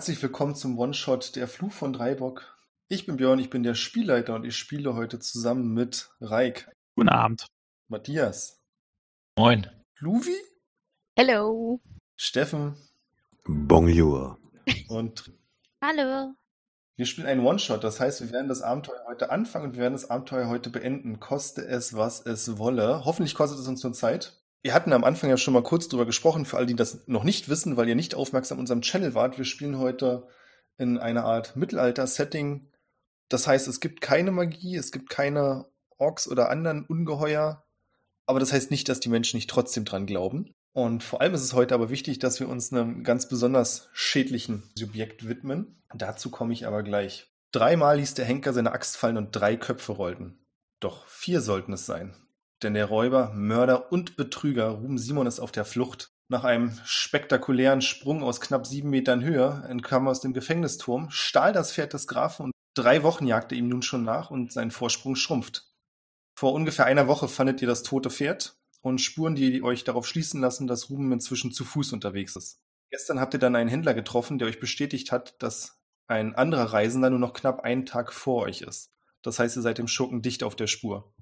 Herzlich willkommen zum One-Shot Der Fluch von Dreibock. Ich bin Björn, ich bin der Spielleiter und ich spiele heute zusammen mit Reik. Guten Abend. Matthias. Moin. Luvi. Hello. Steffen. Bonjour. Und Hallo. wir spielen einen One-Shot. Das heißt, wir werden das Abenteuer heute anfangen und wir werden das Abenteuer heute beenden. Koste es, was es wolle. Hoffentlich kostet es uns nur Zeit. Wir hatten am Anfang ja schon mal kurz drüber gesprochen, für alle, die das noch nicht wissen, weil ihr nicht aufmerksam unserem Channel wart. Wir spielen heute in einer Art Mittelalter-Setting. Das heißt, es gibt keine Magie, es gibt keine Orks oder anderen Ungeheuer. Aber das heißt nicht, dass die Menschen nicht trotzdem dran glauben. Und vor allem ist es heute aber wichtig, dass wir uns einem ganz besonders schädlichen Subjekt widmen. Dazu komme ich aber gleich. Dreimal ließ der Henker seine Axt fallen und drei Köpfe rollten. Doch vier sollten es sein. Denn der Räuber, Mörder und Betrüger Ruben Simon ist auf der Flucht. Nach einem spektakulären Sprung aus knapp sieben Metern Höhe entkam er aus dem Gefängnisturm, stahl das Pferd des Grafen und drei Wochen jagte ihm nun schon nach und sein Vorsprung schrumpft. Vor ungefähr einer Woche fandet ihr das tote Pferd und Spuren, die euch darauf schließen lassen, dass Ruben inzwischen zu Fuß unterwegs ist. Gestern habt ihr dann einen Händler getroffen, der euch bestätigt hat, dass ein anderer Reisender nur noch knapp einen Tag vor euch ist. Das heißt, ihr seid dem Schurken dicht auf der Spur.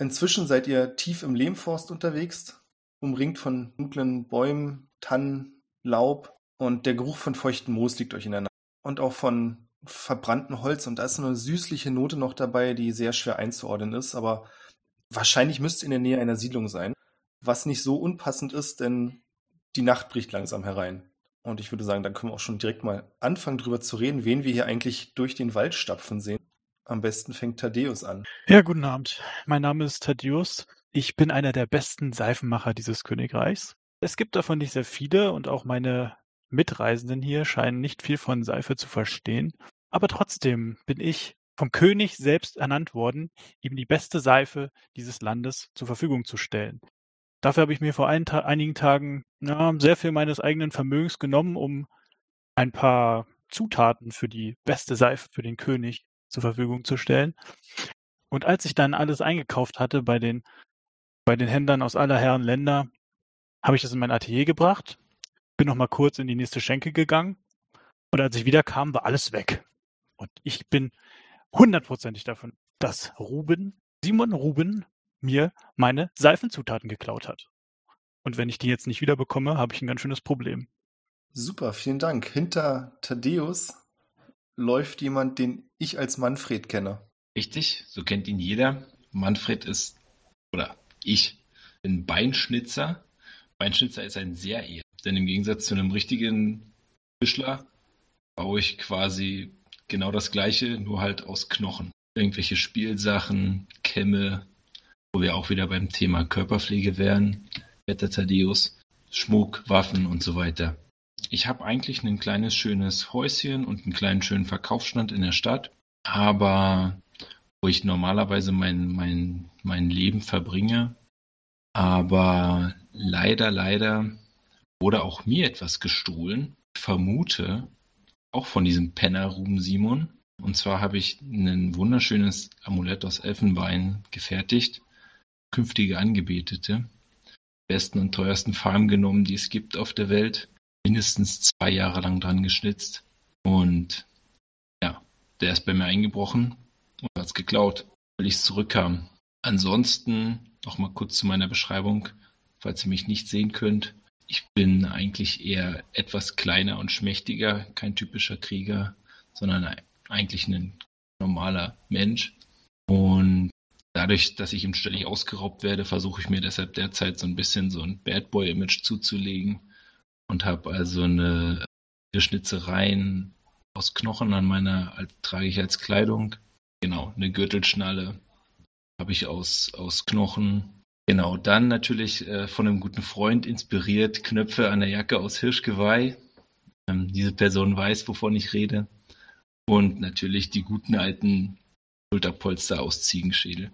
Inzwischen seid ihr tief im Lehmforst unterwegs, umringt von dunklen Bäumen, Tannen, Laub und der Geruch von feuchtem Moos liegt euch in der Nase. Und auch von verbranntem Holz und da ist eine süßliche Note noch dabei, die sehr schwer einzuordnen ist, aber wahrscheinlich müsst ihr in der Nähe einer Siedlung sein, was nicht so unpassend ist, denn die Nacht bricht langsam herein. Und ich würde sagen, dann können wir auch schon direkt mal anfangen, drüber zu reden, wen wir hier eigentlich durch den Wald stapfen sehen. Am besten fängt Thaddeus an. Ja, guten Abend. Mein Name ist Thaddeus. Ich bin einer der besten Seifenmacher dieses Königreichs. Es gibt davon nicht sehr viele und auch meine Mitreisenden hier scheinen nicht viel von Seife zu verstehen. Aber trotzdem bin ich vom König selbst ernannt worden, ihm die beste Seife dieses Landes zur Verfügung zu stellen. Dafür habe ich mir vor ein einigen Tagen ja, sehr viel meines eigenen Vermögens genommen, um ein paar Zutaten für die beste Seife für den König zur Verfügung zu stellen. Und als ich dann alles eingekauft hatte bei den, bei den Händlern aus aller Herren Länder, habe ich das in mein Atelier gebracht, bin noch mal kurz in die nächste Schenke gegangen und als ich wiederkam, war alles weg. Und ich bin hundertprozentig davon, dass Ruben, Simon Ruben, mir meine Seifenzutaten geklaut hat. Und wenn ich die jetzt nicht wiederbekomme, habe ich ein ganz schönes Problem. Super, vielen Dank. Hinter Thaddeus läuft jemand, den ich als Manfred kenne. Richtig, so kennt ihn jeder. Manfred ist, oder ich, bin Beinschnitzer. Beinschnitzer ist ein sehr eher, denn im Gegensatz zu einem richtigen Fischler baue ich quasi genau das gleiche, nur halt aus Knochen. Irgendwelche Spielsachen, Kämme, wo wir auch wieder beim Thema Körperpflege wären, Wetter Thaddeus, Schmuck, Waffen und so weiter. Ich habe eigentlich ein kleines schönes Häuschen und einen kleinen schönen Verkaufsstand in der Stadt, aber wo ich normalerweise mein, mein, mein Leben verbringe. Aber leider, leider wurde auch mir etwas gestohlen. Ich vermute, auch von diesem Penner Ruben Simon. Und zwar habe ich ein wunderschönes Amulett aus Elfenbein gefertigt. Künftige Angebetete. Besten und teuersten Farben genommen, die es gibt auf der Welt mindestens zwei Jahre lang dran geschnitzt. Und ja, der ist bei mir eingebrochen und hat es geklaut, weil ich es zurückkam. Ansonsten noch mal kurz zu meiner Beschreibung, falls ihr mich nicht sehen könnt. Ich bin eigentlich eher etwas kleiner und schmächtiger, kein typischer Krieger, sondern eigentlich ein normaler Mensch. Und dadurch, dass ich ihm ständig ausgeraubt werde, versuche ich mir deshalb derzeit so ein bisschen so ein Bad Boy-Image zuzulegen und habe also eine Schnitzereien aus Knochen an meiner trage ich als Kleidung. Genau, eine Gürtelschnalle habe ich aus, aus Knochen. Genau, dann natürlich äh, von einem guten Freund inspiriert Knöpfe an der Jacke aus Hirschgeweih. Ähm, diese Person weiß, wovon ich rede. Und natürlich die guten alten Schulterpolster aus Ziegenschädel.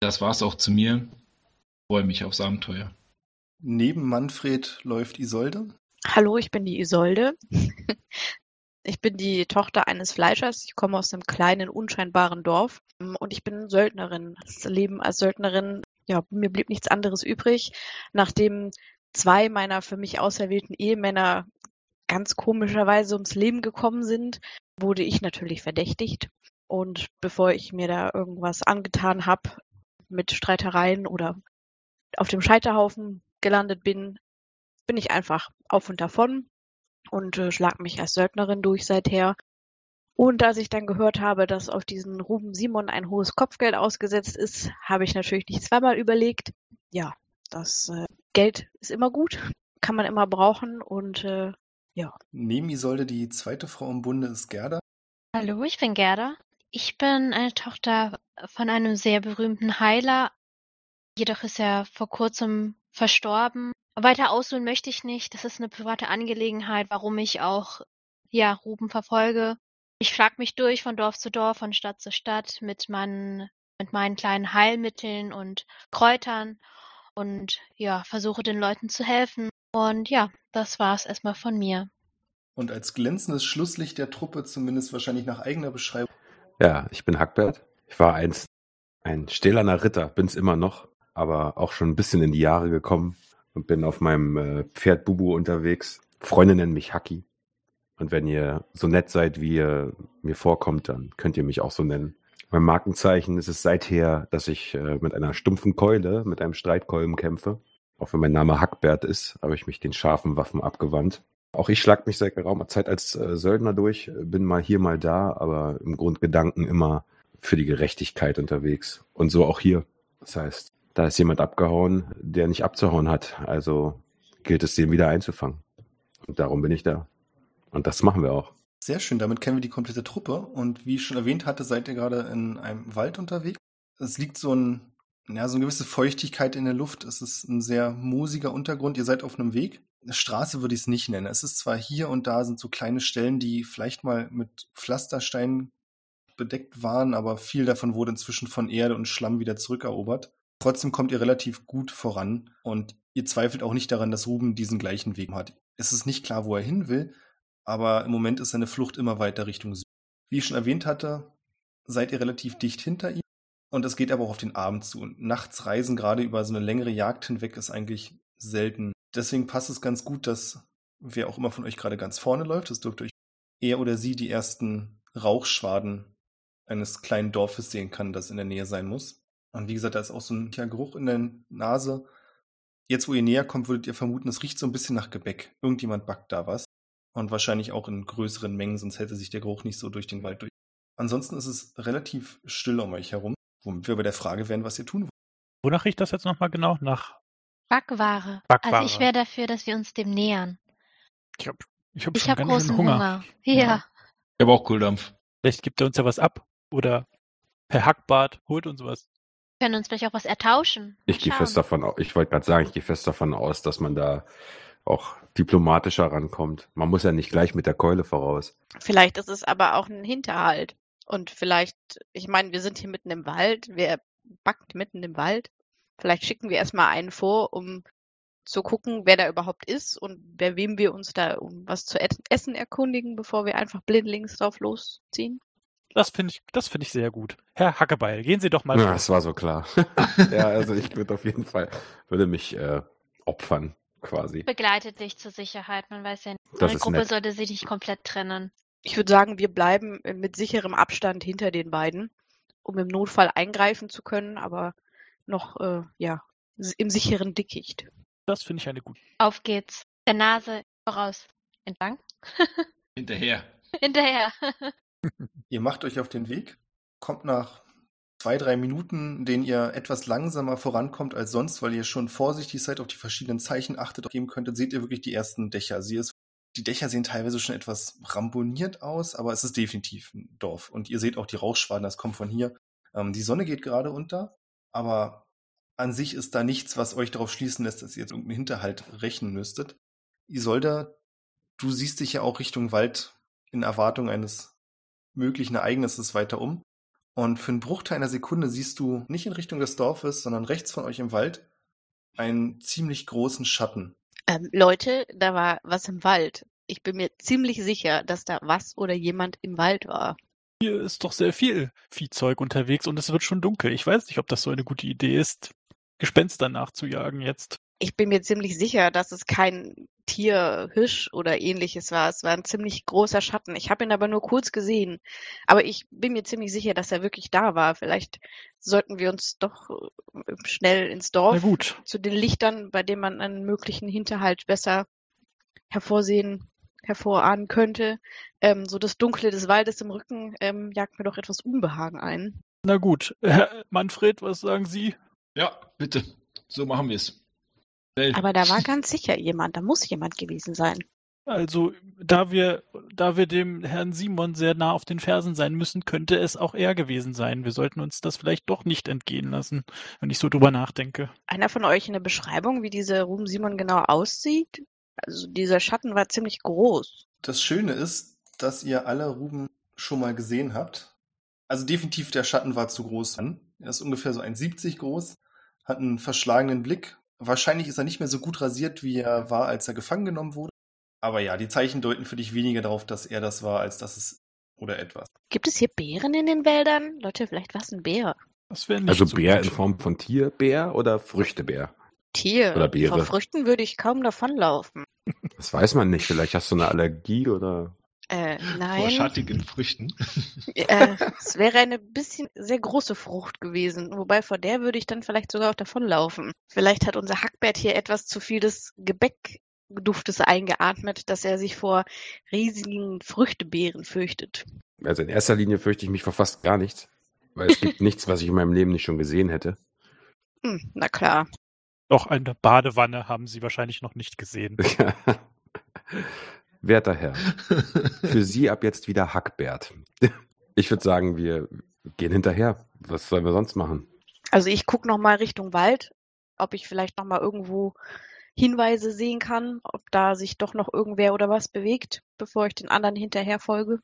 Das war's auch zu mir. Freue mich aufs Abenteuer. Neben Manfred läuft Isolde. Hallo, ich bin die Isolde. Ich bin die Tochter eines Fleischers. Ich komme aus einem kleinen, unscheinbaren Dorf und ich bin Söldnerin. Das Leben als Söldnerin, ja, mir blieb nichts anderes übrig, nachdem zwei meiner für mich auserwählten Ehemänner ganz komischerweise ums Leben gekommen sind, wurde ich natürlich verdächtigt. Und bevor ich mir da irgendwas angetan habe mit Streitereien oder auf dem Scheiterhaufen gelandet bin, bin ich einfach auf und davon und äh, schlag mich als Söldnerin durch seither. Und als ich dann gehört habe, dass auf diesen Ruben Simon ein hohes Kopfgeld ausgesetzt ist, habe ich natürlich nicht zweimal überlegt. Ja, das äh, Geld ist immer gut, kann man immer brauchen und äh, ja. Neben Isolde die zweite Frau im Bunde ist Gerda. Hallo, ich bin Gerda. Ich bin eine Tochter von einem sehr berühmten Heiler. Jedoch ist er vor kurzem verstorben. Weiter ausholen möchte ich nicht. Das ist eine private Angelegenheit, warum ich auch ja Ruben verfolge. Ich schlag mich durch von Dorf zu Dorf, von Stadt zu Stadt mit meinen mit meinen kleinen Heilmitteln und Kräutern und ja, versuche den Leuten zu helfen. Und ja, das war's erstmal von mir. Und als glänzendes Schlusslicht der Truppe, zumindest wahrscheinlich nach eigener Beschreibung. Ja, ich bin Hackbert. Ich war einst ein stählerner Ritter, bin's immer noch, aber auch schon ein bisschen in die Jahre gekommen und bin auf meinem äh, Pferd Bubu unterwegs. Freunde nennen mich Haki. Und wenn ihr so nett seid, wie ihr mir vorkommt, dann könnt ihr mich auch so nennen. Mein Markenzeichen ist es seither, dass ich äh, mit einer stumpfen Keule, mit einem Streitkolben kämpfe. Auch wenn mein Name Hackbert ist, habe ich mich den scharfen Waffen abgewandt. Auch ich schlag mich seit geraumer Zeit als äh, Söldner durch, bin mal hier, mal da, aber im Grundgedanken immer für die Gerechtigkeit unterwegs. Und so auch hier. Das heißt, da ist jemand abgehauen, der nicht abzuhauen hat. Also gilt es, den wieder einzufangen. Und darum bin ich da. Und das machen wir auch. Sehr schön, damit kennen wir die komplette Truppe. Und wie ich schon erwähnt hatte, seid ihr gerade in einem Wald unterwegs. Es liegt so, ein, ja, so eine gewisse Feuchtigkeit in der Luft. Es ist ein sehr moosiger Untergrund. Ihr seid auf einem Weg. Eine Straße würde ich es nicht nennen. Es ist zwar hier und da sind so kleine Stellen, die vielleicht mal mit Pflastersteinen bedeckt waren, aber viel davon wurde inzwischen von Erde und Schlamm wieder zurückerobert. Trotzdem kommt ihr relativ gut voran und ihr zweifelt auch nicht daran, dass Ruben diesen gleichen Weg hat. Es ist nicht klar, wo er hin will, aber im Moment ist seine Flucht immer weiter Richtung Süden. Wie ich schon erwähnt hatte, seid ihr relativ dicht hinter ihm und es geht aber auch auf den Abend zu. Und nachts reisen gerade über so eine längere Jagd hinweg ist eigentlich selten. Deswegen passt es ganz gut, dass wer auch immer von euch gerade ganz vorne läuft, es dürfte euch er oder sie die ersten Rauchschwaden eines kleinen Dorfes sehen kann, das in der Nähe sein muss. Und wie gesagt, da ist auch so ein Geruch in der Nase. Jetzt, wo ihr näher kommt, würdet ihr vermuten, es riecht so ein bisschen nach Gebäck. Irgendjemand backt da was. Und wahrscheinlich auch in größeren Mengen, sonst hätte sich der Geruch nicht so durch den Wald durch. Ansonsten ist es relativ still um euch herum, womit wir bei der Frage wären, was ihr tun wollt. Wonach riecht das jetzt nochmal genau? Nach Backware. Backware. Also ich wäre dafür, dass wir uns dem nähern. Ich habe ich hab Ich ganz großen schön Hunger. Hunger. Ja. Ja. Ich habe auch Kohldampf. Vielleicht gibt er uns ja was ab. Oder Herr Hackbart holt uns was. Wir können uns vielleicht auch was ertauschen. Ich gehe fest davon aus, ich wollte gerade sagen, ich gehe fest davon aus, dass man da auch diplomatischer rankommt. Man muss ja nicht gleich mit der Keule voraus. Vielleicht ist es aber auch ein Hinterhalt. Und vielleicht, ich meine, wir sind hier mitten im Wald, wer backt mitten im Wald? Vielleicht schicken wir erstmal einen vor, um zu gucken, wer da überhaupt ist und bei wem wir uns da um was zu essen erkundigen, bevor wir einfach blindlings drauf losziehen. Das finde ich, das finde ich sehr gut. Herr Hackebeil, gehen Sie doch mal. Ja, das war so klar. ja, also ich würde auf jeden Fall, würde mich äh, opfern, quasi. Begleitet dich zur Sicherheit. Man weiß ja nicht. Eine Gruppe nett. sollte sich nicht komplett trennen. Ich würde sagen, wir bleiben äh, mit sicherem Abstand hinter den beiden, um im Notfall eingreifen zu können, aber noch äh, ja im sicheren Dickicht. Das finde ich eine gute. Auf geht's. Der Nase voraus. Entlang. Hinterher. Hinterher. Ihr macht euch auf den Weg, kommt nach zwei, drei Minuten, in denen ihr etwas langsamer vorankommt als sonst, weil ihr schon vorsichtig seid, auf die verschiedenen Zeichen achtet, geben könntet, seht ihr wirklich die ersten Dächer. Sie ist, die Dächer sehen teilweise schon etwas ramboniert aus, aber es ist definitiv ein Dorf. Und ihr seht auch die Rauchschwaden, das kommt von hier. Ähm, die Sonne geht gerade unter, aber an sich ist da nichts, was euch darauf schließen lässt, dass ihr jetzt irgendeinen Hinterhalt rechnen müsstet. Isolda, du siehst dich ja auch Richtung Wald in Erwartung eines möglichen Ereignisses weiter um. Und für einen Bruchteil einer Sekunde siehst du nicht in Richtung des Dorfes, sondern rechts von euch im Wald einen ziemlich großen Schatten. Ähm, Leute, da war was im Wald. Ich bin mir ziemlich sicher, dass da was oder jemand im Wald war. Hier ist doch sehr viel Viehzeug unterwegs und es wird schon dunkel. Ich weiß nicht, ob das so eine gute Idee ist, Gespenster nachzujagen jetzt. Ich bin mir ziemlich sicher, dass es kein Tier, Hirsch oder ähnliches war. Es war ein ziemlich großer Schatten. Ich habe ihn aber nur kurz gesehen. Aber ich bin mir ziemlich sicher, dass er wirklich da war. Vielleicht sollten wir uns doch äh, schnell ins Dorf gut. zu den Lichtern, bei denen man einen möglichen Hinterhalt besser hervorsehen, hervorahnen könnte. Ähm, so das Dunkle des Waldes im Rücken ähm, jagt mir doch etwas Unbehagen ein. Na gut. Herr Manfred, was sagen Sie? Ja, bitte. So machen wir es. Schnell. Aber da war ganz sicher jemand, da muss jemand gewesen sein. Also, da wir, da wir dem Herrn Simon sehr nah auf den Fersen sein müssen, könnte es auch er gewesen sein. Wir sollten uns das vielleicht doch nicht entgehen lassen, wenn ich so drüber nachdenke. Einer von euch eine Beschreibung, wie dieser Ruben Simon genau aussieht? Also dieser Schatten war ziemlich groß. Das Schöne ist, dass ihr alle Ruben schon mal gesehen habt. Also definitiv der Schatten war zu groß. Er ist ungefähr so 1,70 groß, hat einen verschlagenen Blick. Wahrscheinlich ist er nicht mehr so gut rasiert, wie er war, als er gefangen genommen wurde. Aber ja, die Zeichen deuten für dich weniger darauf, dass er das war, als dass es oder etwas. Gibt es hier Bären in den Wäldern? Leute, vielleicht war es ein Bär. Das wäre nicht Also so Bär gut. in Form von Tierbär oder Früchtebär? Tier. Oder Beere. Vor Früchten würde ich kaum davonlaufen. Das weiß man nicht. Vielleicht hast du eine Allergie oder. Äh, Vor nein. schattigen Früchten. Äh, es wäre eine bisschen sehr große Frucht gewesen. Wobei vor der würde ich dann vielleicht sogar auch davonlaufen. Vielleicht hat unser Hackbert hier etwas zu viel des Gebäckduftes eingeatmet, dass er sich vor riesigen Früchtebeeren fürchtet. Also in erster Linie fürchte ich mich vor fast gar nichts. Weil es gibt nichts, was ich in meinem Leben nicht schon gesehen hätte. Hm, na klar. Doch eine Badewanne haben Sie wahrscheinlich noch nicht gesehen. Werter Herr, für Sie ab jetzt wieder Hackbert. Ich würde sagen, wir gehen hinterher. Was sollen wir sonst machen? Also ich gucke nochmal Richtung Wald, ob ich vielleicht nochmal irgendwo Hinweise sehen kann, ob da sich doch noch irgendwer oder was bewegt, bevor ich den anderen hinterher folge.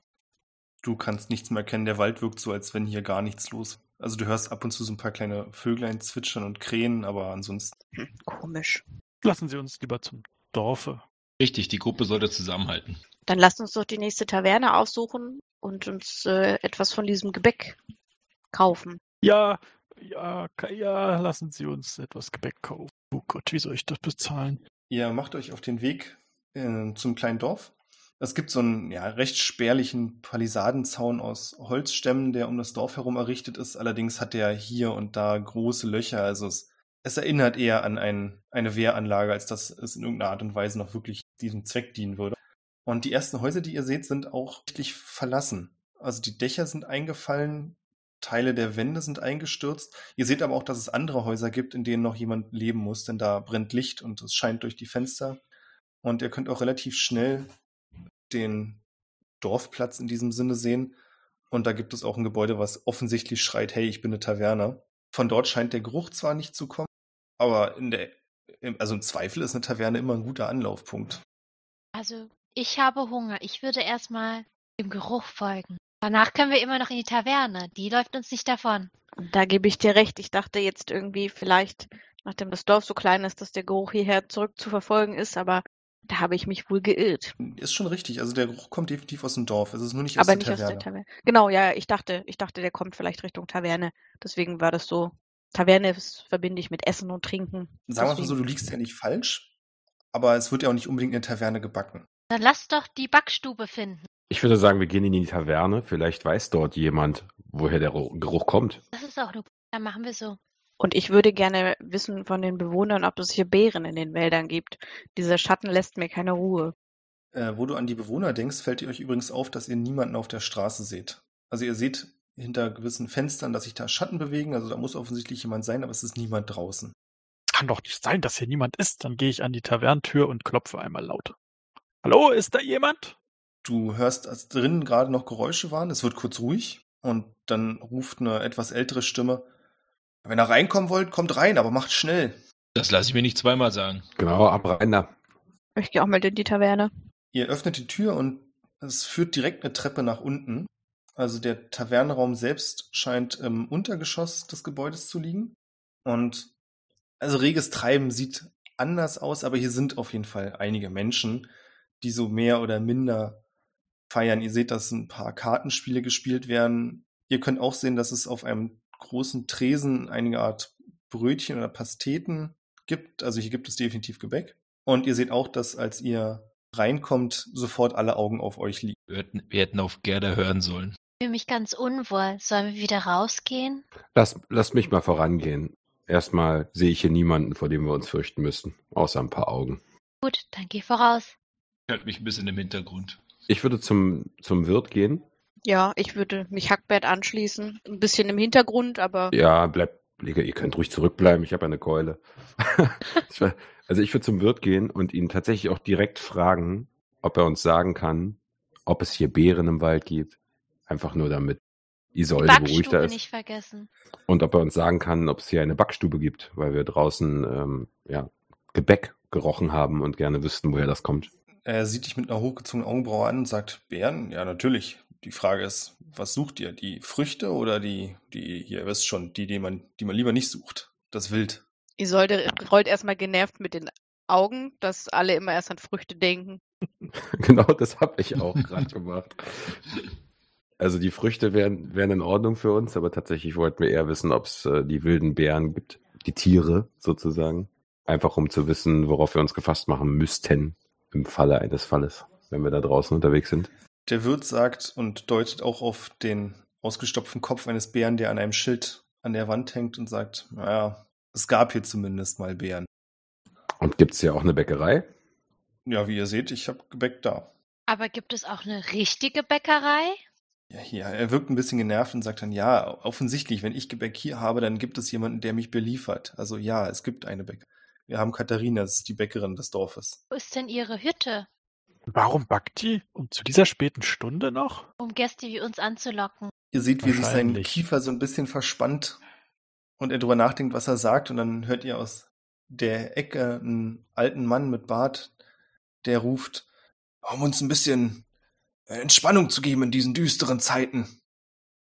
Du kannst nichts mehr erkennen. Der Wald wirkt so, als wenn hier gar nichts los. Also du hörst ab und zu so ein paar kleine Vöglein zwitschern und Krähen, aber ansonsten Hm, komisch. Lassen Sie uns lieber zum Dorfe. Richtig, die Gruppe sollte zusammenhalten. Dann lasst uns doch die nächste Taverne aufsuchen und uns äh, etwas von diesem Gebäck kaufen. Ja, ja, ja, lassen Sie uns etwas Gebäck kaufen. Oh Gott, wie soll ich das bezahlen? Ihr macht euch auf den Weg äh, zum kleinen Dorf. Es gibt so einen ja, recht spärlichen Palisadenzaun aus Holzstämmen, der um das Dorf herum errichtet ist. Allerdings hat der hier und da große Löcher. Also es, es erinnert eher an ein, eine Wehranlage, als dass es in irgendeiner Art und Weise noch wirklich diesem Zweck dienen würde. Und die ersten Häuser, die ihr seht, sind auch richtig verlassen. Also die Dächer sind eingefallen, Teile der Wände sind eingestürzt. Ihr seht aber auch, dass es andere Häuser gibt, in denen noch jemand leben muss, denn da brennt Licht und es scheint durch die Fenster. Und ihr könnt auch relativ schnell den Dorfplatz in diesem Sinne sehen. Und da gibt es auch ein Gebäude, was offensichtlich schreit, hey, ich bin eine Taverne. Von dort scheint der Geruch zwar nicht zu kommen, aber in der, also im Zweifel ist eine Taverne immer ein guter Anlaufpunkt. Also, ich habe Hunger. Ich würde erstmal dem Geruch folgen. Danach können wir immer noch in die Taverne. Die läuft uns nicht davon. Und da gebe ich dir recht. Ich dachte jetzt irgendwie vielleicht, nachdem das Dorf so klein ist, dass der Geruch hierher zurück zu verfolgen ist, aber da habe ich mich wohl geirrt. Ist schon richtig. Also der Geruch kommt definitiv aus dem Dorf. Es ist nur nicht aus Aber der nicht aus Taverne. der Taverne. Genau, ja, ich dachte, ich dachte, der kommt vielleicht Richtung Taverne. Deswegen war das so. Taverne verbinde ich mit Essen und Trinken. Sagen wir mal so, du liegst ja nicht falsch, aber es wird ja auch nicht unbedingt in der Taverne gebacken. Dann lass doch die Backstube finden. Ich würde sagen, wir gehen in die Taverne. Vielleicht weiß dort jemand, woher der Geruch kommt. Das ist auch eine. Dann machen wir so. Und ich würde gerne wissen von den Bewohnern, ob es hier Bären in den Wäldern gibt. Dieser Schatten lässt mir keine Ruhe. Äh, wo du an die Bewohner denkst, fällt ihr euch übrigens auf, dass ihr niemanden auf der Straße seht. Also ihr seht hinter gewissen Fenstern, dass sich da Schatten bewegen. Also da muss offensichtlich jemand sein, aber es ist niemand draußen. Kann doch nicht sein, dass hier niemand ist. Dann gehe ich an die Tavernentür und klopfe einmal laut. Hallo, ist da jemand? Du hörst, als drinnen gerade noch Geräusche waren. Es wird kurz ruhig und dann ruft eine etwas ältere Stimme. Wenn ihr reinkommen wollt, kommt rein, aber macht schnell. Das lasse ich mir nicht zweimal sagen. Genau, ab rein da. Ich gehe auch mal in die Taverne. Ihr öffnet die Tür und es führt direkt eine Treppe nach unten. Also der Tavernenraum selbst scheint im Untergeschoss des Gebäudes zu liegen. Und also reges Treiben sieht anders aus, aber hier sind auf jeden Fall einige Menschen, die so mehr oder minder feiern. Ihr seht, dass ein paar Kartenspiele gespielt werden. Ihr könnt auch sehen, dass es auf einem großen Tresen einige Art Brötchen oder Pasteten gibt. Also hier gibt es definitiv Gebäck. Und ihr seht auch, dass als ihr reinkommt, sofort alle Augen auf euch liegen. Wir hätten, wir hätten auf Gerda hören sollen. Ich fühle mich ganz unwohl. Sollen wir wieder rausgehen? Lass, lass mich mal vorangehen. Erstmal sehe ich hier niemanden, vor dem wir uns fürchten müssten, außer ein paar Augen. Gut, dann geh voraus. Ich halte mich ein bisschen im Hintergrund. Ich würde zum, zum Wirt gehen. Ja, ich würde mich Hackbert anschließen. Ein bisschen im Hintergrund, aber Ja, bleibt, ihr könnt ruhig zurückbleiben, ich habe eine Keule. Also ich würde zum Wirt gehen und ihn tatsächlich auch direkt fragen, ob er uns sagen kann, ob es hier Beeren im Wald gibt. Einfach nur damit Isolde beruhigter ist. nicht vergessen. Und ob er uns sagen kann, ob es hier eine Backstube gibt, weil wir draußen ähm, ja, Gebäck gerochen haben und gerne wüssten, woher das kommt. Er sieht dich mit einer hochgezogenen Augenbraue an und sagt, Bären? Ja, natürlich. Die Frage ist, was sucht ihr? Die Früchte oder die, die, hier, ihr wisst schon, die, die man, die man lieber nicht sucht? Das Wild. Isolde rollt erstmal genervt mit den Augen, dass alle immer erst an Früchte denken. genau, das habe ich auch gerade gemacht. Also die Früchte wären, wären in Ordnung für uns, aber tatsächlich wollten wir eher wissen, ob es äh, die wilden Bären gibt, die Tiere sozusagen. Einfach um zu wissen, worauf wir uns gefasst machen müssten im Falle eines Falles, wenn wir da draußen unterwegs sind. Der Wirt sagt und deutet auch auf den ausgestopften Kopf eines Bären, der an einem Schild an der Wand hängt und sagt, naja, es gab hier zumindest mal Bären. Und gibt's ja auch eine Bäckerei? Ja, wie ihr seht, ich habe Gebäck da. Aber gibt es auch eine richtige Bäckerei? Ja, hier. Er wirkt ein bisschen genervt und sagt dann, ja, offensichtlich, wenn ich Gebäck hier habe, dann gibt es jemanden, der mich beliefert. Also ja, es gibt eine Bäckerei. Wir haben Katharina, das ist die Bäckerin des Dorfes. Wo ist denn ihre Hütte? Warum backt die? Um zu dieser späten Stunde noch? Um Gäste wie uns anzulocken. Ihr seht, wie sich sein. Kiefer so ein bisschen verspannt und er drüber nachdenkt, was er sagt. Und dann hört ihr aus der Ecke einen alten Mann mit Bart, der ruft, um uns ein bisschen Entspannung zu geben in diesen düsteren Zeiten.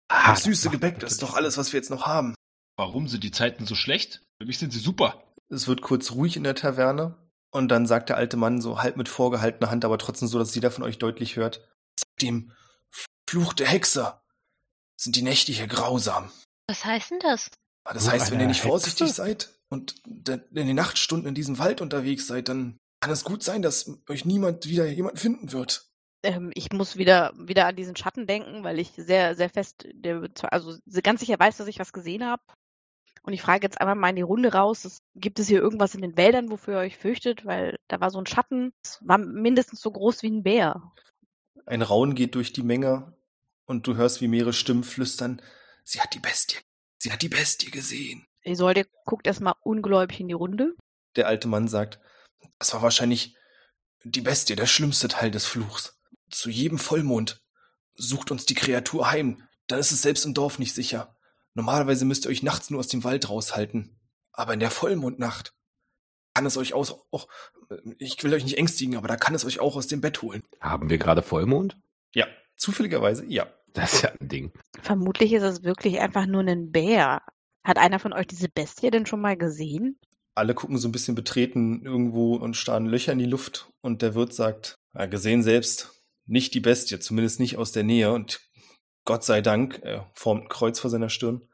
Ah, das süße Gebäck, das ist doch alles, was wir jetzt noch haben. Warum sind die Zeiten so schlecht? Für mich sind sie super. Es wird kurz ruhig in der Taverne und dann sagt der alte Mann so halb mit vorgehaltener Hand, aber trotzdem so, dass jeder von euch deutlich hört. Seit dem Fluch der Hexe sind die Nächte hier grausam. Was heißt denn das? Ah, Das heißt, wenn ihr nicht vorsichtig Hexe? seid und in den Nachtstunden in diesem Wald unterwegs seid, dann kann es gut sein, dass euch niemand wieder jemand finden wird. Ähm, ich muss wieder, wieder an diesen Schatten denken, weil ich sehr, sehr fest, also ganz sicher weiß, dass ich was gesehen habe. Und ich frage jetzt einmal mal in die Runde raus, es, gibt es hier irgendwas in den Wäldern, wofür ihr euch fürchtet? Weil da war so ein Schatten, es war mindestens so groß wie ein Bär. Ein Raun geht durch die Menge und du hörst, wie mehrere Stimmen flüstern. Sie hat die Bestie. Sie hat die Bestie gesehen. Isolde guckt erstmal ungläubig in die Runde. Der alte Mann sagt, es war wahrscheinlich die Bestie, der schlimmste Teil des Fluchs. Zu jedem Vollmond sucht uns die Kreatur heim, dann ist es selbst im Dorf nicht sicher. Normalerweise müsst ihr euch nachts nur aus dem Wald raushalten. Aber in der Vollmondnacht kann es euch aus, auch, ich will euch nicht ängstigen, aber da kann es euch auch aus dem Bett holen. Haben wir gerade Vollmond? Ja, zufälligerweise, ja. Das ist ja ein Ding. Vermutlich ist es wirklich einfach nur ein Bär. Hat einer von euch diese Bestie denn schon mal gesehen? Alle gucken so ein bisschen betreten irgendwo und starren Löcher in die Luft und der Wirt sagt, ja, gesehen selbst, nicht die Bestie, zumindest nicht aus der Nähe und Gott sei Dank, er formt ein Kreuz vor seiner Stirn,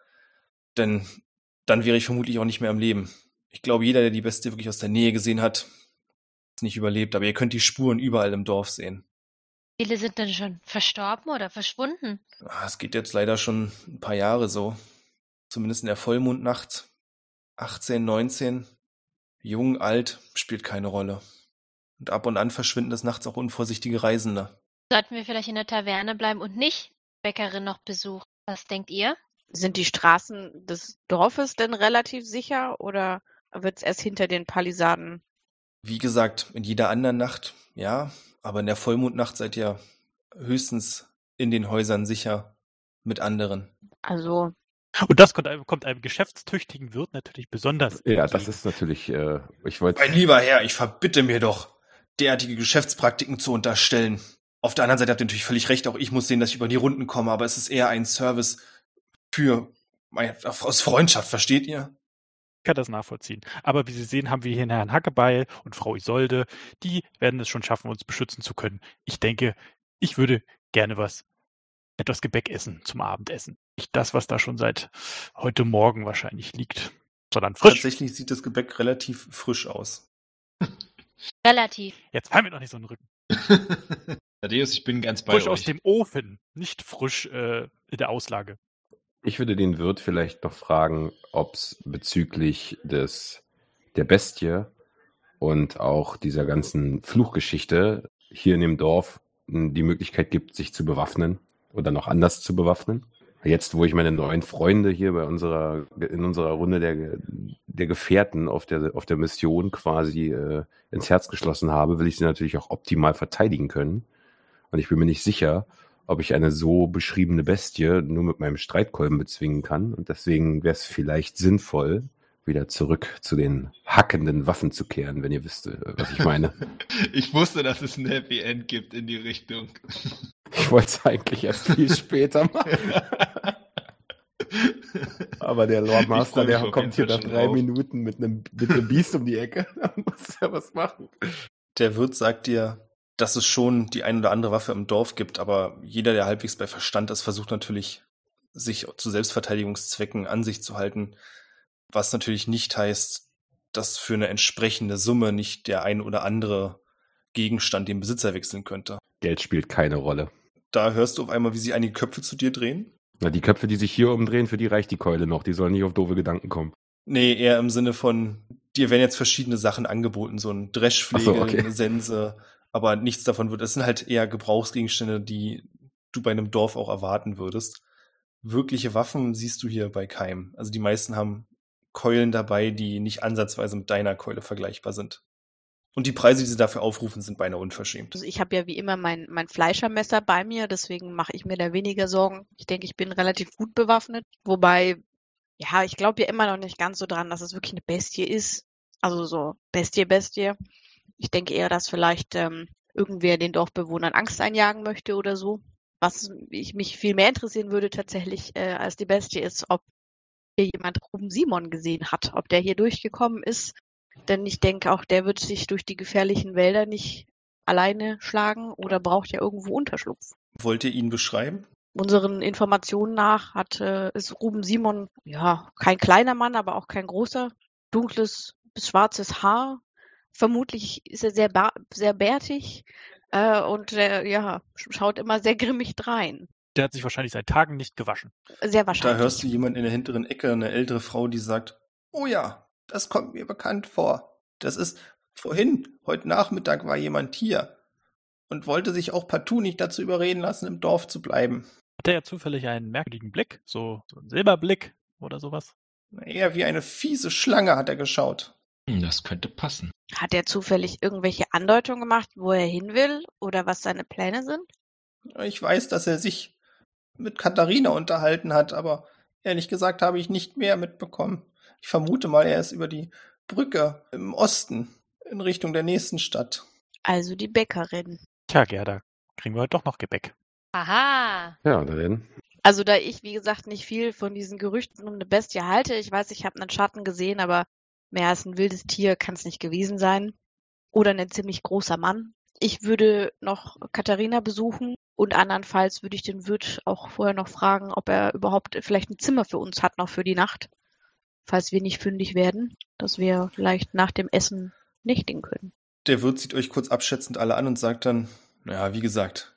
denn dann wäre ich vermutlich auch nicht mehr am Leben. Ich glaube, jeder, der die Bestie wirklich aus der Nähe gesehen hat, ist nicht überlebt, aber ihr könnt die Spuren überall im Dorf sehen. Viele sind denn schon verstorben oder verschwunden. Ah, Es geht jetzt leider schon ein paar Jahre so. Zumindest in der Vollmondnacht. 18, 19. Jung, alt, spielt keine Rolle. Und ab und an verschwinden des Nachts auch unvorsichtige Reisende. Sollten wir vielleicht in der Taverne bleiben und nicht Bäckerin noch besuchen? Was denkt ihr? Sind die Straßen des Dorfes denn relativ sicher oder wird es erst hinter den Palisaden? Wie gesagt, in jeder anderen Nacht, ja, aber in der Vollmondnacht seid ihr höchstens in den Häusern sicher mit anderen. Also, Und das kommt einem, kommt einem geschäftstüchtigen Wirt natürlich besonders. Ja, entgegen. das ist natürlich, äh, ich wollte. Mein lieber Herr, ich verbitte mir doch, derartige Geschäftspraktiken zu unterstellen. Auf der anderen Seite habt ihr natürlich völlig recht, auch ich muss sehen, dass ich über die Runden komme, aber es ist eher ein Service für, aus Freundschaft, versteht ihr? Ich kann das nachvollziehen. Aber wie Sie sehen, haben wir hier Herrn Hackebeil und Frau Isolde. Die werden es schon schaffen, uns beschützen zu können. Ich denke, ich würde gerne was, etwas Gebäck essen zum Abendessen. Nicht das, was da schon seit heute Morgen wahrscheinlich liegt. Sondern frisch. Tatsächlich sieht das Gebäck relativ frisch aus. Relativ. Jetzt fallen wir doch nicht so in den Rücken. Thaddeus, ich bin ganz bei Frisch euch. aus dem Ofen, nicht frisch äh, in der Auslage. Ich würde den Wirt vielleicht noch fragen, ob es bezüglich des der Bestie und auch dieser ganzen Fluchgeschichte hier in dem Dorf m, die Möglichkeit gibt, sich zu bewaffnen oder noch anders zu bewaffnen. Jetzt, wo ich meine neuen Freunde hier bei unserer in unserer Runde der, der Gefährten auf der auf der Mission quasi äh, ins Herz geschlossen habe, will ich sie natürlich auch optimal verteidigen können. Und ich bin mir nicht sicher, ob ich eine so beschriebene Bestie nur mit meinem Streitkolben bezwingen kann. Und deswegen wäre es vielleicht sinnvoll, wieder zurück zu den hackenden Waffen zu kehren, wenn ihr wisst, äh, was ich meine. Ich wusste, dass es ein Happy End gibt in die Richtung. ich wollte es eigentlich erst viel später machen. Aber der Lord Master, der kommt hier nach drei drauf. Minuten mit einem, mit einem Biest um die Ecke. Da muss er was machen. Der Wirt sagt dir, dass es schon die ein oder andere Waffe im Dorf gibt, aber jeder, der halbwegs bei Verstand ist, versucht natürlich, sich zu Selbstverteidigungszwecken an sich zu halten, was natürlich nicht heißt, dass für eine entsprechende Summe nicht der ein oder andere Gegenstand den Besitzer wechseln könnte. Geld spielt keine Rolle. Da hörst du auf einmal, wie sich einige Köpfe zu dir drehen. Na, die Köpfe, die sich hier umdrehen, für die reicht die Keule noch. Die sollen nicht auf doofe Gedanken kommen. Nee, eher im Sinne von, dir werden jetzt verschiedene Sachen angeboten, so ein Dreschflegel, Ach so, okay. eine Sense, aber nichts davon wird, das sind halt eher Gebrauchsgegenstände, die du bei einem Dorf auch erwarten würdest. Wirkliche Waffen siehst du hier bei keinem. Also die meisten haben Keulen dabei, die nicht ansatzweise mit deiner Keule vergleichbar sind. Und die Preise, die sie dafür aufrufen, sind beinahe unverschämt. Also ich habe ja wie immer mein, mein Fleischermesser bei mir, deswegen mache ich mir da weniger Sorgen. Ich denke, ich bin relativ gut bewaffnet. Wobei, ja, ich glaube ja immer noch nicht ganz so dran, dass es wirklich eine Bestie ist. Also so Bestie, Bestie. Ich denke eher, dass vielleicht ähm, irgendwer den Dorfbewohnern Angst einjagen möchte oder so. Was ich mich viel mehr interessieren würde tatsächlich äh, als die Bestie ist, ob hier jemand Ruben Simon gesehen hat, ob der hier durchgekommen ist. Denn ich denke auch, der wird sich durch die gefährlichen Wälder nicht alleine schlagen oder braucht ja irgendwo Unterschlupf. Wollt ihr ihn beschreiben? Unseren Informationen nach hat, äh, ist Ruben Simon ja kein kleiner Mann, aber auch kein großer, dunkles bis schwarzes Haar. Vermutlich ist er sehr, ba sehr bärtig äh, und äh, ja, sch- schaut immer sehr grimmig drein. Der hat sich wahrscheinlich seit Tagen nicht gewaschen. Sehr Da wahrscheinlich. hörst du jemand in der hinteren Ecke, eine ältere Frau, die sagt, oh ja, das kommt mir bekannt vor. Das ist vorhin, heute Nachmittag war jemand hier und wollte sich auch partout nicht dazu überreden lassen, im Dorf zu bleiben. Hat er ja zufällig einen merkwürdigen Blick, so, so einen Silberblick oder sowas? Eher wie eine fiese Schlange hat er geschaut. Hm, Das könnte passen. Hat er zufällig irgendwelche Andeutungen gemacht, wo er hin will oder was seine Pläne sind? Ich weiß, dass er sich mit Katharina unterhalten hat, aber ehrlich gesagt habe ich nicht mehr mitbekommen. Ich vermute mal, er ist über die Brücke im Osten in Richtung der nächsten Stadt. Also die Bäckerin. Tja, Gerda, kriegen wir heute doch noch Gebäck. Aha. Ja, dann. Also da ich, wie gesagt, nicht viel von diesen Gerüchten um eine Bestie halte, ich weiß, ich habe einen Schatten gesehen, aber mehr als ein wildes Tier kann es nicht gewesen sein. Oder ein ziemlich großer Mann. Ich würde noch Katharina besuchen und andernfalls würde ich den Wirt auch vorher noch fragen, ob er überhaupt vielleicht ein Zimmer für uns hat noch für die Nacht, falls wir nicht fündig werden, dass wir vielleicht nach dem Essen nächtigen können. Der Wirt sieht euch kurz abschätzend alle an und sagt dann, naja, wie gesagt,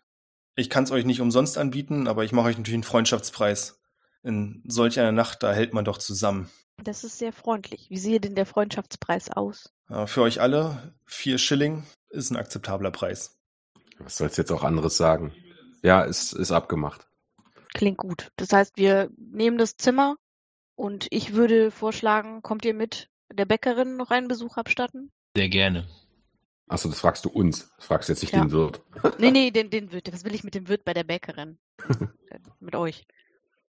ich kann es euch nicht umsonst anbieten, aber ich mache euch natürlich einen Freundschaftspreis. In solch einer Nacht, da hält man doch zusammen. Das ist sehr freundlich. Wie sehe denn der Freundschaftspreis aus? Für euch alle, vier Schilling ist ein akzeptabler Preis. Was sollst jetzt auch anderes sagen? Ja, ist, ist abgemacht. Klingt gut. Das heißt, wir nehmen das Zimmer und ich würde vorschlagen, kommt ihr mit der Bäckerin noch einen Besuch abstatten? Sehr gerne. Achso, das fragst du uns. Das fragst jetzt nicht Ja. den Wirt. Nee, nee, den, den Wirt. Was will ich mit dem Wirt bei der Bäckerin? Äh, mit euch.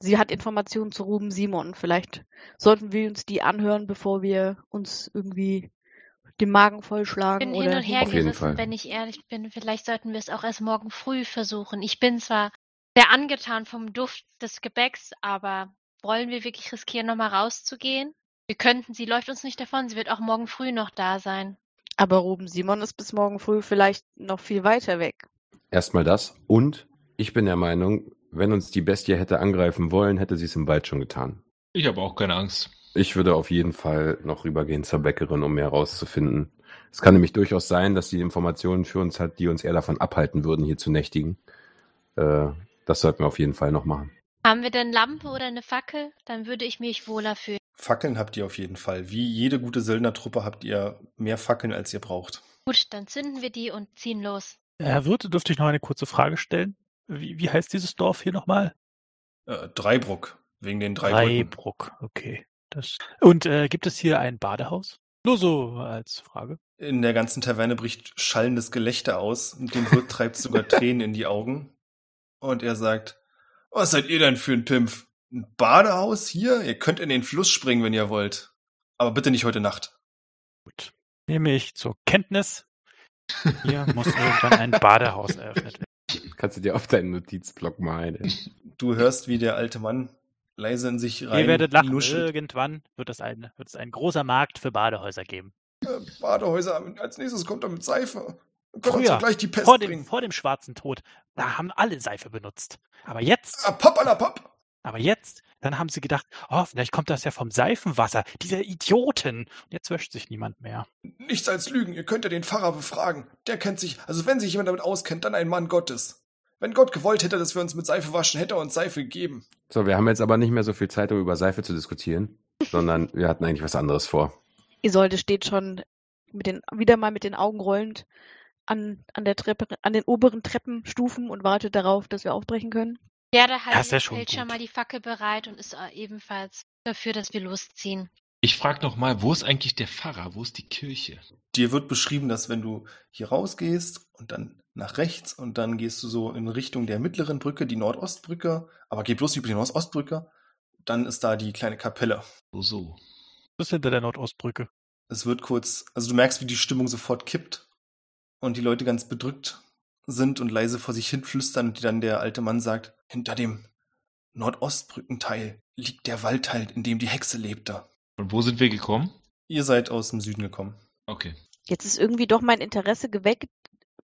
Sie hat Informationen zu Ruben Simon. Vielleicht sollten wir uns die anhören, bevor wir uns irgendwie den Magen Ich vollschlagen bin oder hin und her Auf jeden gerissen, Fall. wenn ich ehrlich bin. Vielleicht sollten wir es auch erst morgen früh versuchen. Ich bin zwar sehr angetan vom Duft des Gebäcks, aber wollen wir wirklich riskieren, nochmal rauszugehen? Wir könnten, sie läuft uns nicht davon, sie wird auch morgen früh noch da sein. Aber Ruben Simon ist bis morgen früh vielleicht noch viel weiter weg. Erstmal das. Und ich bin der Meinung, wenn uns die Bestie hätte angreifen wollen, hätte sie es im Wald schon getan. Ich habe auch keine Angst. Ich würde auf jeden Fall noch rübergehen zur Bäckerin, um mehr rauszufinden. Es kann nämlich durchaus sein, dass sie Informationen für uns hat, die uns eher davon abhalten würden, hier zu nächtigen. Äh, das sollten wir auf jeden Fall noch machen. Haben wir denn Lampe oder eine Fackel? Dann würde ich mich wohler fühlen. Fackeln habt ihr auf jeden Fall. Wie jede gute Söldnertruppe habt ihr mehr Fackeln, als ihr braucht. Gut, dann zünden wir die und ziehen los. Herr Wirte, dürfte ich noch eine kurze Frage stellen? Wie, wie heißt dieses Dorf hier nochmal? Äh, Dreibruck, wegen den drei Brücken. Dreibruck, okay. Das. Und äh, gibt es hier ein Badehaus? Nur so als Frage. In der ganzen Taverne bricht schallendes Gelächter aus und dem Wirt treibt sogar Tränen in die Augen. Und er sagt, was seid ihr denn für ein Pimpf? Ein Badehaus hier? Ihr könnt in den Fluss springen, wenn ihr wollt. Aber bitte nicht heute Nacht. Gut. Nehme ich zur Kenntnis. Hier muss irgendwann ein Badehaus eröffnet werden. Kannst du dir auf deinen Notizblock malen. Du hörst, wie der alte Mann leise in sich rein Ihr werdet lachen, nuschelt. irgendwann wird es, ein, wird es ein großer Markt für Badehäuser geben. Äh, Badehäuser, als nächstes kommt er mit Seife. Früher, gleich die Pest vor dem, bringen. vor dem schwarzen Tod, da haben alle Seife benutzt. Aber jetzt, Ah, Papp Papp. aber jetzt, dann haben sie gedacht, oh, vielleicht kommt das ja vom Seifenwasser, diese Idioten. Und jetzt wäscht sich niemand mehr. Nichts als Lügen. Ihr könnt ja den Pfarrer befragen. Der kennt sich, also wenn sich jemand damit auskennt, dann ein Mann Gottes. Wenn Gott gewollt hätte, dass wir uns mit Seife waschen, hätte er uns Seife gegeben. So, wir haben jetzt aber nicht mehr so viel Zeit, um über Seife zu diskutieren, sondern wir hatten eigentlich was anderes vor. Isolde steht schon mit den, wieder mal mit den Augen rollend an, an der Treppe, an den oberen Treppenstufen und wartet darauf, dass wir aufbrechen können. Gerda ist ja schon hält schon mal die Fackel bereit und ist äh, ebenfalls dafür, dass wir losziehen. Ich frage noch mal, wo ist eigentlich der Pfarrer? Wo ist die Kirche? Dir wird beschrieben, dass wenn du hier rausgehst und dann nach rechts und dann gehst du so in Richtung der mittleren Brücke, die Nordostbrücke, aber geh bloß über die Nordostbrücke, dann ist da die kleine Kapelle. So, so. Das ist hinter der Nordostbrücke. Es wird kurz, also du merkst, wie die Stimmung sofort kippt und die Leute ganz bedrückt sind und leise vor sich hin flüstern und dann der alte Mann sagt, hinter dem Nordostbrückenteil liegt der Waldteil, in dem die Hexe lebte. Und wo sind wir gekommen? Ihr seid aus dem Süden gekommen. Okay. Jetzt ist irgendwie doch mein Interesse geweckt,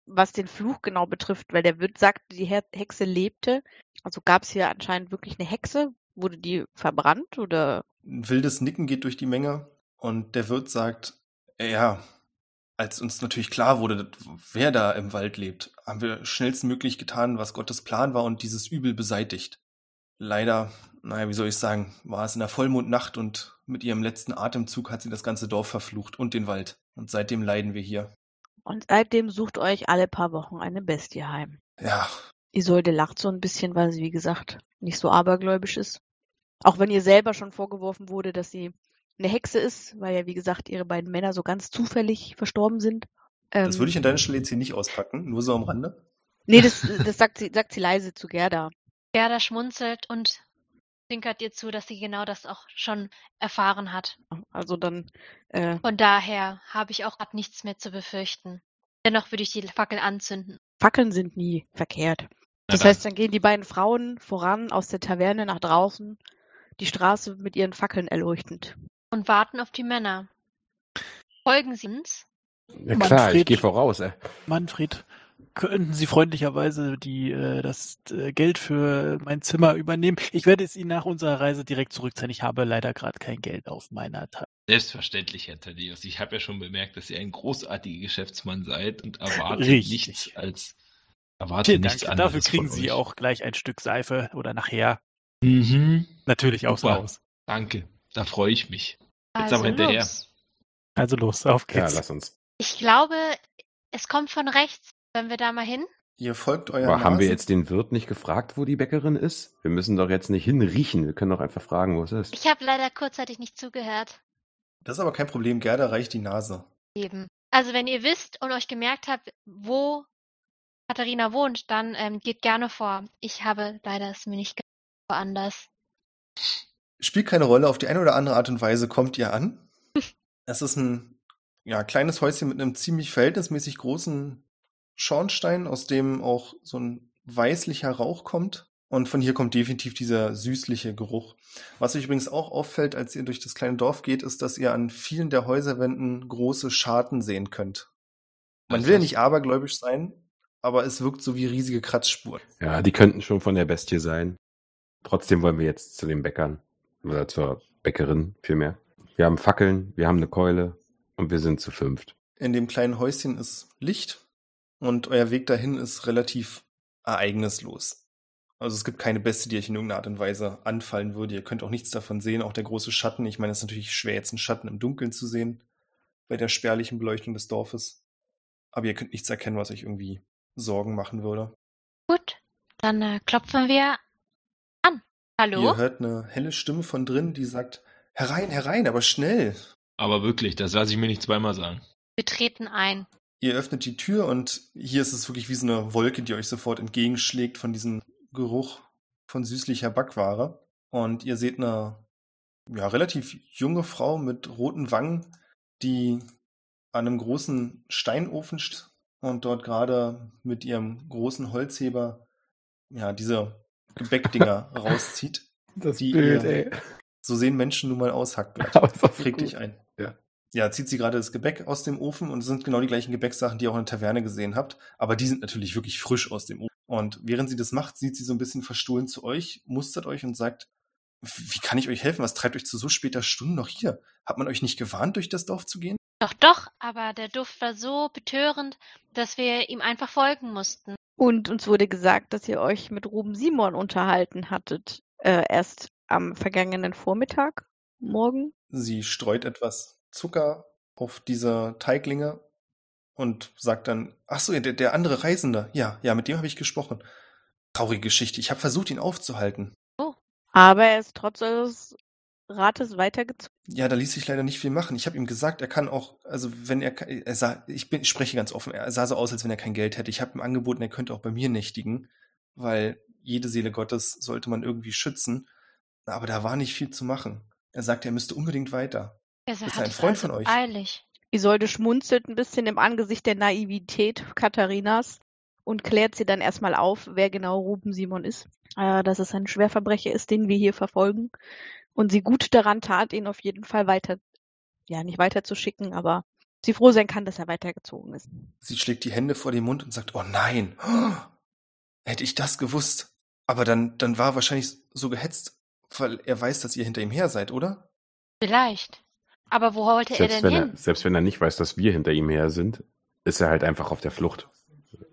was den Fluch genau betrifft, weil der Wirt sagte, die Hexe lebte. Also gab es hier anscheinend wirklich eine Hexe? Wurde die verbrannt oder? Ein wildes Nicken geht durch die Menge und der Wirt sagt, ja, als uns natürlich klar wurde, wer da im Wald lebt, haben wir schnellstmöglich getan, was Gottes Plan war und dieses Übel beseitigt. Leider, naja, wie soll ich sagen, war es in der Vollmondnacht und mit ihrem letzten Atemzug hat sie das ganze Dorf verflucht und den Wald. Und seitdem leiden wir hier. Und seitdem sucht euch alle paar Wochen eine Bestie heim. Ja, Isolde lacht so ein bisschen, weil sie, wie gesagt, nicht so abergläubisch ist. Auch wenn ihr selber schon vorgeworfen wurde, dass sie eine Hexe ist, weil ja, wie gesagt, ihre beiden Männer so ganz zufällig verstorben sind. das Ähm, würde ich an deiner Stelle jetzt hier nicht auspacken, nur so am Rande. Nee, das, das sagt, sie, sagt sie leise zu Gerda. Gerda schmunzelt und zwinkert ihr zu, dass sie genau das auch schon erfahren hat. Also dann, äh, Von daher habe ich auch grad nichts mehr zu befürchten. Dennoch würde ich die Fackel anzünden. Fackeln sind nie verkehrt. Das heißt, dann gehen die beiden Frauen voran aus der Taverne nach draußen, die Straße mit ihren Fackeln erleuchtend. Und warten auf die Männer. Folgen Sie uns? Ja klar, ich Manfred. gehe voraus. Äh. Manfred, könnten Sie freundlicherweise die, äh, das äh, Geld für mein Zimmer übernehmen? Ich werde es Ihnen nach unserer Reise direkt zurückzahlen. Ich habe leider gerade kein Geld auf meiner Tasche. Selbstverständlich, Herr Thaddeus. Ich habe ja schon bemerkt, dass ihr ein großartiger Geschäftsmann seid und erwarte Richtig. nichts als erwarte Vielen nichts Dank. anderes. Dafür kriegen von Sie euch. auch gleich ein Stück Seife oder nachher Mhm. natürlich aufs Super. Haus. Danke. Da freue ich mich. Jetzt Also aber hinterher. los. Also los, auf Ja, geht's. lass uns. Ich glaube, es kommt von rechts. Sollen wir da mal hin? Ihr folgt euren Aber haben wir Nasen. jetzt den Wirt nicht gefragt, wo die Bäckerin ist? Wir müssen doch jetzt nicht hinriechen. Wir können doch einfach fragen, wo es ist. Ich habe leider kurzzeitig nicht zugehört. Das ist aber kein Problem, Gerda reicht die Nase. Eben. Also wenn ihr wisst und euch gemerkt habt, wo Katharina wohnt, dann ähm, geht gerne vor. Ich habe leider es mir nicht woanders. Spielt keine Rolle, auf die eine oder andere Art und Weise kommt ihr an. Es ist ein ja, kleines Häuschen mit einem ziemlich verhältnismäßig großen Schornstein, aus dem auch so ein weißlicher Rauch kommt. Und von hier kommt definitiv dieser süßliche Geruch. Was euch übrigens auch auffällt, als ihr durch das kleine Dorf geht, ist, dass ihr an vielen der Häuserwänden große Scharten sehen könnt. Man Das will ja nicht abergläubisch sein, aber es wirkt so wie riesige Kratzspuren. Ja, die könnten schon von der Bestie sein. Trotzdem wollen wir jetzt zu den Bäckern. Oder zur Bäckerin vielmehr. Wir haben Fackeln, wir haben eine Keule und wir sind zu fünft. In dem kleinen Häuschen ist Licht und euer Weg dahin ist relativ ereignislos. Also es gibt keine Beste, die euch in irgendeiner Art und Weise anfallen würde. Ihr könnt auch nichts davon sehen, auch der große Schatten. Ich meine, es ist natürlich schwer, jetzt einen Schatten im Dunkeln zu sehen, bei der spärlichen Beleuchtung des Dorfes. Aber ihr könnt nichts erkennen, was euch irgendwie Sorgen machen würde. Gut, dann äh, klopfen wir an. Hallo? Ihr hört eine helle Stimme von drin, die sagt, herein, herein, aber schnell. Aber wirklich, das lasse ich mir nicht zweimal sagen. Wir treten ein. Ihr öffnet die Tür und hier ist es wirklich wie so eine Wolke, die euch sofort entgegenschlägt von diesem Geruch von süßlicher Backware. Und ihr seht eine ja, relativ junge Frau mit roten Wangen, die an einem großen Steinofen steht und dort gerade mit ihrem großen Holzheber ja, diese Gebäckdinger rauszieht. Das Die Bild, ihr- ey. So sehen Menschen nun mal aus, Hackblatt. Krieg gut. dich ein. Ja. Ja, zieht sie gerade das Gebäck aus dem Ofen und es sind genau die gleichen Gebäcksachen, die ihr auch in der Taverne gesehen habt, aber die sind natürlich wirklich frisch aus dem Ofen. Und während sie das macht, sieht sie so ein bisschen verstohlen zu euch, mustert euch und sagt, wie kann ich euch helfen? Was treibt euch zu so später Stunde noch hier? Hat man euch nicht gewarnt, durch das Dorf zu gehen? Doch, doch, aber der Duft war so betörend, dass wir ihm einfach folgen mussten. Und uns wurde gesagt, dass ihr euch mit Ruben Simon unterhalten hattet. Äh, erst am vergangenen Vormittag, morgen. Sie streut etwas Zucker auf diese Teiglinge und sagt dann, ach so, der, der andere Reisende, ja, ja, mit dem habe ich gesprochen. Traurige Geschichte. Ich habe versucht, ihn aufzuhalten. Aber er ist trotz eures Rates weitergezogen. Ja, da ließ sich leider nicht viel machen. Ich habe ihm gesagt, er kann auch, also wenn er, er sah, ich bin, ich spreche ganz offen, er sah so aus, als wenn er kein Geld hätte. Ich habe ihm angeboten, er könnte auch bei mir nächtigen, weil jede Seele Gottes sollte man irgendwie schützen. Aber da war nicht viel zu machen. Er sagte, er müsste unbedingt weiter. Er Ist er ein Freund also von euch? Eilig. Isolde schmunzelt ein bisschen im Angesicht der Naivität Katharinas und klärt sie dann erstmal auf, wer genau Ruben Simon ist. Äh, dass es ein Schwerverbrecher ist, den wir hier verfolgen. Und sie gut daran tat, ihn auf jeden Fall weiter, ja, nicht weiterzuschicken, aber sie froh sein kann, dass er weitergezogen ist. Sie schlägt die Hände vor den Mund und sagt, oh nein, hätte ich das gewusst. Aber dann, dann war er wahrscheinlich so gehetzt, weil er weiß, dass ihr hinter ihm her seid, oder? Vielleicht. Aber wo wollte er Selbst denn wenn hin? er, selbst wenn er nicht weiß, dass wir hinter ihm her sind, ist er halt einfach auf der Flucht.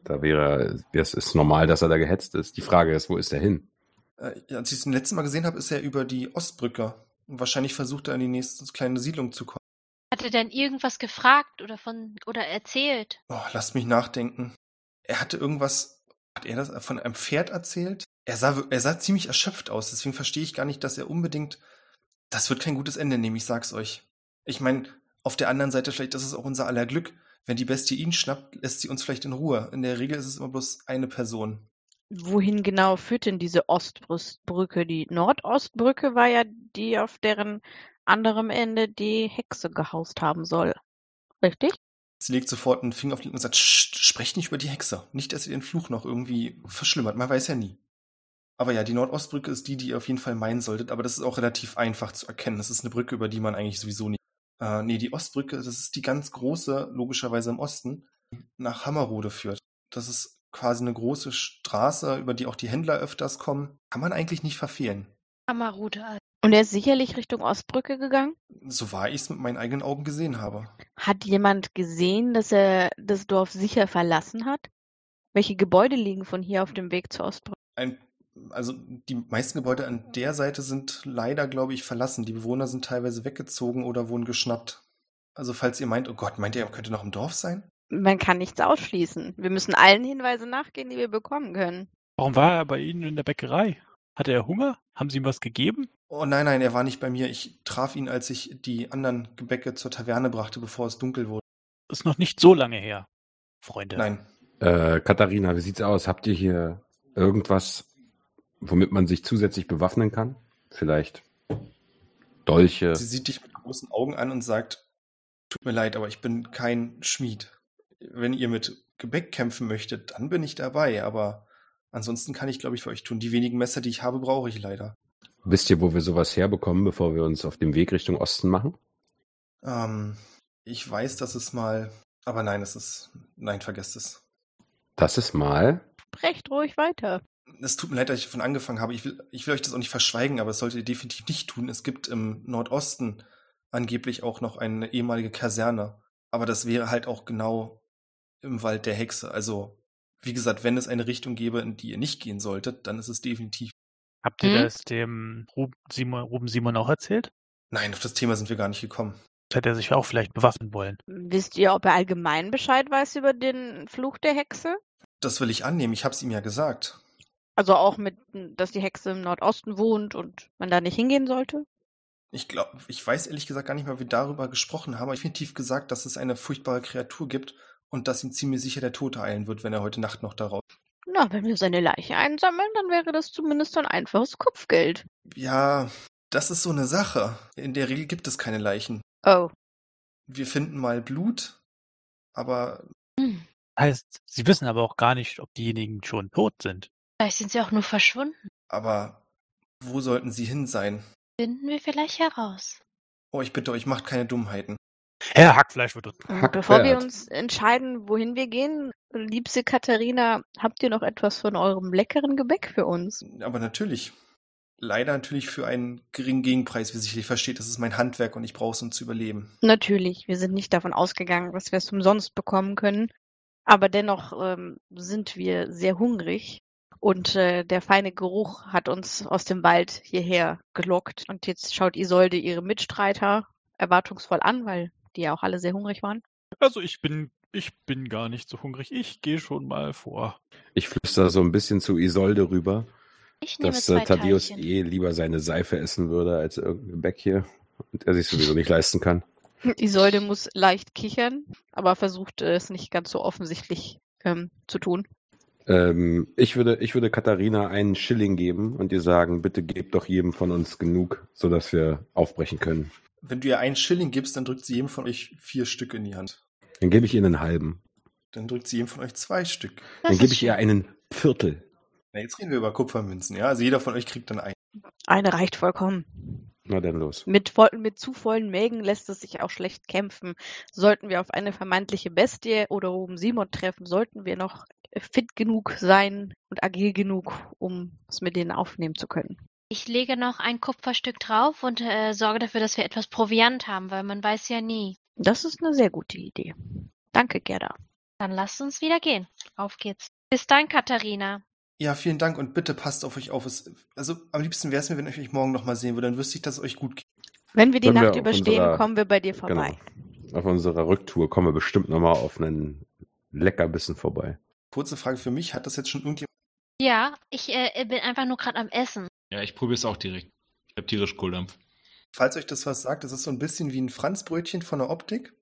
Da wäre, es ist normal, dass er da gehetzt ist. Die Frage ist, wo ist er hin? Äh, als ich es zum letzten Mal gesehen habe, ist er über die Ostbrücke. Und wahrscheinlich versucht er in die nächste kleine Siedlung zu kommen. Hat er denn irgendwas gefragt oder von oder erzählt? Oh, lasst mich nachdenken. Er hatte irgendwas, hat er das von einem Pferd erzählt? Er sah, er sah ziemlich erschöpft aus, deswegen verstehe ich gar nicht, dass er unbedingt, das wird kein gutes Ende nehmen, ich sag's euch. Ich meine, auf der anderen Seite, vielleicht ist es auch unser aller Glück. Wenn die Bestie ihn schnappt, lässt sie uns vielleicht in Ruhe. In der Regel ist es immer bloß eine Person. Wohin genau führt denn diese Ostbrücke? Die Nordostbrücke war ja die, auf deren anderem Ende die Hexe gehaust haben soll. Richtig? Sie legt sofort einen Finger auf den und sagt, "Sst, sprecht nicht über die Hexe. Nicht, dass ihr den Fluch noch irgendwie verschlimmert. Man weiß ja nie. Aber ja, die Nordostbrücke ist die, die ihr auf jeden Fall meinen solltet, aber das ist auch relativ einfach zu erkennen. Das ist eine Brücke, über die man eigentlich sowieso nicht. Äh, nee, die Ostbrücke, das ist die ganz große, logischerweise im Osten, nach Hammerrode führt. Das ist quasi eine große Straße, über die auch die Händler öfters kommen. Kann man eigentlich nicht verfehlen. Hammerrute. also. Und er ist sicherlich Richtung Ostbrücke gegangen? So wahr ich es mit meinen eigenen Augen gesehen habe. Hat jemand gesehen, dass er das Dorf sicher verlassen hat? Welche Gebäude liegen von hier auf dem Weg zur Ostbrücke? Ein, also die meisten Gebäude an der Seite sind leider, glaube ich, verlassen. Die Bewohner sind teilweise weggezogen oder wurden geschnappt. Also falls ihr meint, oh Gott, meint ihr, er könnte noch im Dorf sein? Man kann nichts ausschließen. Wir müssen allen Hinweisen nachgehen, die wir bekommen können. Warum war er bei Ihnen in der Bäckerei? Hatte er Hunger? Haben Sie ihm was gegeben? Oh nein, nein, er war nicht bei mir. Ich traf ihn, als ich die anderen Gebäcke zur Taverne brachte, bevor es dunkel wurde. Ist noch nicht so lange her, Freunde. Nein. Äh, Katharina, wie sieht's aus? Habt ihr hier irgendwas, womit man sich zusätzlich bewaffnen kann? Vielleicht Dolche. Sie sieht dich mit großen Augen an und sagt, tut mir leid, aber ich bin kein Schmied. Wenn ihr mit Gebäck kämpfen möchtet, dann bin ich dabei, aber ansonsten kann ich, glaube ich, für euch tun. Die wenigen Messer, die ich habe, brauche ich leider. Wisst ihr, wo wir sowas herbekommen, bevor wir uns auf dem Weg Richtung Osten machen? Ähm, ich weiß, dass es mal, aber nein, es ist, nein, vergesst es. Das ist mal. Sprecht ruhig weiter. Es tut mir leid, dass ich davon angefangen habe. Ich will, ich will euch das auch nicht verschweigen, aber es solltet ihr definitiv nicht tun. Es gibt im Nordosten angeblich auch noch eine ehemalige Kaserne. Aber das wäre halt auch genau im Wald der Hexe. Also, wie gesagt, wenn es eine Richtung gäbe, in die ihr nicht gehen solltet, dann ist es definitiv. Habt ihr Hm? das dem Ruben Simon, Ruben Simon auch erzählt? Nein, auf das Thema sind wir gar nicht gekommen. Hätte er sich auch vielleicht bewaffnen wollen. Wisst ihr, ob er allgemein Bescheid weiß über den Fluch der Hexe? Das will ich annehmen. Ich habe es ihm ja gesagt. Also auch mit, dass die Hexe im Nordosten wohnt und man da nicht hingehen sollte? Ich glaube, ich weiß ehrlich gesagt gar nicht mehr, wie wir darüber gesprochen haben. Aber definitiv gesagt, dass es eine furchtbare Kreatur gibt und dass ihm ziemlich sicher der Tod eilen wird, wenn er heute Nacht noch darauf. Na, wenn wir seine Leiche einsammeln, dann wäre das zumindest ein einfaches Kopfgeld. Ja, das ist so eine Sache. In der Regel gibt es keine Leichen. Oh. Wir finden mal Blut, aber Hm. Heißt, sie wissen aber auch gar nicht, ob diejenigen schon tot sind. Vielleicht sind sie auch nur verschwunden. aber wo sollten sie hin sein? Finden wir vielleicht heraus. Oh, ich bitte euch, macht keine Dummheiten. Herr Hackfleisch wird uns. Hackbert. bevor wir uns entscheiden, wohin wir gehen, liebste Katharina, habt ihr noch etwas von eurem leckeren Gebäck für uns? Aber natürlich. Leider natürlich für einen geringen Gegenpreis, wie sicherlich versteht. Das ist mein Handwerk und ich brauche es, um zu überleben. Natürlich, wir sind nicht davon ausgegangen, dass wir es umsonst bekommen können. Aber dennoch ähm, sind wir sehr hungrig. Und äh, der feine Geruch hat uns aus dem Wald hierher gelockt. Und jetzt schaut Isolde ihre Mitstreiter erwartungsvoll an, weil die ja auch alle sehr hungrig waren. Also ich bin, ich bin gar nicht so hungrig. Ich gehe schon mal vor. Ich flüster so ein bisschen zu Isolde rüber, dass äh, Thaddeus eh lieber seine Seife essen würde als irgendein Gebäck hier und er sich sowieso nicht leisten kann. Isolde muss leicht kichern, aber versucht äh, es nicht ganz so offensichtlich ähm, zu tun. Ähm, ich, würde, ich würde Katharina einen Schilling geben und ihr sagen, bitte gebt doch jedem von uns genug, sodass wir aufbrechen können. Wenn du ihr einen Schilling gibst, dann drückt sie jedem von euch vier Stück in die Hand. Dann gebe ich ihr einen halben. Dann drückt sie jedem von euch zwei Stück. Das Dann gebe ich ihr einen Viertel. Na, jetzt reden wir über Kupfermünzen, ja? Also jeder von euch kriegt dann einen. Eine reicht vollkommen. Na dann los. Mit, voll, mit zu vollen Mägen lässt es sich auch schlecht kämpfen. Sollten wir auf eine vermeintliche Bestie oder oben Simon treffen, sollten wir noch fit genug sein und agil genug, um es mit denen aufnehmen zu können. Ich lege noch ein Kupferstück drauf und äh, sorge dafür, dass wir etwas Proviant haben, weil man weiß ja nie. Das ist eine sehr gute Idee. Danke, Gerda. Dann lasst uns wieder gehen. Auf geht's. Bis dann, Katharina. Ja, vielen Dank und bitte passt auf euch auf. Es, also am liebsten wäre es mir, wenn ich euch morgen nochmal sehen würde. Dann wüsste ich, dass es euch gut geht. Wenn wir die Wenn wir Nacht auf überstehen, unserer- kommen wir bei dir vorbei. Genau. Auf unserer Rücktour kommen wir bestimmt nochmal auf einen Leckerbissen vorbei. Kurze Frage für mich, hat das jetzt schon irgendjemand... Ja, ich äh, bin einfach nur gerade am Essen. Ja, ich probiere es auch direkt. Ich habe tierisch Kohldampf. Falls euch das was sagt, es ist so ein bisschen wie ein Franzbrötchen von der Optik,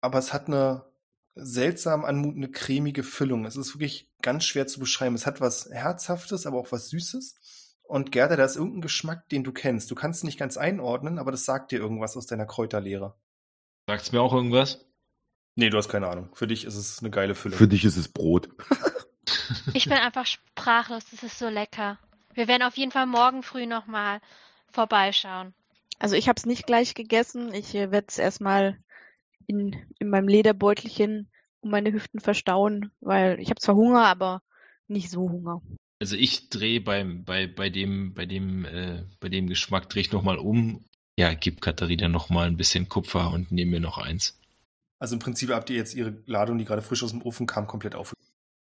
aber es hat eine seltsam anmutende cremige Füllung. Es ist wirklich ganz schwer zu beschreiben. Es hat was Herzhaftes, aber auch was Süßes. Und Gerda, da ist irgendein Geschmack, den du kennst. Du kannst es nicht ganz einordnen, aber das sagt dir irgendwas aus deiner Kräuterlehre. Sagt's mir auch irgendwas? Nee, du hast keine Ahnung. Für dich ist es eine geile Füllung. Für dich ist es Brot. Ich bin einfach sprachlos. Das ist so lecker. Wir werden auf jeden Fall morgen früh nochmal vorbeischauen. Also ich habe es nicht gleich gegessen. Ich äh, werde es erstmal in, in meinem Lederbeutelchen um meine Hüften verstauen, weil ich habe zwar Hunger, aber nicht so Hunger. Also ich drehe beim, bei, bei dem, bei dem, äh, bei dem Geschmack drehe ich nochmal um. Ja, gib Katharina nochmal ein bisschen Kupfer und nehme mir noch eins. Also im Prinzip habt ihr jetzt ihre Ladung, die gerade frisch aus dem Ofen kam, komplett auf.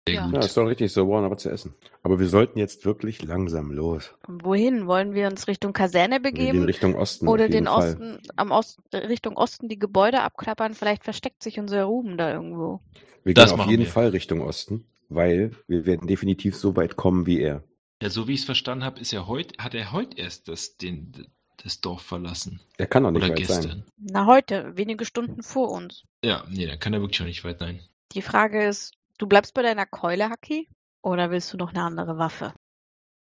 Ja. ist doch richtig, so wollen aber zu essen. Aber wir sollten jetzt wirklich langsam los. Wohin? Wollen wir uns Richtung Kaserne begeben? Richtung Osten. Oder auf jeden den Fall. Osten, am Osten, Richtung Osten die Gebäude abklappern? Vielleicht versteckt sich unser Ruben da irgendwo. Wir Das gehen auf jeden wir. Fall Richtung Osten, weil wir werden definitiv so weit kommen wie er. Ja, so wie ich es verstanden habe, ist er heute, hat er heute erst das, den, das Dorf verlassen. Er kann doch nicht Oder weit gestern. sein. Na, heute, wenige Stunden vor uns. Ja, nee, dann kann er wirklich noch nicht weit sein. Die Frage ist, du bleibst bei deiner Keule, Haki? Oder willst du noch eine andere Waffe?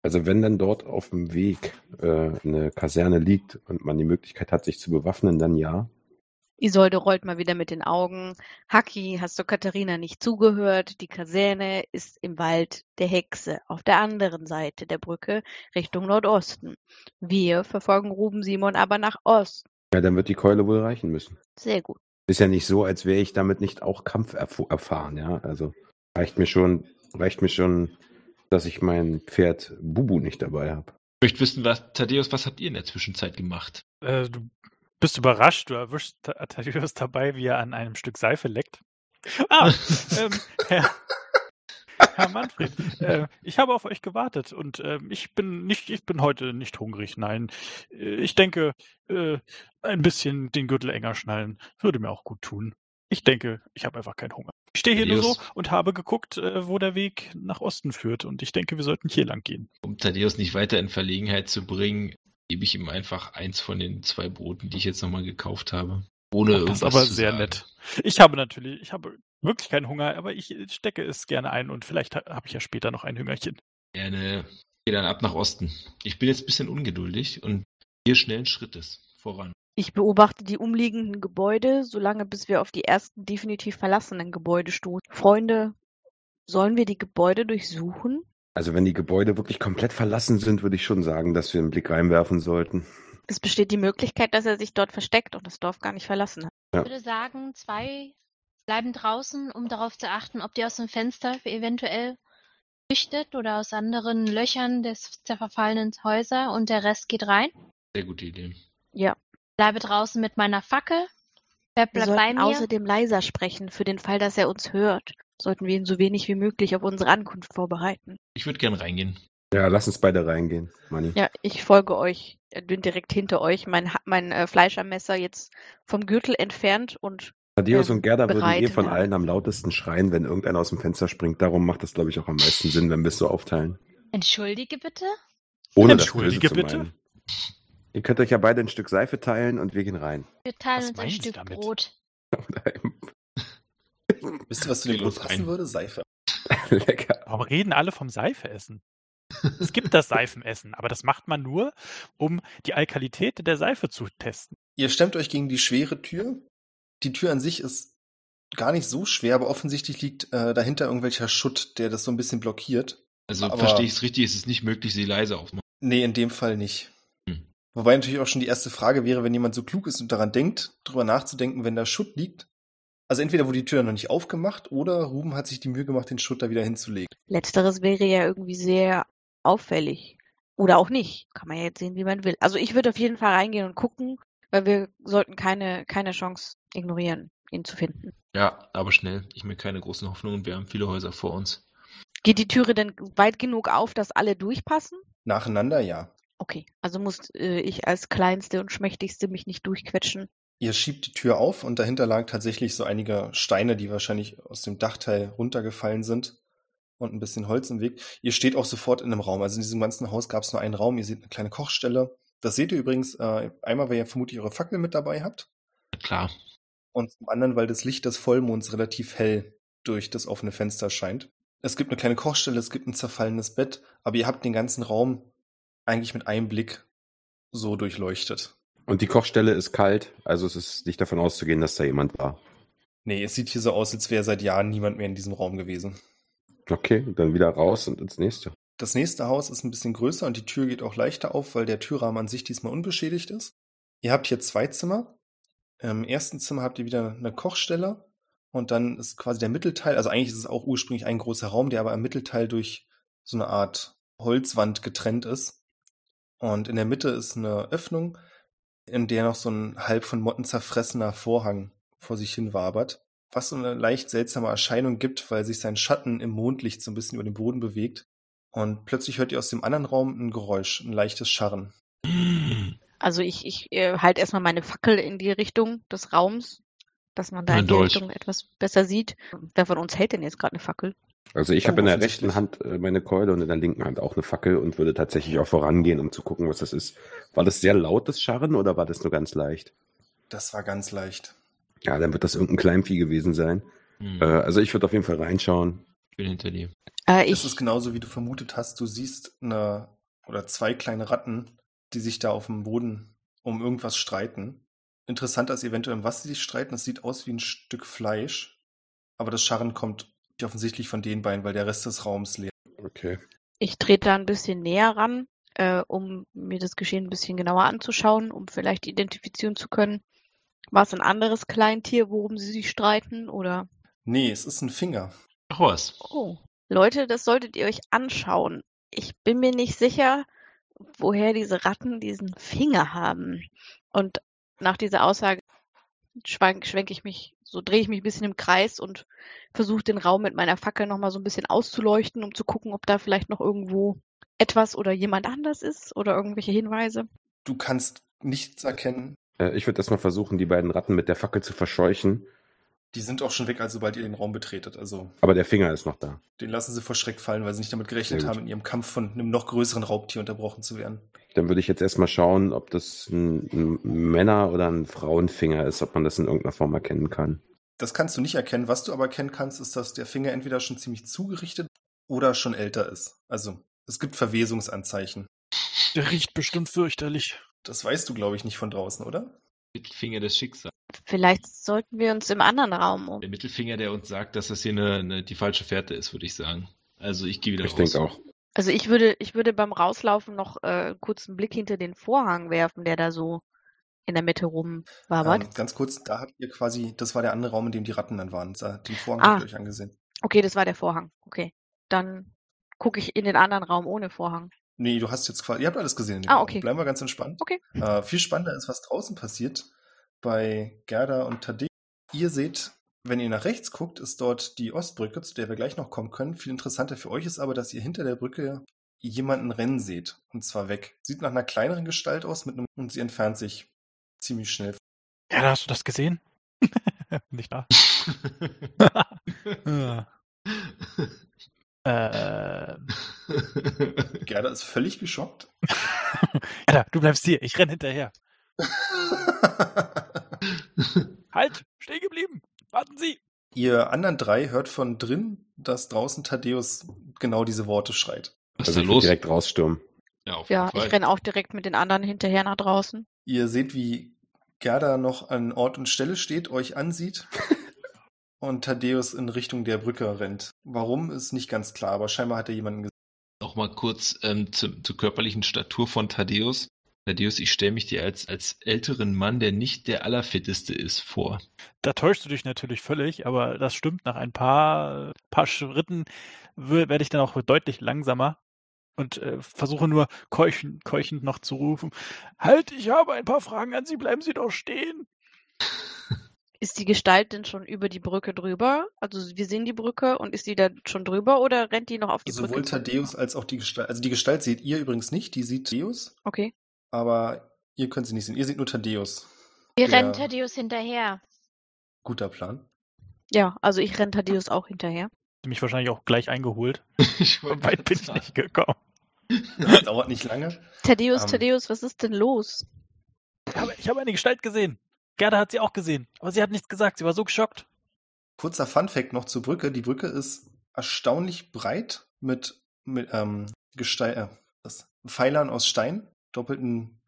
Also wenn dann dort auf dem Weg äh, eine Kaserne liegt und man die Möglichkeit hat, sich zu bewaffnen, dann ja. Isolde rollt mal wieder mit den Augen. Haki, hast du Katharina nicht zugehört? Die Kaserne ist im Wald der Hexe, auf der anderen Seite der Brücke, Richtung Nordosten. Wir verfolgen Ruben Simon aber nach Osten. Ja, dann wird die Keule wohl reichen müssen. Sehr gut. Ist ja nicht so, als wäre ich damit nicht auch Kampf erf erfahren, ja. Also reicht mir schon, reicht mir schon dass ich mein Pferd Bubu nicht dabei habe. Ich möchte wissen, was, Thaddeus, was habt ihr in der Zwischenzeit gemacht? Äh, du bist überrascht, du erwischst Thaddeus dabei, wie er an einem Stück Seife leckt. Ah, ähm, Herr, Herr Manfred, äh, ich habe auf euch gewartet und ähm, ich bin nicht, ich bin heute nicht hungrig. Nein, Äh, ich denke, äh, ein bisschen den Gürtel enger schnallen würde mir auch gut tun. Ich denke, ich habe einfach keinen Hunger. Ich stehe hier nur so Thaddeus. und habe geguckt, äh, wo der Weg nach Osten führt und ich denke, wir sollten hier lang gehen. Um Thaddeus nicht weiter in Verlegenheit zu bringen, gebe ich ihm einfach eins von den zwei Broten, die ich jetzt nochmal gekauft habe. Ohne Das ist aber zu sehr sagen. nett. Ich habe natürlich, ich habe wirklich keinen Hunger, aber ich stecke es gerne ein und vielleicht ha- habe ich ja später noch ein Hüngerchen. Gerne. Geh dann ab nach Osten. Ich bin jetzt ein bisschen ungeduldig und gehe schnellen Schrittes voran. Ich beobachte die umliegenden Gebäude, solange bis wir auf die ersten definitiv verlassenen Gebäude stoßen. Freunde, sollen wir die Gebäude durchsuchen? Also wenn die Gebäude wirklich komplett verlassen sind, würde ich schon sagen, dass wir einen Blick reinwerfen sollten. Es besteht die Möglichkeit, dass er sich dort versteckt und das Dorf gar nicht verlassen hat. Ich würde sagen, zwei bleiben draußen, um darauf zu achten, ob die aus dem Fenster eventuell flüchtet oder aus anderen Löchern des, der verfallenen Häuser und der Rest geht rein. Sehr gute Idee. Ja. Bleibe draußen mit meiner Fackel. Wer Wir bleibt bei sollten mir? außerdem leiser sprechen, für den Fall, dass er uns hört. Sollten wir ihn so wenig wie möglich auf unsere Ankunft vorbereiten. Ich würde gern reingehen. Ja, lass uns beide reingehen, Manni. Ja, ich folge euch, äh, bin direkt hinter euch, mein, mein äh, Fleischermesser jetzt vom Gürtel entfernt und Thaddeus ähm, und Gerda würden eh von ja. allen am lautesten schreien, wenn irgendeiner aus dem Fenster springt. Darum macht das, glaube ich, auch am meisten Sinn, wenn wir es so aufteilen. Entschuldige bitte? Ohne das Entschuldige Böse zu bitte? meinen. Ihr könnt euch ja beide ein Stück Seife teilen und wir gehen rein. Wir teilen Was uns ein Stück damit? Brot. Wisst ihr, was zu dem Brot passen würde? Seife. Lecker. Warum reden alle vom Seifeessen? Es gibt das Seifenessen, aber das macht man nur, um die Alkalität der Seife zu testen. Ihr stemmt euch gegen die schwere Tür. Die Tür an sich ist gar nicht so schwer, aber offensichtlich liegt äh, dahinter irgendwelcher Schutt, der das so ein bisschen blockiert. Also Aber- verstehe ich es richtig, es ist nicht möglich, sie leise aufzumachen. Nee, in dem Fall nicht. Hm. Wobei natürlich auch schon die erste Frage wäre, wenn jemand so klug ist und daran denkt, drüber nachzudenken, wenn da Schutt liegt. Also entweder wurde die Tür noch nicht aufgemacht oder Ruben hat sich die Mühe gemacht, den Schutt da wieder hinzulegen. letzteres wäre ja irgendwie sehr auffällig. Oder auch nicht. Kann man ja jetzt sehen, wie man will. Also ich würde auf jeden Fall reingehen und gucken, weil wir sollten keine, keine Chance ignorieren, ihn zu finden. Ja, aber schnell. Ich mir keine großen Hoffnungen. Wir haben viele Häuser vor uns. Geht die Türe denn weit genug auf, dass alle durchpassen? Nacheinander, ja. Okay, also muss äh, ich als kleinste und schmächtigste mich nicht durchquetschen. Ihr schiebt die Tür auf und dahinter lagen tatsächlich so einige Steine, die wahrscheinlich aus dem Dachteil runtergefallen sind und ein bisschen Holz im Weg. Ihr steht auch sofort in einem Raum. Also in diesem ganzen Haus gab es nur einen Raum. Ihr seht eine kleine Kochstelle. Das seht ihr übrigens äh, einmal, weil ihr vermutlich eure Fackel mit dabei habt klar. und zum anderen, weil das Licht des Vollmonds relativ hell durch das offene Fenster scheint. Es gibt eine kleine Kochstelle, es gibt ein zerfallenes Bett, aber ihr habt den ganzen Raum eigentlich mit einem Blick so durchleuchtet. Und die Kochstelle ist kalt, also es ist nicht davon auszugehen, dass da jemand war. Nee, es sieht hier so aus, als wäre seit Jahren niemand mehr in diesem Raum gewesen. Okay, dann wieder raus und ins nächste. Das nächste Haus ist ein bisschen größer und die Tür geht auch leichter auf, weil der Türrahmen an sich diesmal unbeschädigt ist. Ihr habt hier zwei Zimmer. Im ersten Zimmer habt ihr wieder eine Kochstelle und dann ist quasi der Mittelteil, also eigentlich ist es auch ursprünglich ein großer Raum, der aber im Mittelteil durch so eine Art Holzwand getrennt ist. Und in der Mitte ist eine Öffnung, in der noch so ein halb von Motten zerfressener Vorhang vor sich hin wabert. Was so eine leicht seltsame Erscheinung gibt, weil sich sein Schatten im Mondlicht so ein bisschen über den Boden bewegt. Und plötzlich hört ihr aus dem anderen Raum ein Geräusch, ein leichtes Scharren. Also ich, ich äh, halte erstmal meine Fackel in die Richtung des Raums, dass man da in die Dolch. Richtung etwas besser sieht. Wer von uns hält denn jetzt gerade eine Fackel? Also ich habe in der rechten Hand äh, meine Keule und in der linken Hand auch eine Fackel und würde tatsächlich auch vorangehen, um zu gucken, was das ist. War das sehr lautes Scharren oder war das nur ganz leicht? Das war ganz leicht. Ja, dann wird das irgendein Kleinvieh gewesen sein. Hm, Äh, also ich würde auf jeden Fall reinschauen. ich bin hinter dir. Äh, Es ich, ist genauso, wie du vermutet hast. Du siehst eine oder zwei kleine Ratten, die sich da auf dem Boden um irgendwas streiten. Interessant ist eventuell, um was sie sich streiten. Es sieht aus wie ein Stück Fleisch. Aber das Scharren kommt offensichtlich von den beiden, weil der Rest des Raums leer. Okay. ich trete da ein bisschen näher ran, äh, um mir das Geschehen ein bisschen genauer anzuschauen, um vielleicht identifizieren zu können, war es ein anderes Kleintier, worum sie sich streiten oder? Nee, es ist ein Finger. Ach was. Oh, Leute, das solltet ihr euch anschauen. Ich bin mir nicht sicher, woher diese Ratten diesen Finger haben. Und nach dieser Aussage schwenk, schwenke ich mich, so drehe ich mich ein bisschen im Kreis und versuche den Raum mit meiner Fackel nochmal so ein bisschen auszuleuchten, um zu gucken, ob da vielleicht noch irgendwo etwas oder jemand anders ist oder irgendwelche Hinweise. Du kannst nichts erkennen. Äh, ich würde erstmal versuchen, die beiden Ratten mit der Fackel zu verscheuchen. Die sind auch schon weg, also sobald ihr den Raum betretet. Also Aber der Finger ist noch da. den lassen sie vor Schreck fallen, weil sie nicht damit gerechnet haben, in ihrem Kampf von einem noch größeren Raubtier unterbrochen zu werden. Dann würde ich jetzt erstmal schauen, ob das ein, ein Männer- oder ein Frauenfinger ist, ob man das in irgendeiner Form erkennen kann. Das kannst du nicht erkennen. Was du aber erkennen kannst, ist, dass der Finger entweder schon ziemlich zugerichtet oder schon älter ist. Also es gibt Verwesungsanzeichen. Der riecht bestimmt fürchterlich. Das weißt du, glaube ich, nicht von draußen, oder? Mittelfinger des Schicksals. Vielleicht sollten wir uns im anderen Raum um. Der Mittelfinger, der uns sagt, dass das hier eine, eine, die falsche Fährte ist, würde ich sagen. Also ich gehe wieder Ich raus. denke auch. Also ich würde, ich würde beim Rauslaufen noch äh, kurz einen Blick hinter den Vorhang werfen, der da so in der Mitte rumwabert. Ähm, ganz kurz, da habt ihr quasi, das war der andere Raum, in dem die Ratten dann waren. Den Vorhang Ah. habt ihr euch angesehen. Okay, das war der Vorhang. Okay. Dann gucke ich in den anderen Raum ohne Vorhang. Nee, du hast jetzt quasi, ihr habt alles gesehen. in dem Ah, okay. Bleiben wir ganz entspannt. Okay. Äh, viel spannender ist, was draußen passiert bei Gerda und Tadej. Ihr seht, wenn ihr nach rechts guckt, ist dort die Ostbrücke, zu der wir gleich noch kommen können. Viel interessanter für euch ist aber, dass ihr hinter der Brücke jemanden rennen seht. Und zwar weg. Sieht nach einer kleineren Gestalt aus mit einem, und sie entfernt sich ziemlich schnell. Ja, hast du das gesehen? Nicht da. Äh, Gerda ist völlig geschockt. Alter, du bleibst hier, ich renn hinterher. Halt, stehen geblieben. Warten Sie. ihr anderen drei hört von drin, dass draußen Thaddeus genau diese Worte schreit. Was Also ist da los? direkt rausstürmen. Ja, auf Ja, ich renne auch direkt mit den anderen hinterher nach draußen. Ihr seht, wie Gerda noch an Ort und Stelle steht, euch ansieht und Thaddeus in Richtung der Brücke rennt. Warum ist nicht ganz klar, aber scheinbar hat er jemanden gesehen. Nochmal kurz ähm, zu, zur körperlichen Statur von Thaddeus. Thaddeus, ich stelle mich dir als, als älteren Mann, der nicht der allerfitteste ist, vor. Da täuschst du dich natürlich völlig, aber das stimmt. Nach ein paar, paar Schritten werde ich dann auch deutlich langsamer und äh, versuche nur keuchend, keuchend noch zu rufen. Halt, ich habe ein paar Fragen an Sie, bleiben Sie doch stehen. Ist die Gestalt denn schon über die Brücke drüber? Also wir sehen die Brücke und ist die da schon drüber oder rennt die noch auf die Sowohl Brücke? zu? Thaddeus als auch die Gestalt. Also die Gestalt seht ihr übrigens nicht, die sieht Thaddeus, Okay. aber ihr könnt sie nicht sehen. Ihr seht nur Thaddeus. Wir rennen Thaddeus hinterher. Guter Plan. Ja, also ich renne Thaddeus auch hinterher. Mich wahrscheinlich auch gleich eingeholt. Ich weit bin ich nicht gekommen. Das dauert nicht lange. Thaddeus, Ähm. Thaddeus, was ist denn los? Ich habe, ich habe eine Gestalt gesehen. Gerda hat sie auch gesehen, aber sie hat nichts gesagt. Sie war so geschockt. Kurzer Funfact noch zur Brücke. Die Brücke ist erstaunlich breit mit, mit ähm, äh, das, Pfeilern aus Stein, doppelten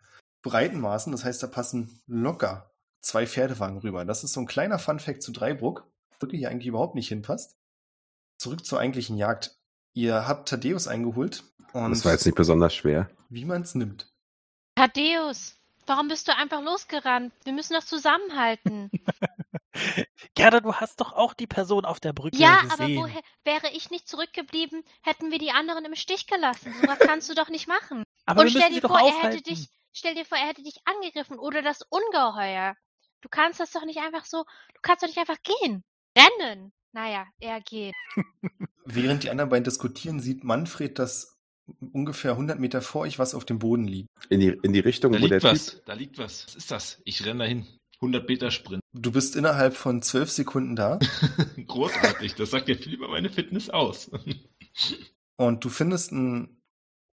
Breitenmaßen. Das heißt, da passen locker zwei Pferdewagen rüber. Das ist so ein kleiner Funfact zu Dreiburg. Brücke hier eigentlich überhaupt nicht hinpasst. Zurück zur eigentlichen Jagd. Ihr habt Thaddeus eingeholt und Das war jetzt nicht besonders schwer. wie man es nimmt. Thaddeus, warum bist du einfach losgerannt? Wir müssen doch zusammenhalten. Gerda, du hast doch auch die Person auf der Brücke ja, gesehen. aber woher, wäre ich nicht zurückgeblieben, hätten wir die anderen im Stich gelassen. So was kannst du doch nicht machen. aber Und wir stell dir vor, er aufhalten. hätte dich, stell dir vor, er hätte dich angegriffen oder das Ungeheuer. Du kannst das doch nicht einfach so, du kannst doch nicht einfach gehen. Rennen. Naja, er geht. Während die anderen beiden diskutieren, sieht Manfred, dass ungefähr 100 Meter vor euch was auf dem Boden liegt. In die, in die Richtung, Da wo der liegt was, Typ. da liegt was. Was ist das? Ich renne dahin. 100 Meter Sprint. Du bist innerhalb von zwölf Sekunden da Großartig. Das sagt ja viel über meine Fitness aus. und du findest einen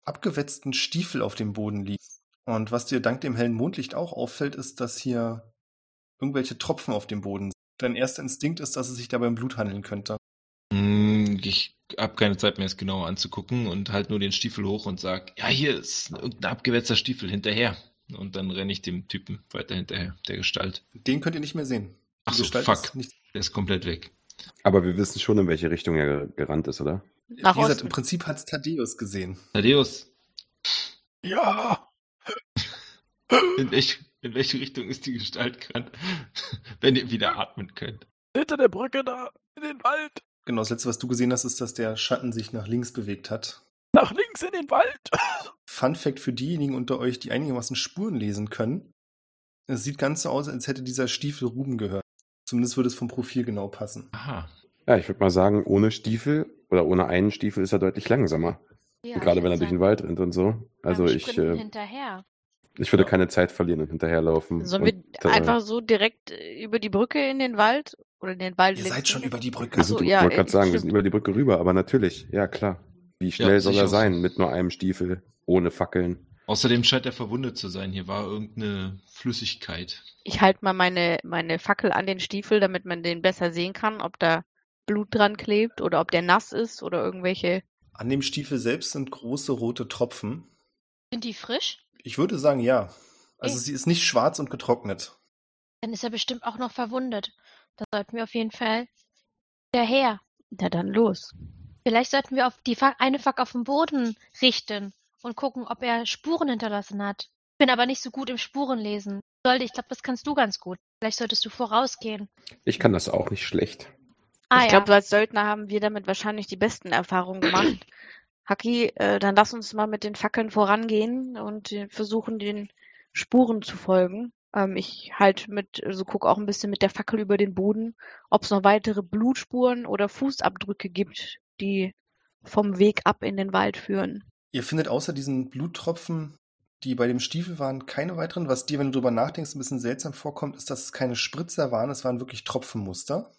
abgewetzten Stiefel auf dem Boden liegen. Und was dir dank dem hellen Mondlicht auch auffällt, ist, dass hier irgendwelche Tropfen auf dem Boden sind. Dein erster Instinkt ist, dass es sich dabei um Blut handeln könnte. Mm, Ich habe keine Zeit mehr, es genauer anzugucken und halt nur den Stiefel hoch und sag, ja, hier ist irgendein abgewetzter Stiefel hinterher. Und dann renne ich dem Typen weiter hinterher, der Gestalt. Den könnt ihr nicht mehr sehen. Die Ach so, Gestalt fuck. ist nicht. Der ist komplett weg. Aber wir wissen schon, in welche Richtung er gerannt ist, oder? Nach Wie gesagt, im Prinzip hat es Thaddeus gesehen. Thaddeus, Ja, in, welch, in welche Richtung ist die Gestalt gerannt? Wenn ihr wieder atmen könnt. hinter der Brücke da, in den Wald. Genau, das letzte, was du gesehen hast, ist, dass der Schatten sich nach links bewegt hat. Nach links in den Wald! Fun Fact für diejenigen unter euch, die einigermaßen Spuren lesen können. Es sieht ganz so aus, als hätte dieser Stiefel Ruben gehört. Zumindest würde es vom Profil genau passen. Aha. Ja, ich würde mal sagen, ohne Stiefel oder ohne einen Stiefel ist er deutlich langsamer. Ja, Gerade wenn er durch den Wald rennt und so. Also ich, äh, hinterher. Ich würde Ja. keine Zeit verlieren und hinterherlaufen. Sollen wir und, äh, einfach so direkt äh, über die Brücke in den Wald oder in den Wald Ihr seid schon über die Brücke. Wir so, ja, wollte äh, gerade sagen, wir stimmt. sind über die Brücke rüber, aber natürlich, ja klar. Wie schnell Ja, soll er sein mit nur einem Stiefel, ohne Fackeln? Außerdem scheint er verwundet zu sein. Hier war irgendeine Flüssigkeit. Ich halte mal meine, meine Fackel an den Stiefel, damit man den besser sehen kann, ob da Blut dran klebt oder ob der nass ist oder irgendwelche. An dem Stiefel selbst sind große rote Tropfen. Sind die frisch? Ich würde sagen, ja. Also Okay. sie ist nicht schwarz und getrocknet. Dann ist er bestimmt auch noch verwundet. Da sollten wir auf jeden Fall daher. Na dann los. Vielleicht sollten wir auf die Fa eine Fack auf den Boden richten und gucken, ob er Spuren hinterlassen hat. Bin aber nicht so gut im Spurenlesen. Sollte, ich glaube, das kannst du ganz gut. Vielleicht solltest du vorausgehen. Ich kann das auch nicht schlecht. Ah ich ja. glaube, als Söldner haben wir damit wahrscheinlich die besten Erfahrungen gemacht. Haki, äh, dann lass uns mal mit den Fackeln vorangehen und versuchen, den Spuren zu folgen. Ähm, ich halt mit, also guck auch ein bisschen mit der Fackel über den Boden, ob es noch weitere Blutspuren oder Fußabdrücke gibt, die vom Weg ab in den Wald führen. Ihr findet außer diesen Bluttropfen, die bei dem Stiefel waren, keine weiteren. Was dir, wenn du drüber nachdenkst, ein bisschen seltsam vorkommt, ist, dass es keine Spritzer waren, es waren wirklich Tropfenmuster.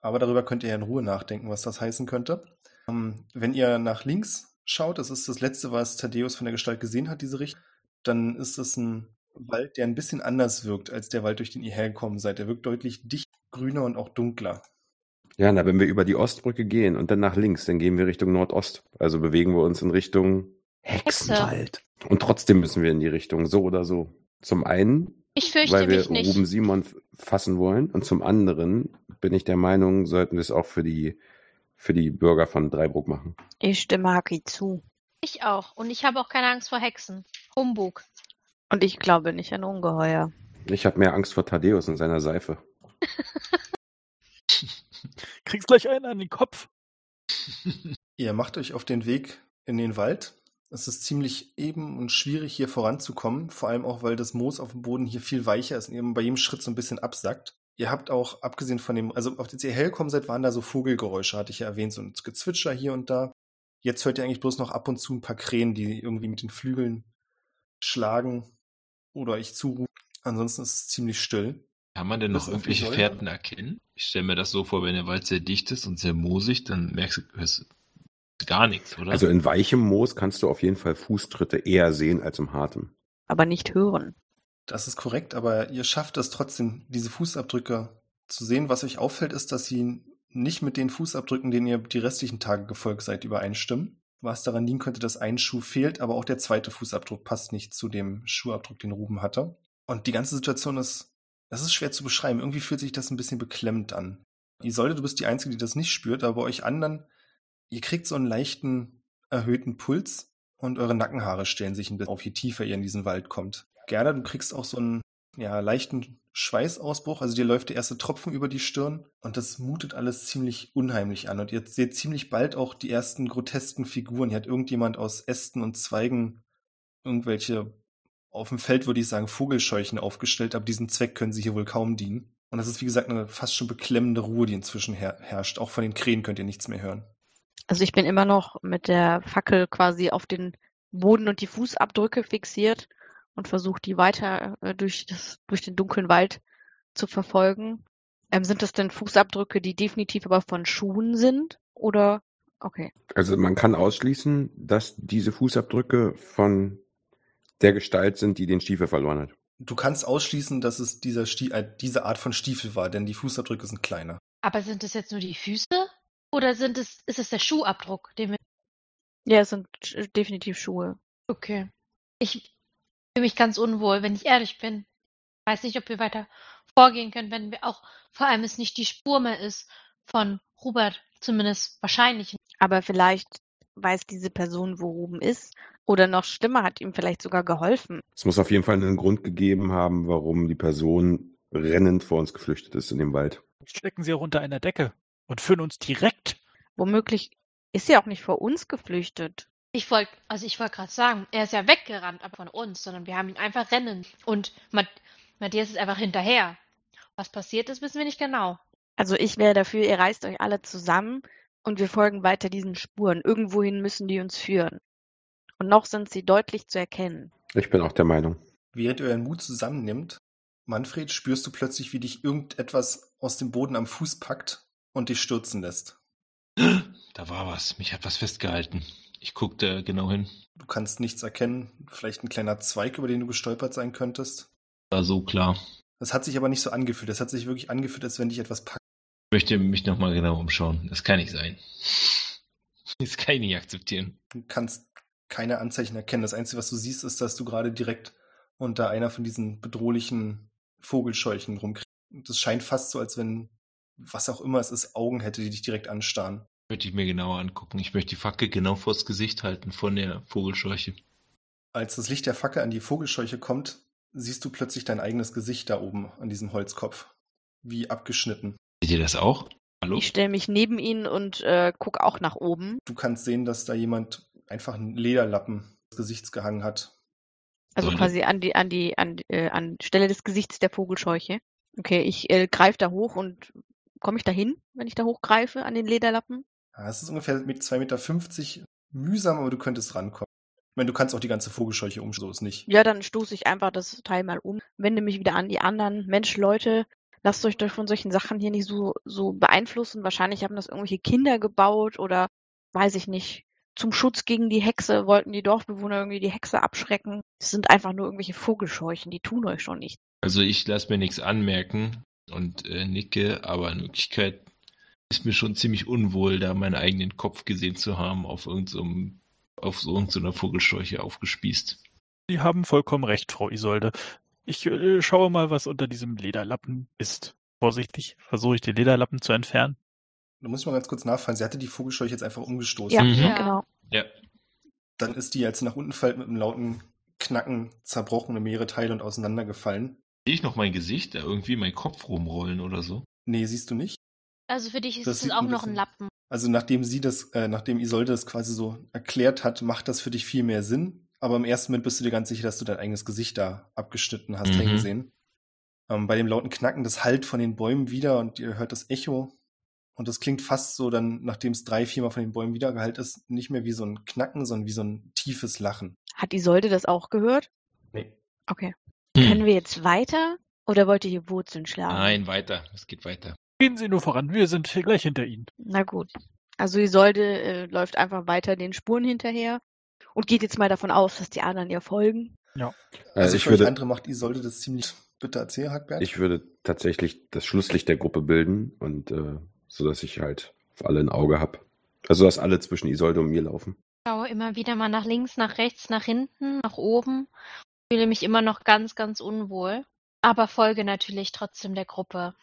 Aber darüber könnt ihr ja in Ruhe nachdenken, was das heißen könnte. Ähm, wenn ihr nach links schaut, das ist das letzte, was Thaddeus von der Gestalt gesehen hat, diese Richtung, dann ist es ein Wald, der ein bisschen anders wirkt als der Wald, durch den ihr hergekommen seid. Der wirkt deutlich dicht, grüner und auch dunkler. Ja, na, wenn wir über die Ostbrücke gehen und dann nach links, dann gehen wir Richtung Nordost. Also bewegen wir uns in Richtung Hexenwald. Und trotzdem müssen wir in die Richtung, so oder so. Zum einen, Ich fürchte weil wir. Ruben Simon fassen wollen. Und zum anderen bin ich der Meinung, sollten wir es auch für die, für die Bürger von Dreiburg machen. Ich stimme Haki zu. Ich auch. Und ich habe auch keine Angst vor Hexen. Humbug. Und ich glaube nicht an Ungeheuer. Ich habe mehr Angst vor Thaddeus und seiner Seife. Kriegst gleich einen an den Kopf. Ihr macht euch auf den Weg in den Wald. Es ist ziemlich eben und schwierig, hier voranzukommen, vor allem auch, weil das Moos auf dem Boden hier viel weicher ist und eben bei jedem Schritt so ein bisschen absackt. Ihr habt auch, abgesehen von dem, also auf als ihr hergekommen seid, waren da so Vogelgeräusche, hatte ich ja erwähnt, so ein Gezwitscher hier und da. Jetzt hört ihr eigentlich bloß noch ab und zu ein paar Krähen, die irgendwie mit den Flügeln schlagen oder euch zurufen. Ansonsten ist es ziemlich still. Kann man denn noch irgendwelche? Fährten erkennen? Ich stelle mir das so vor, wenn der Wald sehr dicht ist und sehr moosig, dann merkst du hörst du gar nichts, oder? Also in weichem Moos kannst du auf jeden Fall Fußtritte eher sehen als im hartem. Aber nicht hören. Das ist korrekt, aber ihr schafft es trotzdem, diese Fußabdrücke zu sehen. Was euch auffällt, ist, dass sie nicht mit den Fußabdrücken, denen ihr die restlichen Tage gefolgt seid, übereinstimmen. Was daran liegen könnte, dass ein Schuh fehlt, aber auch der zweite Fußabdruck passt nicht zu dem Schuhabdruck, den Ruben hatte. Und die ganze Situation ist, das ist schwer zu beschreiben. Irgendwie fühlt sich das ein bisschen beklemmend an. Isolde, du bist die Einzige, die das nicht spürt, aber euch anderen, ihr kriegt so einen leichten, erhöhten Puls und eure Nackenhaare stellen sich ein bisschen auf, je tiefer ihr in diesen Wald kommt. Gerda, du kriegst auch so einen ja, leichten Schweißausbruch, also dir läuft der erste Tropfen über die Stirn und das mutet alles ziemlich unheimlich an. Und ihr seht ziemlich bald auch die ersten grotesken Figuren. Hier hat irgendjemand aus Ästen und Zweigen irgendwelche, auf dem Feld würde ich sagen, Vogelscheuchen aufgestellt, aber diesem Zweck können sie hier wohl kaum dienen. Und das ist, wie gesagt, eine fast schon beklemmende Ruhe, die inzwischen her herrscht. Auch von den Krähen könnt ihr nichts mehr hören. Also ich bin immer noch mit der Fackel quasi auf den Boden und die Fußabdrücke fixiert und versuche die weiter äh, durch, das, durch den dunklen Wald zu verfolgen. Ähm, sind das denn Fußabdrücke, die definitiv aber von Schuhen sind? Oder okay. Also man kann ausschließen, dass diese Fußabdrücke von der Gestalt sind, die den Stiefel verloren hat. Du kannst ausschließen, dass es dieser Stie äh, diese Art von Stiefel war, denn die Fußabdrücke sind kleiner. Aber sind es jetzt nur die Füße? Oder sind es, ist es der Schuhabdruck, den wir. Ja, es sind äh, definitiv Schuhe. Okay. Ich fühle mich ganz unwohl, wenn ich ehrlich bin. Weiß nicht, ob wir weiter vorgehen können, wenn wir auch, vor allem es nicht die Spur mehr ist von Robert, zumindest wahrscheinlich. Aber vielleicht weiß diese Person, wo Ruben ist. Oder noch schlimmer, hat ihm vielleicht sogar geholfen. Es muss auf jeden Fall einen Grund gegeben haben, warum die Person rennend vor uns geflüchtet ist in dem Wald. Stecken sie auch unter einer Decke und führen uns direkt. Womöglich ist sie auch nicht vor uns geflüchtet. Ich wollte, also ich wollte gerade sagen, er ist ja weggerannt, aber von uns, sondern wir haben ihn einfach rennen. Und Mat Matthias ist einfach hinterher. Was passiert ist, wissen wir nicht genau. Also ich wäre dafür, ihr reißt euch alle zusammen und wir folgen weiter diesen Spuren. Irgendwohin müssen die uns führen. Und noch sind sie deutlich zu erkennen. Ich bin auch der Meinung. Während ihr euren Mut zusammennimmt, Manfred, spürst du plötzlich, wie dich irgendetwas aus dem Boden am Fuß packt und dich stürzen lässt. Da war was. Mich hat was festgehalten. Ich guckte genau hin. Du kannst nichts erkennen. Vielleicht ein kleiner Zweig, über den du gestolpert sein könntest. War so klar. Das hat sich aber nicht so angefühlt. Das hat sich wirklich angefühlt, als wenn dich etwas packt. Ich möchte mich nochmal genau umschauen. Das kann nicht sein. Das kann ich nicht akzeptieren. Du kannst keine Anzeichen erkennen. Das Einzige, was du siehst, ist, dass du gerade direkt unter einer von diesen bedrohlichen Vogelscheuchen rumkriegst. Das scheint fast so, als wenn, was auch immer es ist, Augen hätte, die dich direkt anstarren. Möchte ich mir genauer angucken. Ich möchte die Fackel genau vors Gesicht halten von der Vogelscheuche. Als das Licht der Fackel an die Vogelscheuche kommt, siehst du plötzlich dein eigenes Gesicht da oben an diesem Holzkopf. Wie abgeschnitten. Seht ihr das auch? Hallo? Ich stelle mich neben ihn und äh, gucke auch nach oben. Du kannst sehen, dass da jemand einfach einen Lederlappen des Gesichts gehangen hat. Also quasi an die, an die, an, äh, an Stelle des Gesichts der Vogelscheuche. Okay, ich äh, greife da hoch und komme ich da hin, wenn ich da hochgreife an den Lederlappen? Es ist ungefähr mit 2,50 Meter mühsam, aber du könntest rankommen. Ich meine, du kannst auch die ganze Vogelscheuche um, so ist nicht. Ja, dann stoße ich einfach das Teil mal um, wende mich wieder an die anderen. Mensch, Leute, lasst euch doch von solchen Sachen hier nicht so, so beeinflussen. Wahrscheinlich haben das irgendwelche Kinder gebaut oder weiß ich nicht. Zum Schutz gegen die Hexe wollten die Dorfbewohner irgendwie die Hexe abschrecken. Das sind einfach nur irgendwelche Vogelscheuchen, die tun euch schon nicht. Also ich lasse mir nichts anmerken und äh, nicke, aber in Wirklichkeit ist mir schon ziemlich unwohl, da meinen eigenen Kopf gesehen zu haben, auf irgendeinem, auf so irgendeiner Vogelscheuche aufgespießt. Sie haben vollkommen recht, Frau Isolde. Ich äh, schaue mal, was unter diesem Lederlappen ist. Vorsichtig versuche ich den Lederlappen zu entfernen. Da muss ich mal ganz kurz nachfragen. Sie hatte die Vogelscheuche jetzt einfach umgestoßen. Ja, Mhm. Ja. genau. Ja, Dann ist die, als sie nach unten fällt, mit einem lauten Knacken zerbrochen in mehrere Teile und auseinandergefallen. sehe ich noch mein Gesicht, da irgendwie mein Kopf rumrollen oder so. Nee, siehst du nicht. Also für dich ist Das es auch ein noch ein Lappen. Also nachdem sie das, äh, nachdem Isolde das quasi so erklärt hat, macht das für dich viel mehr Sinn. Aber im ersten Moment bist du dir ganz sicher, dass du dein eigenes Gesicht da abgeschnitten hast, Mhm. hängen sehen. Ähm, bei dem lauten Knacken, das hallt von den Bäumen wieder und ihr hört das Echo. Und das klingt fast so dann, nachdem es drei, viermal von den Bäumen wiedergehallt ist, nicht mehr wie so ein Knacken, sondern wie so ein tiefes Lachen. Hat Isolde das auch gehört? Nee. Okay. Hm. Können wir jetzt weiter? Oder wollt ihr hier Wurzeln schlagen? Nein, weiter. Es geht weiter. Gehen Sie nur voran, wir sind hier gleich hinter Ihnen. Na gut. Also Isolde äh, läuft einfach weiter den Spuren hinterher und geht jetzt mal davon aus, dass die anderen ihr folgen. Also Also ich würde, andere macht Isolde das ziemlich. Bitte erzähl, Hackberg. ich würde tatsächlich das Schlusslicht der Gruppe bilden und äh, so dass ich halt auf alle ein Auge habe. Also dass alle zwischen Isolde und mir laufen. Schaue immer wieder mal nach links, nach rechts, nach hinten, nach oben. Fühle mich immer noch ganz, ganz unwohl. Aber folge natürlich trotzdem der Gruppe.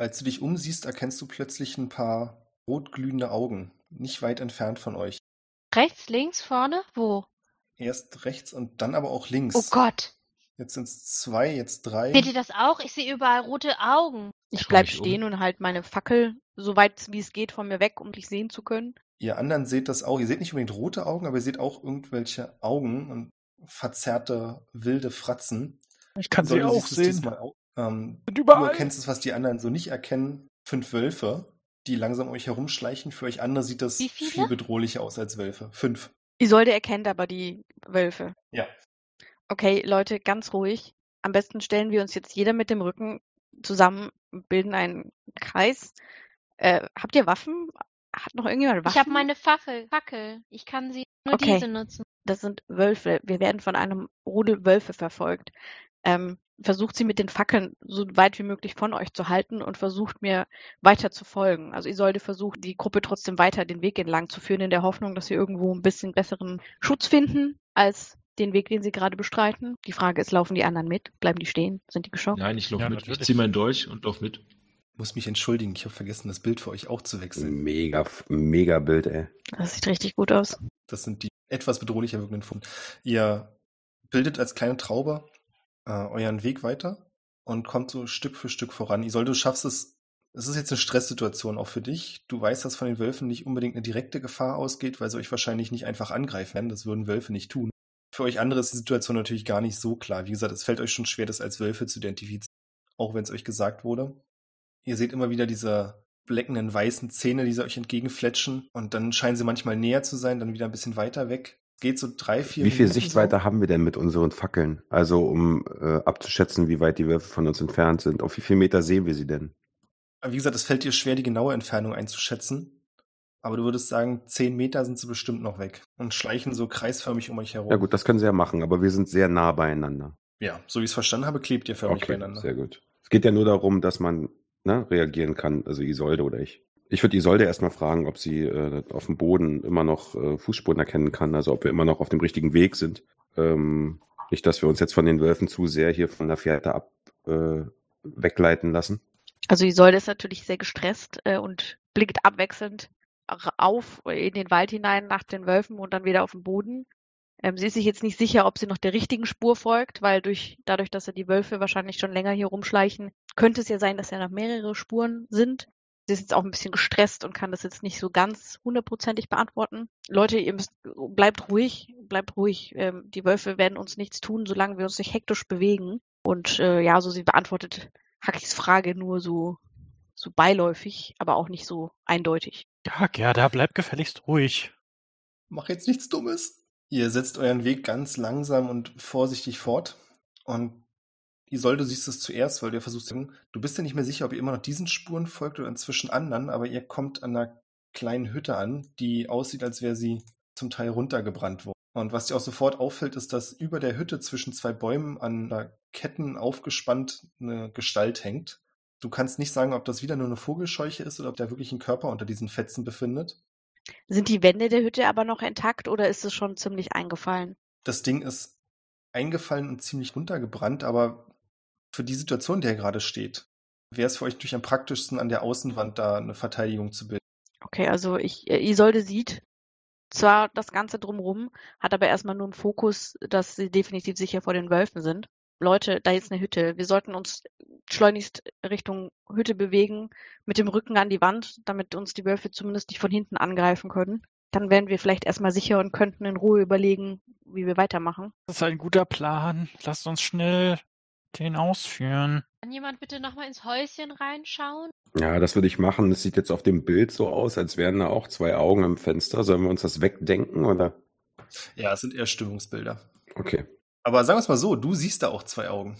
Als du dich umsiehst, erkennst du plötzlich ein paar rotglühende Augen, nicht weit entfernt von euch. Rechts, links, vorne? Wo? Erst rechts und dann aber auch links. Oh Gott. Jetzt sind es zwei, jetzt drei. Seht ihr das auch? Ich sehe überall rote Augen. Ich bleib mich um. stehen und halt meine Fackel so weit wie es geht von mir weg, um dich sehen zu können. Ihr anderen seht das auch. Ihr seht nicht unbedingt rote Augen, aber ihr seht auch irgendwelche Augen und verzerrte, wilde Fratzen. Ich kann sie Sollte auch siehst es sehen. diesmal auch. Ähm, Sind du überall. erkennst es, was die anderen so nicht erkennen. Fünf Wölfe, die langsam um euch herumschleichen. Für euch andere sieht das viel bedrohlicher aus als Wölfe. Fünf. Isolde erkennt aber die Wölfe. Ja. Okay, Leute, ganz ruhig. Am besten stellen wir uns jetzt jeder mit dem Rücken zusammen, bilden einen Kreis. Äh, habt ihr Waffen? Hat noch irgendjemand Waffen? Ich habe meine Fackel. Fackel. Ich kann sie nur Okay. diese nutzen. Das sind Wölfe. Wir werden von einem Rudel Wölfe verfolgt. Ähm, versucht sie mit den Fackeln so weit wie möglich von euch zu halten und versucht mir weiter zu folgen. Also Isolde versucht, die Gruppe trotzdem weiter den Weg entlang zu führen, in der Hoffnung, dass sie irgendwo ein bisschen besseren Schutz finden als den Weg, den sie gerade bestreiten. Die Frage ist, laufen die anderen mit? Bleiben die stehen? Sind die geschockt? Nein, ich laufe Ja, mit. Ich natürlich. ziehe meinen Dolch und lauf mit. Ich muss mich entschuldigen, ich habe vergessen, das Bild für euch auch zu wechseln. Mega, mega Bild, ey. Das sieht richtig gut aus. Das sind die etwas bedrohlicher wirkenden Funde. Ihr bildet als kleine Traube äh, euren Weg weiter und kommt so Stück für Stück voran. Isolde, du schaffst es Es ist jetzt eine Stresssituation auch für dich. Du weißt, dass von den Wölfen nicht unbedingt eine direkte Gefahr ausgeht, weil sie euch wahrscheinlich nicht einfach angreifen werden. Das würden Wölfe nicht tun. Für euch andere ist die Situation natürlich gar nicht so klar. Wie gesagt, es fällt euch schon schwer, das als Wölfe zu identifizieren, auch wenn es euch gesagt wurde. Ihr seht immer wieder diese bleckenden weißen Zähne, die sie euch entgegenfletschen und dann scheinen sie manchmal näher zu sein, dann wieder ein bisschen weiter weg. Geht so drei, vier Wie viel Minuten Sichtweite so. haben wir denn mit unseren Fackeln? Also um äh, abzuschätzen, wie weit die Wölfe von uns entfernt sind. Auf wie viel Meter sehen wir sie denn? Wie gesagt, es fällt dir schwer, die genaue Entfernung einzuschätzen. Aber du würdest sagen, zehn Meter sind sie bestimmt noch weg und schleichen so kreisförmig um euch herum. Ja gut, das können sie ja machen, aber wir sind sehr nah beieinander. Ja, so wie ich es verstanden habe, klebt ihr förmlich Okay, beieinander. sehr gut. Es geht ja nur darum, dass man ne, reagieren kann, also Isolde oder ich. Ich würde Isolde erstmal fragen, ob sie äh, auf dem Boden immer noch äh, Fußspuren erkennen kann, also ob wir immer noch auf dem richtigen Weg sind. Ähm, nicht, dass wir uns jetzt von den Wölfen zu sehr hier von der Fährte ab äh, wegleiten lassen. Also Isolde ist natürlich sehr gestresst äh, und blickt abwechselnd auf in den Wald hinein nach den Wölfen und dann wieder auf den Boden. Ähm, sie ist sich jetzt nicht sicher, ob sie noch der richtigen Spur folgt, weil durch, dadurch, dass ja die Wölfe wahrscheinlich schon länger hier rumschleichen, könnte es ja sein, dass ja noch mehrere Spuren sind. Sie ist jetzt auch ein bisschen gestresst und kann das jetzt nicht so ganz hundertprozentig beantworten. Leute, ihr müsst, bleibt ruhig, bleibt ruhig. Ähm, die Wölfe werden uns nichts tun, solange wir uns nicht hektisch bewegen. Und äh, ja, so sie beantwortet Hackis Frage nur so, so beiläufig, aber auch nicht so eindeutig. Ja, Gerda, bleib gefälligst ruhig. Mach jetzt nichts Dummes. Ihr setzt euren Weg ganz langsam und vorsichtig fort. Und Isolde siehst es zuerst, weil du versuchst, zu sagen, du bist ja nicht mehr sicher, ob ihr immer noch diesen Spuren folgt oder inzwischen anderen, aber ihr kommt an einer kleinen Hütte an, die aussieht, als wäre sie zum Teil runtergebrannt worden. Und was dir auch sofort auffällt, ist, dass über der Hütte zwischen zwei Bäumen an der Ketten aufgespannt eine Gestalt hängt. Du kannst nicht sagen, ob das wieder nur eine Vogelscheuche ist oder ob da wirklich ein Körper unter diesen Fetzen befindet. Sind die Wände der Hütte aber noch intakt oder ist es schon ziemlich eingefallen? Das Ding ist eingefallen und ziemlich runtergebrannt, aber für die Situation, in der ihr gerade steht, wäre es für euch natürlich am praktischsten, an der Außenwand da eine Verteidigung zu bilden. Okay, also ich, äh, Isolde sieht zwar das Ganze drumrum, hat aber erstmal nur im Fokus, dass sie definitiv sicher vor den Wölfen sind. Leute, da ist eine Hütte. Wir sollten uns schleunigst Richtung Hütte bewegen, mit dem Rücken an die Wand, damit uns die Wölfe zumindest nicht von hinten angreifen können. Dann wären wir vielleicht erstmal sicher und könnten in Ruhe überlegen, wie wir weitermachen. Das ist ein guter Plan. Lasst uns schnell den ausführen. Kann jemand bitte nochmal ins Häuschen reinschauen? Ja, das würde ich machen. Es sieht jetzt auf dem Bild so aus, als wären da auch zwei Augen im Fenster. Sollen wir uns das wegdenken oder? Ja, es sind eher Stimmungsbilder. Okay. Aber sagen wir es mal so, du siehst da auch zwei Augen.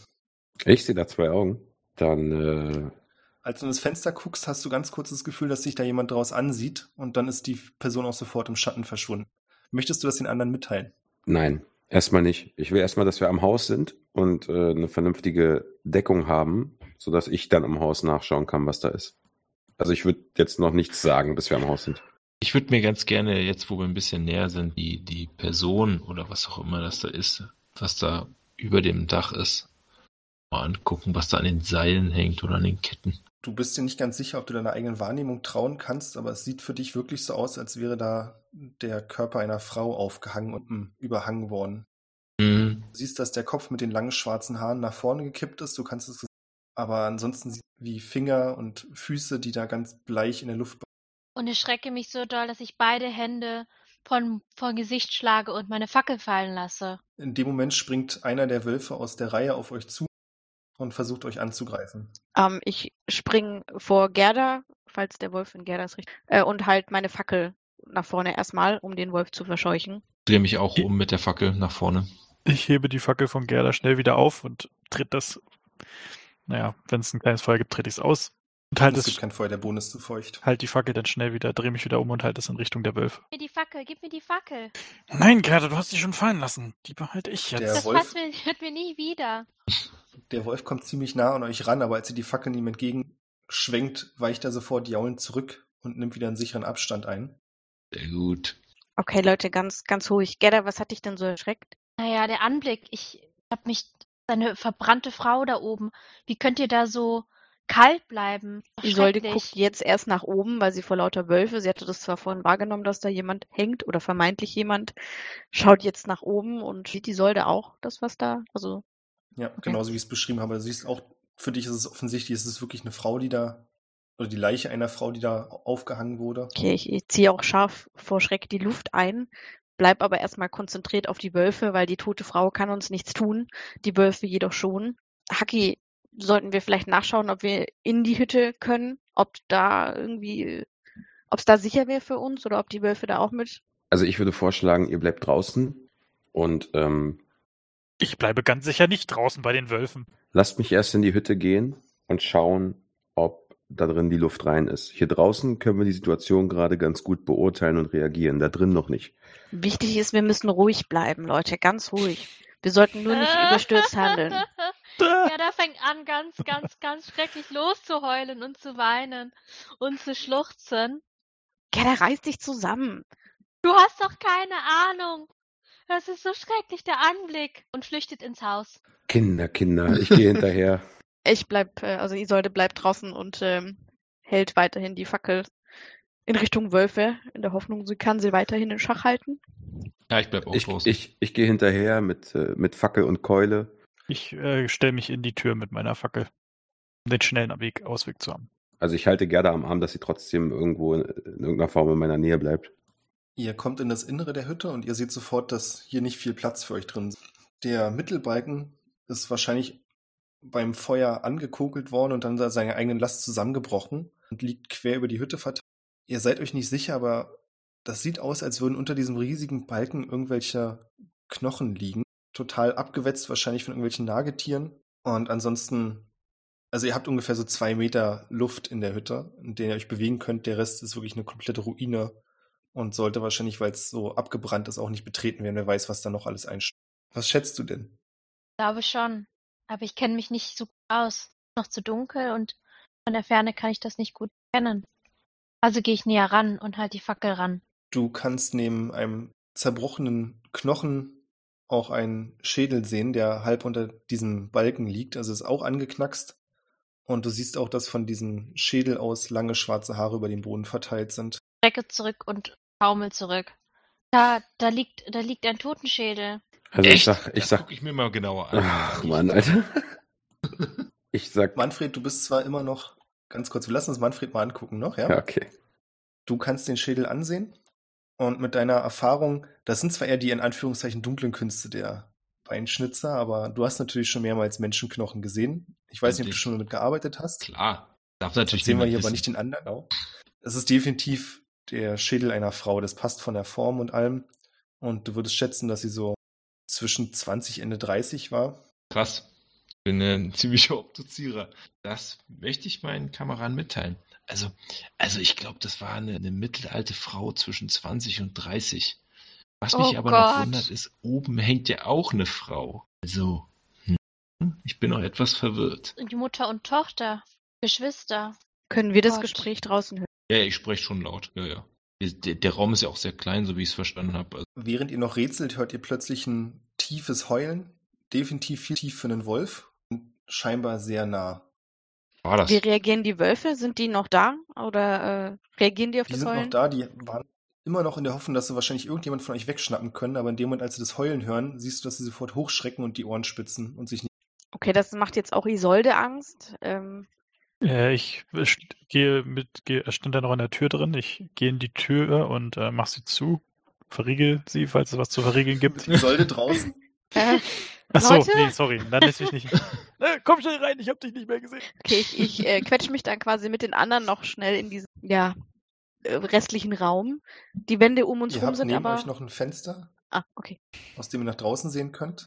Ich sehe da zwei Augen. Dann, äh, Als du in das Fenster guckst, hast du ganz kurz das Gefühl, dass sich da jemand draus ansieht und dann ist die Person auch sofort im Schatten verschwunden. Möchtest du das den anderen mitteilen? nein, erstmal nicht. Ich will erstmal, dass wir am Haus sind und äh, eine vernünftige Deckung haben, sodass ich dann am Haus nachschauen kann, was da ist. Also ich würde jetzt noch nichts sagen, bis wir am Haus sind. Ich würde mir ganz gerne, jetzt wo wir ein bisschen näher sind, die, die Person oder was auch immer das da ist, was da über dem Dach ist, mal angucken, was da an den Seilen hängt oder an den Ketten. Du bist dir nicht ganz sicher, ob du deiner eigenen Wahrnehmung trauen kannst, aber es sieht für dich wirklich so aus, als wäre da der Körper einer Frau aufgehangen und überhangen worden. Mhm. Du siehst, dass der Kopf mit den langen schwarzen Haaren nach vorne gekippt ist, du kannst es aber ansonsten siehst du wie Finger und Füße, die da ganz bleich in der Luft Und ich schrecke mich so doll, dass ich beide Hände von, vor Gesicht schlage und meine Fackel fallen lasse. In dem Moment springt einer der Wölfe aus der Reihe auf euch zu und versucht euch anzugreifen. Ähm, ich spring vor Gerda, falls der Wolf in Gerda ist richtig, äh, und halt meine Fackel nach vorne erstmal, um den Wolf zu verscheuchen. Drehe mich auch um mit der Fackel nach vorne. Ich hebe die Fackel von Gerda schnell wieder auf und tritt das. Naja, wenn es ein kleines Feuer gibt, trete ich es aus. Und halt, es es, gibt kein Feuer, der Boden ist zu feucht. halt die Fackel dann schnell wieder, drehe mich wieder um und halte es in Richtung der Wölfe. Gib mir die Fackel, gib mir die Fackel. Nein, Gerda, du hast sie schon fallen lassen. Die behalte ich jetzt. Der das Wolf- passt mir, hört mir nie wieder. Der Wolf kommt ziemlich nah an euch ran, aber als ihr die Fackel ihm entgegenschwenkt, weicht er sofort jaulend zurück und nimmt wieder einen sicheren Abstand ein. Sehr gut. Okay, Leute, ganz, ganz ruhig. Gerda, was hat dich denn so erschreckt? Naja, der Anblick, ich hab mich, seine verbrannte Frau da oben, wie könnt ihr da so kalt bleiben? Isolde guckt jetzt erst nach oben, weil sie vor lauter Wölfe, sie hatte das zwar vorhin wahrgenommen, dass da jemand hängt oder vermeintlich jemand, schaut jetzt nach oben und sieht Isolde auch das, was da, also, Ja, genauso wie ich es beschrieben habe. Du siehst auch, für dich ist es offensichtlich, es ist wirklich eine Frau, die da Oder die Leiche einer Frau, die da aufgehangen wurde. Okay, ich, ich ziehe auch scharf vor Schreck die Luft ein, bleib aber erstmal konzentriert auf die Wölfe, weil die tote Frau kann uns nichts tun, die Wölfe jedoch schon. Haki, sollten wir vielleicht nachschauen, ob wir in die Hütte können, ob da irgendwie, ob es da sicher wäre für uns oder ob die Wölfe da auch mit. Also ich würde vorschlagen, ihr bleibt draußen und ähm, Ich bleibe ganz sicher nicht draußen bei den Wölfen. lasst mich erst in die Hütte gehen und schauen, da drin die Luft rein ist. Hier draußen können wir die Situation gerade ganz gut beurteilen und reagieren, da drin noch nicht. Wichtig ist, wir müssen ruhig bleiben, Leute, ganz ruhig. Wir sollten nur nicht überstürzt handeln. Ja, da fängt an, ganz, ganz, ganz schrecklich loszuheulen und zu weinen und zu schluchzen. Ja, da reiß dich zusammen. Du hast doch keine Ahnung. Das ist so schrecklich, der Anblick. Und flüchtet ins Haus. Kinder, Kinder, ich gehe hinterher. Ich bleib, äh, also Isolde bleibt draußen und ähm, hält weiterhin die Fackel in Richtung Wölfe, in der Hoffnung, sie kann sie weiterhin in Schach halten. Ja, ich bleib auch Ich, draußen. ich, ich gehe hinterher mit, äh, mit Fackel und Keule. Ich äh, stelle mich in die Tür mit meiner Fackel, um den schnellen Weg, Ausweg zu haben. Also ich halte Gerda am Arm, dass sie trotzdem irgendwo in, in irgendeiner Form in meiner Nähe bleibt. Ihr kommt in das Innere der Hütte und ihr seht sofort, dass hier nicht viel Platz für euch drin ist. Der Mittelbalken ist wahrscheinlich beim Feuer angekokelt worden und dann da seine eigenen Last zusammengebrochen und liegt quer über die Hütte verteilt. Ihr seid euch nicht sicher, aber das sieht aus, als würden unter diesem riesigen Balken irgendwelche Knochen liegen. Total abgewetzt, wahrscheinlich von irgendwelchen Nagetieren. Und ansonsten, also ihr habt ungefähr so zwei Meter Luft in der Hütte, in der ihr euch bewegen könnt. Der Rest ist wirklich eine komplette Ruine und sollte wahrscheinlich, weil es so abgebrannt ist, auch nicht betreten werden. Wer weiß, was da noch alles einsteht. Was schätzt du denn? Glaube schon. Aber ich kenne mich nicht so gut aus. Noch zu dunkel und von der Ferne kann ich das nicht gut kennen. Also gehe ich näher ran und halt die Fackel ran. Du kannst neben einem zerbrochenen Knochen auch einen Schädel sehen, der halb unter diesem Balken liegt. Also ist auch angeknackst. Und du siehst auch, dass von diesem Schädel aus lange schwarze Haare über den Boden verteilt sind. Strecke zurück und taumel zurück. Da, da liegt, da liegt ein Totenschädel. Also ich Echt? sag, ich das sag, guck ich mir mal genauer an. ach Mann, Alter. Ich sag, Manfred, du bist zwar immer noch, ganz kurz, wir lassen uns Manfred mal angucken noch, ja? ja, okay. Du kannst den Schädel ansehen und mit deiner Erfahrung, das sind zwar eher die in Anführungszeichen dunklen Künste der Beinschnitzer, aber du hast natürlich schon mehrmals Menschenknochen gesehen. Ich weiß nicht, ob du schon damit gearbeitet hast. Klar. Darf natürlich Das sehen wir hier aber wissen. nicht den anderen. Genau. Es ist definitiv der Schädel einer Frau. Das passt von der Form und allem. Und du würdest schätzen, dass sie so zwischen 20, Ende 30 war. Krass. Ich bin ein ziemlicher Obduzierer. Das möchte ich meinen Kameraden mitteilen. Also, also ich glaube, das war eine, eine mittelalte Frau zwischen 20 und 30. Was mich Oh aber Gott. noch wundert, ist, oben hängt ja auch eine Frau. Also, hm, ich bin noch etwas verwirrt. Die Mutter und Tochter. Geschwister. Können wir das Gott. Gespräch draußen hören? Ja, ich spreche schon laut. Ja, ja. Der, der Raum ist ja auch sehr klein, so wie ich es verstanden habe. Also, Während ihr noch rätselt, hört ihr plötzlich ein tiefes Heulen. Definitiv viel tief für einen Wolf. Und scheinbar sehr nah. war das? Wie reagieren die Wölfe? Sind die noch da? Oder äh, reagieren die auf Die das sind Heulen? noch da, die waren immer noch in der Hoffnung, dass sie wahrscheinlich irgendjemand von euch wegschnappen können, aber in dem Moment, als sie das Heulen hören, siehst du, dass sie sofort hochschrecken und die Ohren spitzen und sich nicht. Okay, das macht jetzt auch Isolde Angst. Ähm, Äh, ich gehe mit, gehe, er stand da noch an der Tür drin. Ich gehe in die Tür und äh, mach sie zu, verriegel sie, falls es was zu verriegeln gibt. Sollte draußen. äh, Achso, Leute? nee, sorry, dann lässt mich nicht. Äh, komm schnell rein, ich hab dich nicht mehr gesehen. okay, ich, ich äh, quetsche mich dann quasi mit den anderen noch schnell in diesen ja, äh, restlichen Raum. Die Wände um uns Ihr rum habt sind neben aber. euch noch ein Fenster, Ah, okay. aus dem ihr nach draußen sehen könnt.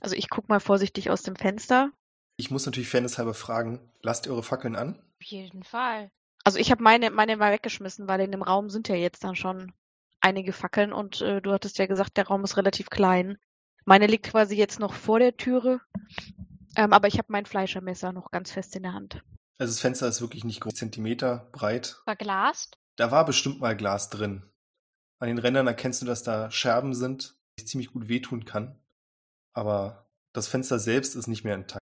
Also ich guck mal vorsichtig aus dem Fenster. Ich muss natürlich fairnesshalber fragen, lasst ihr eure Fackeln an? Auf jeden Fall. Also ich habe meine, meine mal weggeschmissen, weil in dem Raum sind ja jetzt dann schon einige Fackeln und äh, du hattest ja gesagt, der Raum ist relativ klein. Meine liegt quasi jetzt noch vor der Türe, ähm, aber ich habe mein Fleischermesser noch ganz fest in der Hand. Also das Fenster ist wirklich nicht groß, Zentimeter breit. Verglast? Da war bestimmt mal Glas drin. An den Rändern erkennst du, dass da Scherben sind, die ziemlich gut wehtun kann. Aber das Fenster selbst ist nicht mehr intakt.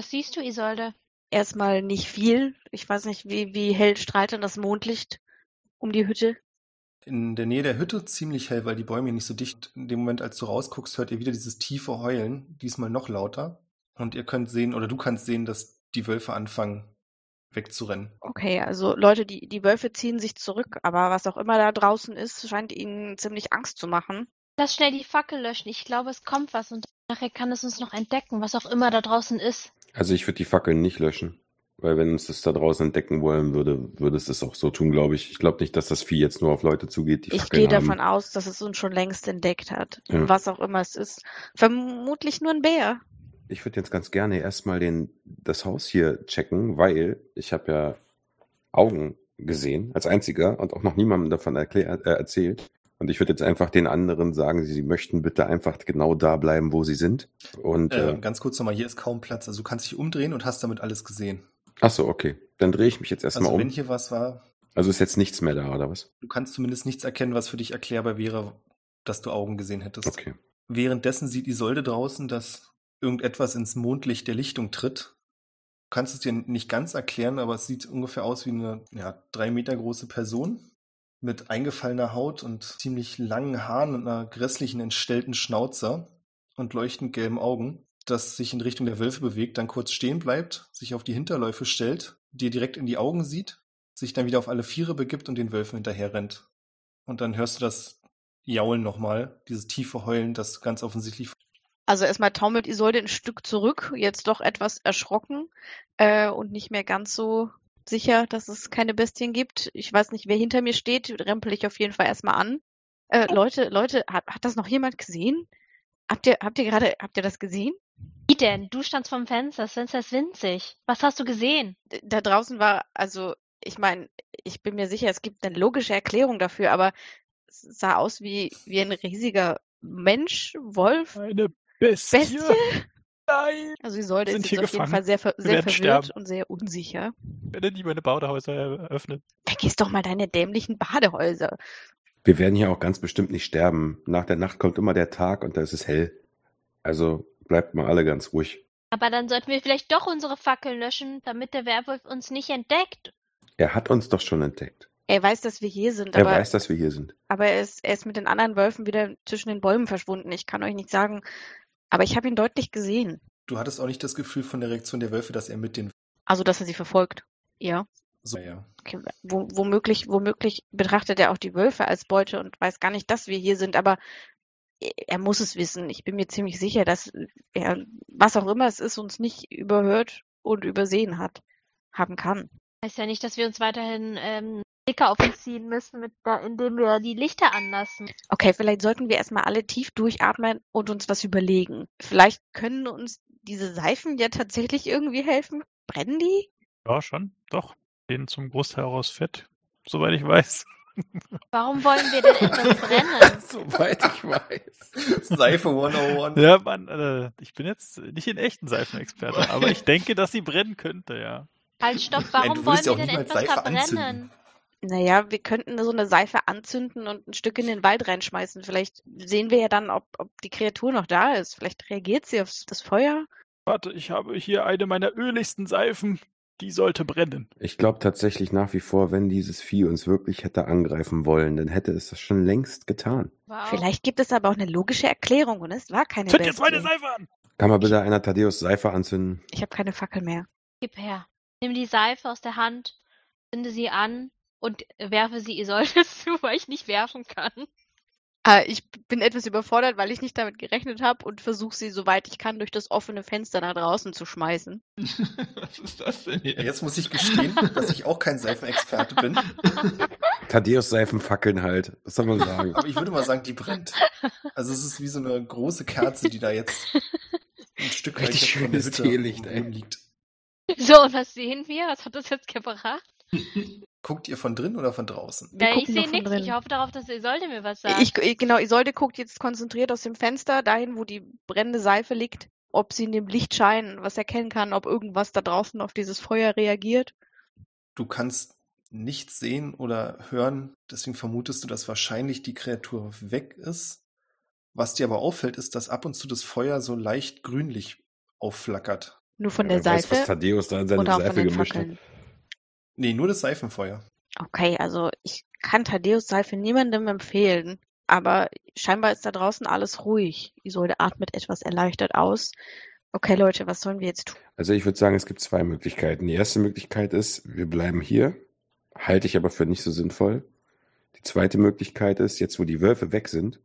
Was siehst du, Isolde? Erstmal nicht viel. Ich weiß nicht, wie, wie hell strahlt denn das Mondlicht um die Hütte? In der Nähe der Hütte ziemlich hell, weil die Bäume nicht so dicht. In dem Moment, als du rausguckst, hört ihr wieder dieses tiefe Heulen, diesmal noch lauter. Und ihr könnt sehen, oder du kannst sehen, dass die Wölfe anfangen, wegzurennen. Okay, also Leute, die, die Wölfe ziehen sich zurück, aber was auch immer da draußen ist, scheint ihnen ziemlich Angst zu machen. Lass schnell die Fackel löschen. Ich glaube, es kommt was und nachher kann es uns noch entdecken, was auch immer da draußen ist. Also ich würde die Fackeln nicht löschen. Weil wenn uns das da draußen entdecken wollen würde, würde es das auch so tun, glaube ich. Ich glaube nicht, dass das Vieh jetzt nur auf Leute zugeht, die Ich Fackeln gehe haben. davon aus, dass es uns schon längst entdeckt hat. Ja. Was auch immer es ist. Vermutlich nur ein Bär. Ich würde jetzt ganz gerne erstmal den, das Haus hier checken, weil ich habe ja Augen gesehen als einziger und auch noch niemandem davon erklär, äh, erzählt. Und ich würde jetzt einfach den anderen sagen, sie möchten bitte einfach genau da bleiben, wo sie sind. Und Äh, äh, ganz kurz nochmal, hier ist kaum Platz. Also du kannst dich umdrehen und hast damit alles gesehen. ach so, okay. Dann drehe ich mich jetzt erstmal Also wenn um. hier was war, Also ist jetzt nichts mehr da, oder was? du kannst zumindest nichts erkennen, was für dich erklärbar wäre, dass du Augen gesehen hättest. Okay. Währenddessen sieht Isolde draußen, dass irgendetwas ins Mondlicht der Lichtung tritt. Du kannst es dir nicht ganz erklären, aber es sieht ungefähr aus wie eine ja, drei Meter große Person mit eingefallener Haut und ziemlich langen Haaren und einer grässlichen, entstellten Schnauze und leuchtend gelben Augen, das sich in Richtung der Wölfe bewegt, dann kurz stehen bleibt, sich auf die Hinterläufe stellt, dir direkt in die Augen sieht, sich dann wieder auf alle Viere begibt und den Wölfen hinterher rennt. Und dann hörst du das Jaulen nochmal, dieses tiefe Heulen, das ganz offensichtlich Also erstmal taumelt Isolde ein Stück zurück, jetzt doch etwas erschrocken äh, und nicht mehr ganz so sicher, dass es keine Bestien gibt. Ich weiß nicht, wer hinter mir steht, rempel ich auf jeden Fall erstmal an. Äh, Leute, Leute, hat, hat das noch jemand gesehen? Habt ihr, habt ihr gerade, habt ihr das gesehen? Wie denn? Du standst vom Fenster, das Fenster ist winzig. Was hast du gesehen? Da draußen war, also, ich meine, ich bin mir sicher, es gibt eine logische Erklärung dafür, aber es sah aus wie, wie ein riesiger Mensch, Wolf, Eine Bestie. Bestie. Nein. Also Isolde Sind ist hier jetzt auf jeden. Fall sehr, ver sehr verwirrt sterben. und sehr unsicher. Ich werde nie meine Badehäuser eröffnen. Vergiss doch mal deine dämlichen Badehäuser. Wir werden hier auch ganz bestimmt nicht sterben. Nach der Nacht kommt immer der Tag und da ist es hell. Also bleibt mal alle ganz ruhig. Aber dann sollten wir vielleicht doch unsere Fackeln löschen, damit der Werwolf uns nicht entdeckt. Er hat uns doch schon entdeckt. Er weiß, dass wir hier sind, Er aber, weiß, dass wir hier sind. aber er, ist, er ist mit den anderen Wölfen wieder zwischen den Bäumen verschwunden. Ich kann euch nicht sagen, aber ich habe ihn deutlich gesehen. Du hattest auch nicht das Gefühl von der Reaktion der Wölfe, dass er mit den Also, dass er sie verfolgt. Ja. so ja. Okay. Wo, womöglich, womöglich betrachtet er auch die Wölfe als Beute und weiß gar nicht, dass wir hier sind, aber er- er muss es wissen. Ich bin mir ziemlich sicher, dass er, was auch immer es ist, uns nicht überhört und übersehen hat, haben kann. Heißt ja nicht, dass wir uns weiterhin ähm, dicker auf uns ziehen müssen, mit indem wir die Lichter anlassen. Okay, vielleicht sollten wir erstmal alle tief durchatmen und uns was überlegen. Vielleicht können uns diese Seifen ja tatsächlich irgendwie helfen. Brennen die? Ja, schon. Doch. Den zum Großteil auch aus Fett. Soweit ich weiß. Warum wollen wir denn etwas brennen? Soweit ich weiß. Seife 101. Ja, Mann, äh, ich bin jetzt nicht in echten Seifenexperte, aber ich denke, dass sie brennen könnte, ja. Halt, stopp, warum du wollen wir denn etwas verbrennen? anzünden. Naja, wir könnten so eine Seife anzünden und ein Stück in den Wald reinschmeißen. Vielleicht sehen wir ja dann, ob, ob die Kreatur noch da ist. Vielleicht reagiert sie auf das Feuer. Warte, ich habe hier eine meiner öligsten Seifen. Die sollte brennen. Ich glaube tatsächlich nach wie vor, wenn dieses Vieh uns wirklich hätte angreifen wollen, dann hätte es das schon längst getan. Wow. Vielleicht gibt es aber auch eine logische Erklärung und es war keine Zünd jetzt meine. Seife an! Kann mal bitte einer Thaddeus Seife anzünden? Ich habe keine Fackel mehr. Gib her. Nimm die Seife aus der Hand, zünde sie an und werfe sie Isolde zu, weil ich nicht werfen kann. Äh, ich bin etwas überfordert, weil ich nicht damit gerechnet habe und versuche sie, soweit ich kann, durch das offene Fenster nach draußen zu schmeißen. Was ist das denn hier? Jetzt muss ich gestehen, dass ich auch kein Seifenexperte bin. Thaddeus Seifen fackeln halt. Was soll man sagen? Aber ich würde mal sagen, die brennt. Also es ist wie so eine große Kerze, die da jetzt ein Stück weit Richtig schönes Teelicht, liegt. So, und was sehen wir? Was hat das jetzt gebracht? Guckt ihr von drin oder von draußen? Wir Ja, ich gucken sehe nichts. drin. Ich hoffe darauf, dass Isolde mir was sagt. Ich, ich- genau, Isolde guckt jetzt konzentriert aus dem Fenster dahin, wo die brennende Seife liegt, ob sie in dem Lichtschein was erkennen kann, ob irgendwas da draußen auf dieses Feuer reagiert. Du kannst nichts sehen oder hören, deswegen vermutest du, dass wahrscheinlich die Kreatur weg ist. Was dir aber auffällt, ist, dass ab und zu das Feuer so leicht grünlich aufflackert. Nur von Ja, der wer weiß, was Seife Thaddeus da in seine Seife gemischt hat. Nee, nur das Seifenfeuer. Okay, also ich kann Thaddeus Seife niemandem empfehlen, aber scheinbar ist da draußen alles ruhig. Isolde atmet etwas erleichtert aus Okay, Leute, was sollen wir jetzt tun? Also ich würde sagen, es gibt zwei Möglichkeiten. Die erste Möglichkeit ist, wir bleiben hier, halte ich aber für nicht so sinnvoll. Die zweite Möglichkeit ist, jetzt wo die Wölfe weg sind,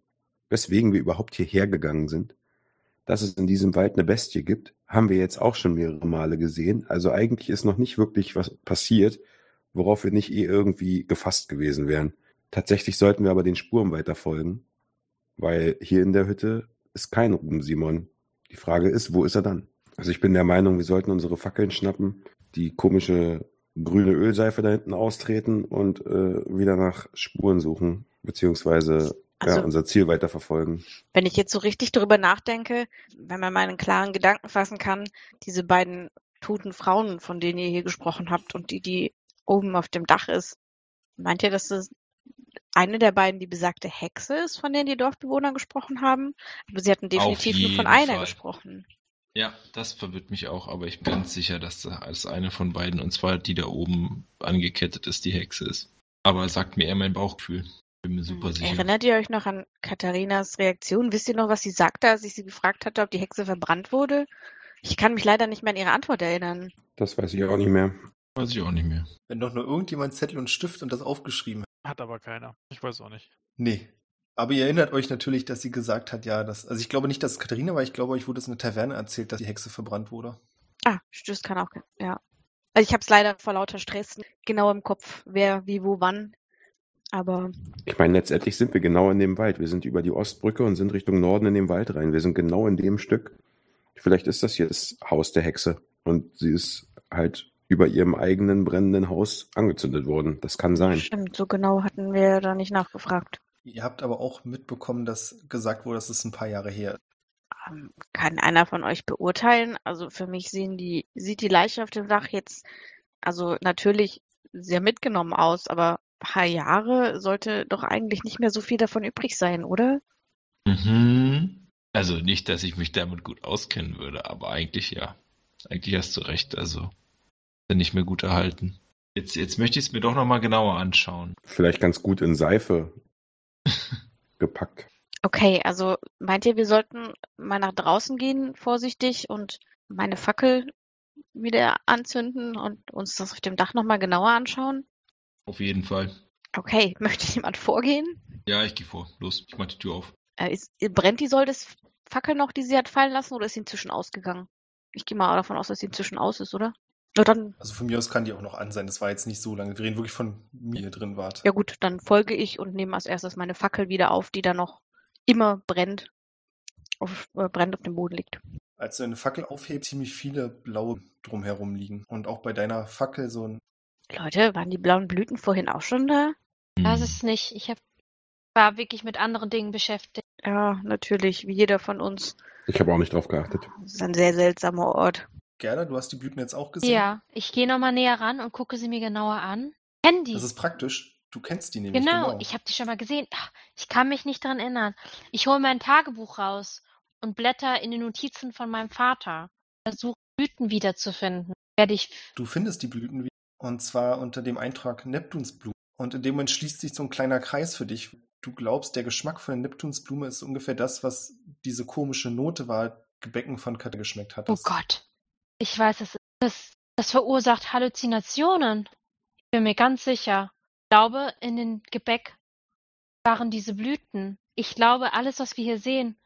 weswegen wir überhaupt hierher gegangen sind, dass es in diesem Wald eine Bestie gibt, haben wir jetzt auch schon mehrere Male gesehen. Also eigentlich ist noch nicht wirklich was passiert, worauf wir nicht eh irgendwie gefasst gewesen wären. Tatsächlich sollten wir aber den Spuren weiter folgen, weil hier in der Hütte ist kein Ruben Simon. Die Frage ist, wo ist er dann? Also ich bin der Meinung, wir sollten unsere Fackeln schnappen, die komische grüne Ölseife da hinten austreten und äh, wieder nach Spuren suchen, beziehungsweise Also- ja, unser Ziel weiter verfolgen. Wenn ich jetzt so richtig darüber nachdenke, wenn man mal einen klaren Gedanken fassen kann, diese beiden toten Frauen, von denen ihr hier gesprochen habt und die, die oben auf dem Dach ist, meint ihr, dass das eine der beiden die besagte Hexe ist, von denen die Dorfbewohner gesprochen haben? Aber sie hatten definitiv nur von einer Fall. gesprochen. Ja, das verwirrt mich auch, aber ich bin ganz sicher, dass das eine von beiden, und zwar die da oben angekettet ist, die Hexe ist. Aber sagt mir eher mein Bauchgefühl. Bin mir super sicher. Erinnert ihr euch noch an Katharinas Reaktion? Wisst ihr noch, was sie sagte, als ich sie gefragt hatte, ob die Hexe verbrannt wurde? Ich kann mich leider nicht mehr an ihre Antwort erinnern. Das weiß ich auch nicht mehr. Weiß ich auch nicht mehr. Wenn doch nur irgendjemand Zettel und Stift und das aufgeschrieben hat. Hat aber keiner. Ich weiß auch nicht. Nee. Aber ihr erinnert euch natürlich, dass sie gesagt hat, ja, dass, also ich glaube nicht, dass es Katharina war, ich glaube, euch wurde es in der Taverne erzählt, dass die Hexe verbrannt wurde. Ah, das kann auch, ja. Also ich habe es leider vor lauter Stress genau im Kopf, wer, wie, wo, wann. Aber Ich meine, letztendlich sind wir genau in dem Wald. Wir sind über die Ostbrücke und sind Richtung Norden in den Wald rein. Wir sind genau in dem Stück. Vielleicht ist das hier das Haus der Hexe und sie ist halt über ihrem eigenen brennenden Haus angezündet worden. Das kann sein. stimmt, so genau hatten wir da nicht nachgefragt. Ihr habt aber auch mitbekommen, dass gesagt wurde, dass es ein paar Jahre her ist. Ähm, kann einer von euch beurteilen? Also für mich sehen die, sieht die Leiche auf dem Dach jetzt, also natürlich sehr mitgenommen aus, aber ein paar Jahre sollte doch eigentlich nicht mehr so viel davon übrig sein, oder? Mhm. Also nicht, dass ich mich damit gut auskennen würde, aber eigentlich ja. Eigentlich hast du recht, also ja nicht mehr gut erhalten. Jetzt, jetzt möchte ich es mir doch nochmal genauer anschauen. Vielleicht ganz gut in Seife gepackt. Okay, also meint ihr, wir sollten mal nach draußen gehen, vorsichtig, und meine Fackel wieder anzünden und uns das auf dem Dach nochmal genauer anschauen? Auf jeden Fall. Okay, möchte jemand vorgehen? Ja, ich gehe vor. Los, ich mach die Tür auf. Äh, ist, brennt die Soldes Fackel noch, die sie hat fallen lassen, oder ist sie inzwischen ausgegangen? Ich gehe mal davon aus, dass sie inzwischen aus ist, oder? Na dann, Also von mir aus kann die auch noch an sein. Das war jetzt nicht so lange. Wir reden wirklich von mir drin wart. ja gut, dann folge ich und nehme als erstes meine Fackel wieder auf, die da noch immer brennt, auf, äh, brennt auf dem Boden liegt. Als du eine Fackel aufhebst, ziemlich viele blaue drumherum liegen. Und auch bei deiner Fackel so ein Leute, waren die blauen Blüten vorhin auch schon da? Das Hm. ist nicht. Ich hab, war wirklich mit anderen Dingen beschäftigt. Ja, natürlich, wie jeder von uns. Ich habe auch nicht drauf geachtet. Das ist ein sehr seltsamer Ort. Gerda, du hast die Blüten jetzt auch gesehen. Ja, ich gehe nochmal näher ran und gucke sie mir genauer an. Kenn die. Das ist praktisch. Du kennst die nämlich. Genau, ich habe die schon mal gesehen. Ich kann mich nicht dran erinnern. Ich hole mein Tagebuch raus und blätter in den Notizen von meinem Vater. Versuche Blüten wiederzufinden. Werde ich. Du findest die Blüten wieder. Und zwar unter dem Eintrag Neptunsblume. Und in dem Moment schließt sich so ein kleiner Kreis für dich. Du glaubst, der Geschmack von der Neptunsblume ist ungefähr das, was diese komische Note war, Gebäcken von Katte geschmeckt hat. Oh Gott. Ich weiß, das, das, das verursacht Halluzinationen. Ich bin mir ganz sicher. Ich glaube, in den Gebäck waren diese Blüten. Ich glaube, alles, was wir hier sehen,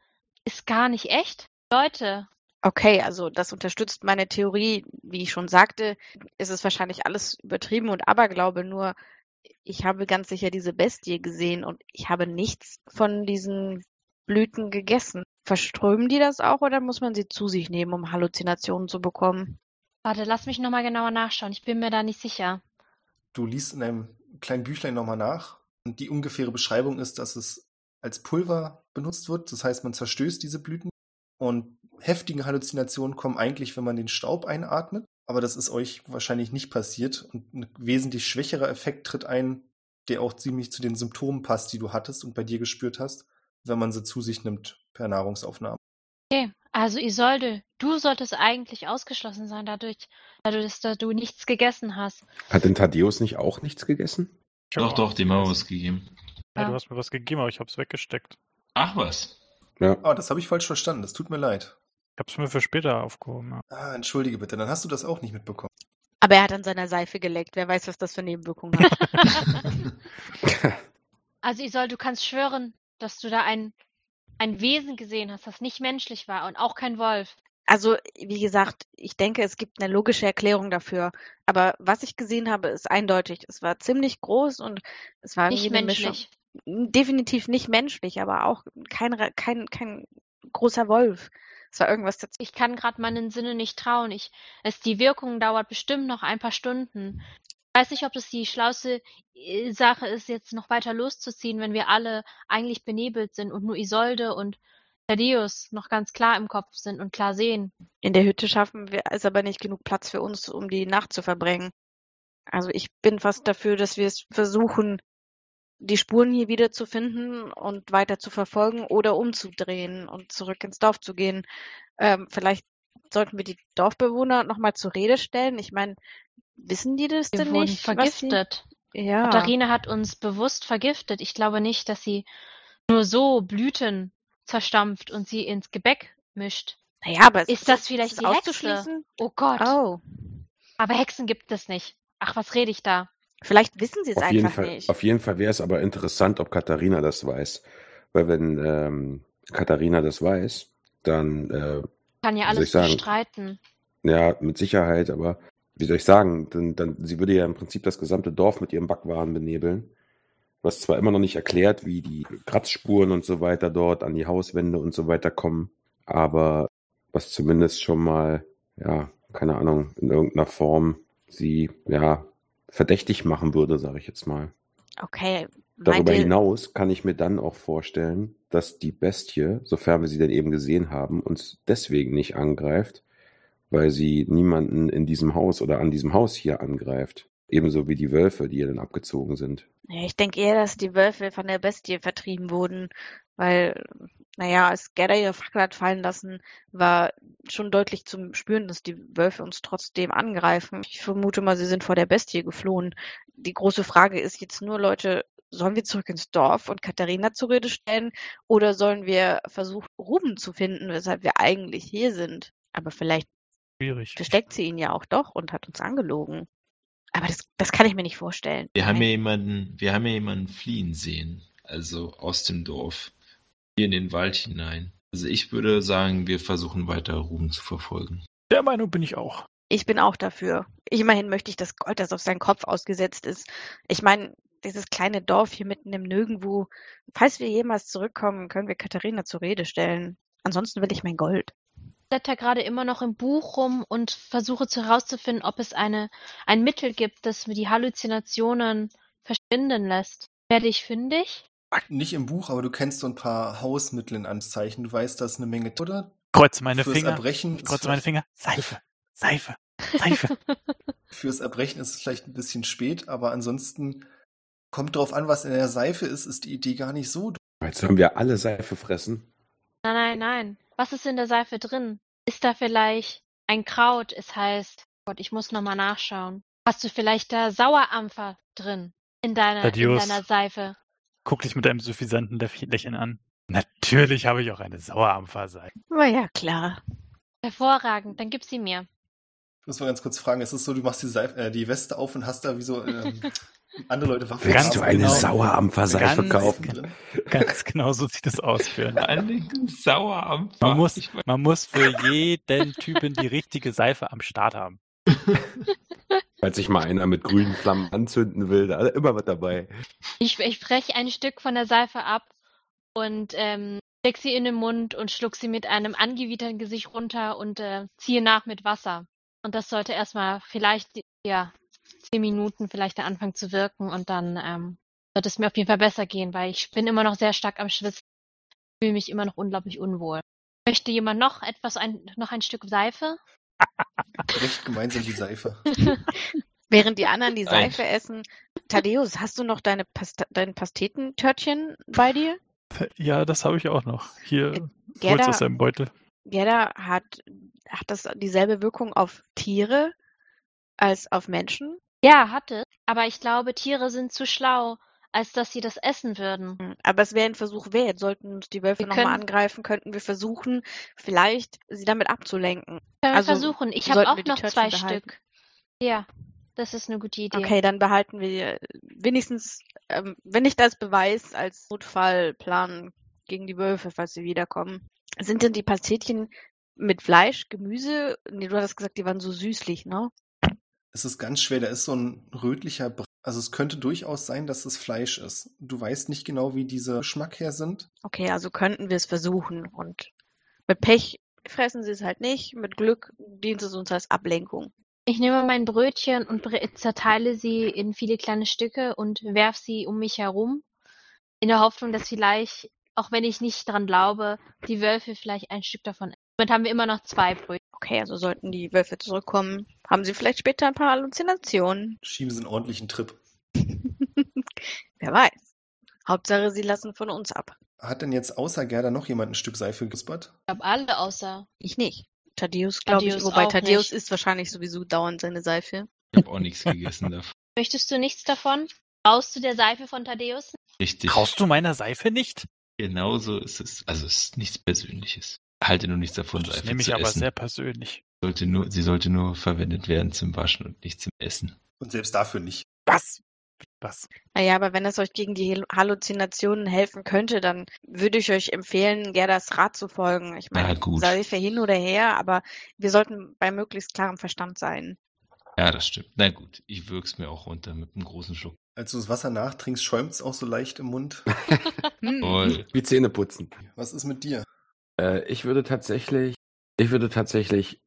ist gar nicht echt. Leute, Okay, also das unterstützt meine Theorie. Wie ich schon sagte, ist es wahrscheinlich alles übertrieben und Aberglaube, nur ich habe ganz sicher diese Bestie gesehen und ich habe nichts von diesen Blüten gegessen. Verströmen die das auch oder muss man sie zu sich nehmen, um Halluzinationen zu bekommen? warte, lass mich nochmal genauer nachschauen. Ich bin mir da nicht sicher. Du liest in einem kleinen Büchlein nochmal nach. Und die ungefähre Beschreibung ist, dass es als Pulver benutzt wird. Das heißt, man zerstößt diese Blüten. Und heftige Halluzinationen kommen eigentlich, wenn man den Staub einatmet. Aber das ist euch wahrscheinlich nicht passiert. Und ein wesentlich schwächerer Effekt tritt ein, der auch ziemlich zu den Symptomen passt, die du hattest und bei dir gespürt hast, wenn man sie zu sich nimmt per Nahrungsaufnahme. Okay, also Isolde, du solltest eigentlich ausgeschlossen sein dadurch, dadurch, dass du nichts gegessen hast. Hat denn Thaddeus nicht auch nichts gegessen? Doch, auch doch, nichts dem haben wir gegessen. was gegeben. Ja, du hast mir was gegeben, aber ich hab's weggesteckt. Ach was. Ja. Ah, das habe ich falsch verstanden. Das tut mir leid. Ich hab's mir für später aufgehoben. Ja. Ah, entschuldige bitte, dann hast du das auch nicht mitbekommen. Aber er hat an seiner Seife geleckt. Wer weiß, was das für Nebenwirkungen hat. Also Isol, du kannst schwören, dass du da ein, ein Wesen gesehen hast, das nicht menschlich war und auch kein Wolf. Also, wie gesagt, ich denke, es gibt eine logische Erklärung dafür. Aber was ich gesehen habe, ist eindeutig. Es war ziemlich groß und es war Nicht eine Mischung. Definitiv nicht menschlich, aber auch kein, kein, kein großer Wolf. Es war irgendwas dazwischen. Ich kann gerade meinen Sinne nicht trauen. Ich, es, die Wirkung dauert bestimmt noch ein paar Stunden. Ich weiß nicht, ob das die schlauste äh, Sache ist, jetzt noch weiter loszuziehen, wenn wir alle eigentlich benebelt sind und nur Isolde und Thaddeus noch ganz klar im Kopf sind und klar sehen. In der Hütte schaffen wir es aber nicht genug Platz für uns, um die Nacht zu verbringen. Also ich bin fast dafür, dass wir es versuchen, die Spuren hier wieder zu finden und weiter zu verfolgen oder umzudrehen und zurück ins Dorf zu gehen. Ähm, vielleicht sollten wir die Dorfbewohner nochmal zur Rede stellen. Ich meine, wissen die das Wir denn nicht? was sie- vergiftet. Ja. Katharina hat uns bewusst vergiftet. Ich glaube nicht, dass sie nur so Blüten zerstampft und sie ins Gebäck mischt. Naja, aber Ist das vielleicht es die Hexe? Oh Gott. Oh. Aber Hexen gibt es nicht. Ach, was rede ich da? Vielleicht wissen sie es Auf jeden einfach Fall, nicht. auf jeden Fall wäre es aber interessant, ob Katharina das weiß. Weil wenn ähm, Katharina das weiß, dann, äh, Kann ja alles ich sagen? bestreiten. ja, mit Sicherheit, aber wie soll ich sagen, dann, dann, sie würde ja im Prinzip das gesamte Dorf mit ihrem Backwaren benebeln. Was zwar immer noch nicht erklärt, wie die Kratzspuren und so weiter dort an die Hauswände und so weiter kommen, aber was zumindest schon mal, ja, keine Ahnung, in irgendeiner Form sie, ja, verdächtig machen würde, sage ich jetzt mal. Okay. Darüber ihr- hinaus kann ich mir dann auch vorstellen, dass die Bestie, sofern wir sie denn eben gesehen haben, uns deswegen nicht angreift, weil sie niemanden in diesem Haus oder an diesem Haus hier angreift. Ebenso wie die Wölfe, die hier dann abgezogen sind. Ich denke eher, dass die Wölfe von der Bestie vertrieben wurden, weil, naja, als Gerda ihre Fackel hat fallen lassen, war schon deutlich zu spüren, dass die Wölfe uns trotzdem angreifen. Ich vermute mal, sie sind vor der Bestie geflohen. Die große Frage ist jetzt nur, Leute, sollen wir zurück ins Dorf und Katharina zur Rede stellen oder sollen wir versuchen, Ruben zu finden, weshalb wir eigentlich hier sind? Aber vielleicht Schwierig. versteckt sie ihn ja auch doch und hat uns angelogen. Aber das, das kann ich mir nicht vorstellen. Wir haben ja jemanden, wir haben ja jemanden fliehen sehen, also aus dem Dorf, in den Wald hinein. Also ich würde sagen, wir versuchen weiter Ruben zu verfolgen. Der Meinung bin ich auch. Ich bin auch dafür. Immerhin möchte ich das Gold, das auf seinen Kopf ausgesetzt ist. Ich meine, dieses kleine Dorf hier mitten im Nirgendwo. Falls wir jemals zurückkommen, können wir Katharina zur Rede stellen. Ansonsten will ich mein Gold. Ich blätter gerade immer noch im Buch rum und versuche zu herauszufinden, ob es eine, ein Mittel gibt, das mir die Halluzinationen verschwinden lässt. Werde ich fündig? Nicht im Buch, aber du kennst so ein paar Hausmittel in Anzeichen. Du weißt, dass eine Menge, oder? Kreuze meine Fürs Finger. Erbrechen Ich kreuze meine Finger. Seife. Seife. Seife. Fürs Erbrechen ist es vielleicht ein bisschen spät, aber ansonsten kommt drauf an, was in der Seife ist, ist die Idee gar nicht so. Jetzt sollen wir alle Seife fressen. Nein, nein, nein. Was ist in der Seife drin? Ist da vielleicht ein Kraut? Es heißt, Gott, ich muss nochmal nachschauen. Hast du vielleicht da Sauerampfer drin in deiner, in deiner Seife? Guck dich mit einem suffisanten Läch- Lächeln an. Natürlich habe ich auch eine Sauerampfer-Seife. War ja klar. Hervorragend, dann gib sie mir. Ich muss mal ganz kurz fragen, ist es so, du machst die, Seife, äh, die Weste auf und hast da wie so ähm, andere Leute Waffen Ganz Willst du eine genau. Sauerampfer-Seife Ganz kaufen? drin? Ganz genau so sieht es aus für Vor allen Dingen Sauerampfer. Man muss, man muss für jeden Typen die richtige Seife am Start haben. Falls sich mal einer mit grünen Flammen anzünden will, da ist immer was dabei. Ich, ich breche ein Stück von der Seife ab und ähm, steck sie in den Mund und schluck sie mit einem angewiderten Gesicht runter und äh, ziehe nach mit Wasser. Und das sollte erstmal vielleicht, ja, zehn Minuten vielleicht der Anfang zu wirken und dann ähm, wird es mir auf jeden Fall besser gehen, weil ich bin immer noch sehr stark am Schwitzen. fühle mich immer noch unglaublich unwohl. Möchte jemand noch etwas, ein, noch ein Stück Seife? Brecht gemeinsam die Seife. Während die anderen die Nein. Seife essen. Thaddeus, hast du noch deine Pasta dein Pastetentörtchen bei dir? Ja, das habe ich auch noch. Hier, hol's Gerda, aus seinem Beutel. Gerda hat, hat das dieselbe Wirkung auf Tiere als auf Menschen? Ja, hatte. Aber ich glaube, Tiere sind zu schlau, als dass sie das essen würden. Hm, Aber es wäre ein Versuch wert. Sollten uns die Wölfe Wir nochmal angreifen, könnten wir versuchen, vielleicht sie damit abzulenken. Können wir Also, versuchen. Ich habe auch wir noch zwei behalten? Stück. Ja, das ist eine gute Idee. Okay, dann behalten wir wenigstens, ähm, wenn nicht als Beweis, als Notfallplan gegen die Wölfe, falls sie wiederkommen. Sind denn die Pastetchen mit Fleisch, Gemüse? Nee, du hattest gesagt, die waren so süßlich, ne? Es ist ganz schwer, da ist so ein rötlicher Also es könnte durchaus sein, dass es Fleisch ist. Du weißt nicht genau, wie diese Geschmack her sind. Okay, also könnten wir es versuchen. Und mit Pech fressen sie es halt nicht. Mit Glück dient es uns als Ablenkung. Ich nehme mein Brötchen und zerteile sie in viele kleine Stücke und werf sie um mich herum, in der Hoffnung, dass vielleicht, auch wenn ich nicht dran glaube, die Wölfe vielleicht ein Stück davon essen. Damit haben wir immer noch zwei Brötchen. Okay, also sollten die Wölfe zurückkommen, haben sie vielleicht später ein paar Halluzinationen. Schieben sie einen ordentlichen Trip. Wer weiß. Hauptsache, sie lassen von uns ab. Hat denn jetzt außer Gerda noch jemand ein Stück Seife gespielt? Ich glaube alle außer. Ich nicht. Thaddeus, glaube ich. Wobei Thaddeus isst wahrscheinlich sowieso dauernd seine Seife. Ich habe auch nichts gegessen davon. Möchtest du nichts davon? Brauchst du der Seife von Thaddeus? Richtig. Kaufst du meiner Seife nicht? Genauso ist es. Also es ist nichts Persönliches. Halte nur nichts davon, Das Seife nehme ich zu aber essen. sehr persönlich. Sollte nur, sie sollte nur verwendet werden zum Waschen und nicht zum Essen. Und selbst dafür nicht. Was? Was? Naja, aber wenn es euch gegen die Hal- Halluzinationen helfen könnte, dann würde ich euch empfehlen, Gerdas Rat zu folgen. Ich Na meine, gut. Seife hin oder her, aber wir sollten bei möglichst klarem Verstand sein. Ja, das stimmt. Na gut, ich wirk's mir auch runter mit einem großen Schluck. Als du das Wasser nachtrinkst, schäumt es auch so leicht im Mund. Hm. Toll. Wie Zähne putzen. Was ist mit dir? Äh, ich würde tatsächlich, ich würde tatsächlich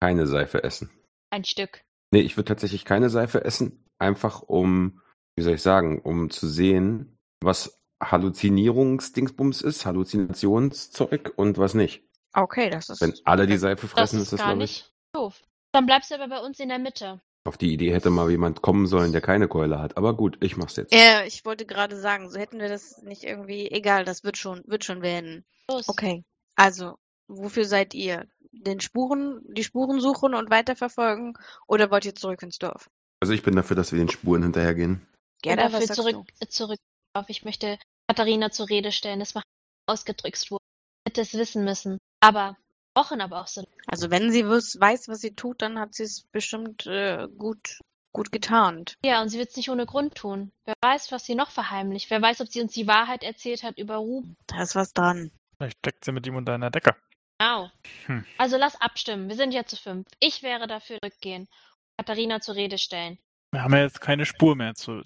keine Seife essen. Ein Stück. Nee, ich würde tatsächlich keine Seife essen, einfach um, wie soll ich sagen, um zu sehen, was Halluzinierungsdingsbums ist, Halluzinationszeug und was nicht. Okay, das ist. Wenn alle die Seife Das fressen, ist ist das, gar glaube ich. nicht doof. Dann bleibst du aber bei uns in der Mitte. Auf die Idee hätte mal jemand kommen sollen, der keine Keule hat. Aber gut, ich mach's jetzt. Ja, ich wollte gerade sagen, so hätten wir das nicht irgendwie. Egal, das wird schon, wird schon werden. Los. Okay. Also, wofür seid ihr? Den Spuren, die Spuren suchen und weiterverfolgen? Oder wollt ihr zurück ins Dorf? Also ich bin dafür, dass wir den Spuren hinterhergehen. Was dafür zurück, du? zurück auf. Ich möchte Katharina zur Rede stellen. Das macht ausgedrückt wurde. Hätte es wissen müssen. Aber Wochen aber auch so. Also wenn sie weiß, was sie tut, dann hat sie es bestimmt äh, gut, gut getarnt. Ja, und sie wird es nicht ohne Grund tun. Wer weiß, was sie noch verheimlicht. Wer weiß, ob sie uns die Wahrheit erzählt hat über Ruben. Da ist was dran. Vielleicht steckt sie mit ihm unter einer Decke. Genau. Hm. Also lass abstimmen. Wir sind ja zu fünf. Ich wäre dafür zurückgehen. Katharina zur Rede stellen. Wir haben ja jetzt keine Spur mehr zu,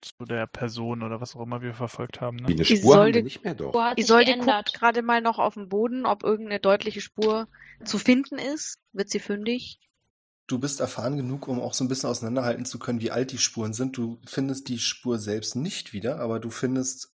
zu der Person oder was auch immer wir verfolgt haben. Wie Ne? eine Die Spur haben wir nicht mehr doch. Wo hat Isolde guckt gerade mal noch auf den Boden, ob irgendeine deutliche Spur zu finden ist. Wird sie fündig? Du bist erfahren genug, um auch so ein bisschen auseinanderhalten zu können, wie alt die Spuren sind. Du findest die Spur selbst nicht wieder, aber du findest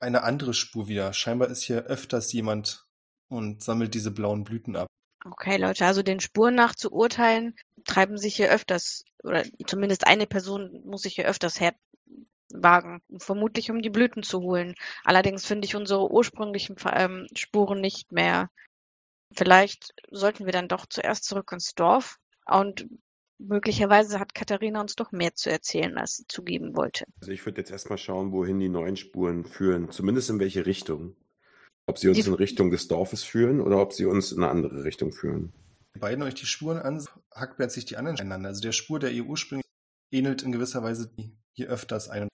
eine andere Spur wieder. Scheinbar ist hier öfters jemand und sammelt diese blauen Blüten ab. Okay, Leute, also den Spuren nach zu urteilen, treiben sich hier öfters, oder zumindest eine Person muss sich hier öfters herwagen, vermutlich um die Blüten zu holen. Allerdings finde ich unsere ursprünglichen ähm, Spuren nicht mehr. Vielleicht sollten wir dann doch zuerst zurück ins Dorf und möglicherweise hat Katharina uns doch mehr zu erzählen, als sie zugeben wollte. Also ich würde jetzt erstmal schauen, wohin die neuen Spuren führen. Zumindest in welche Richtung. Ob sie uns Die- in Richtung des Dorfes führen oder ob sie uns in eine andere Richtung führen. Die beiden euch die Spuren an, hackbert sich die anderen einander. Also der Spur, der ihr ursprünglich ähnelt in gewisser Weise hier öfters ein.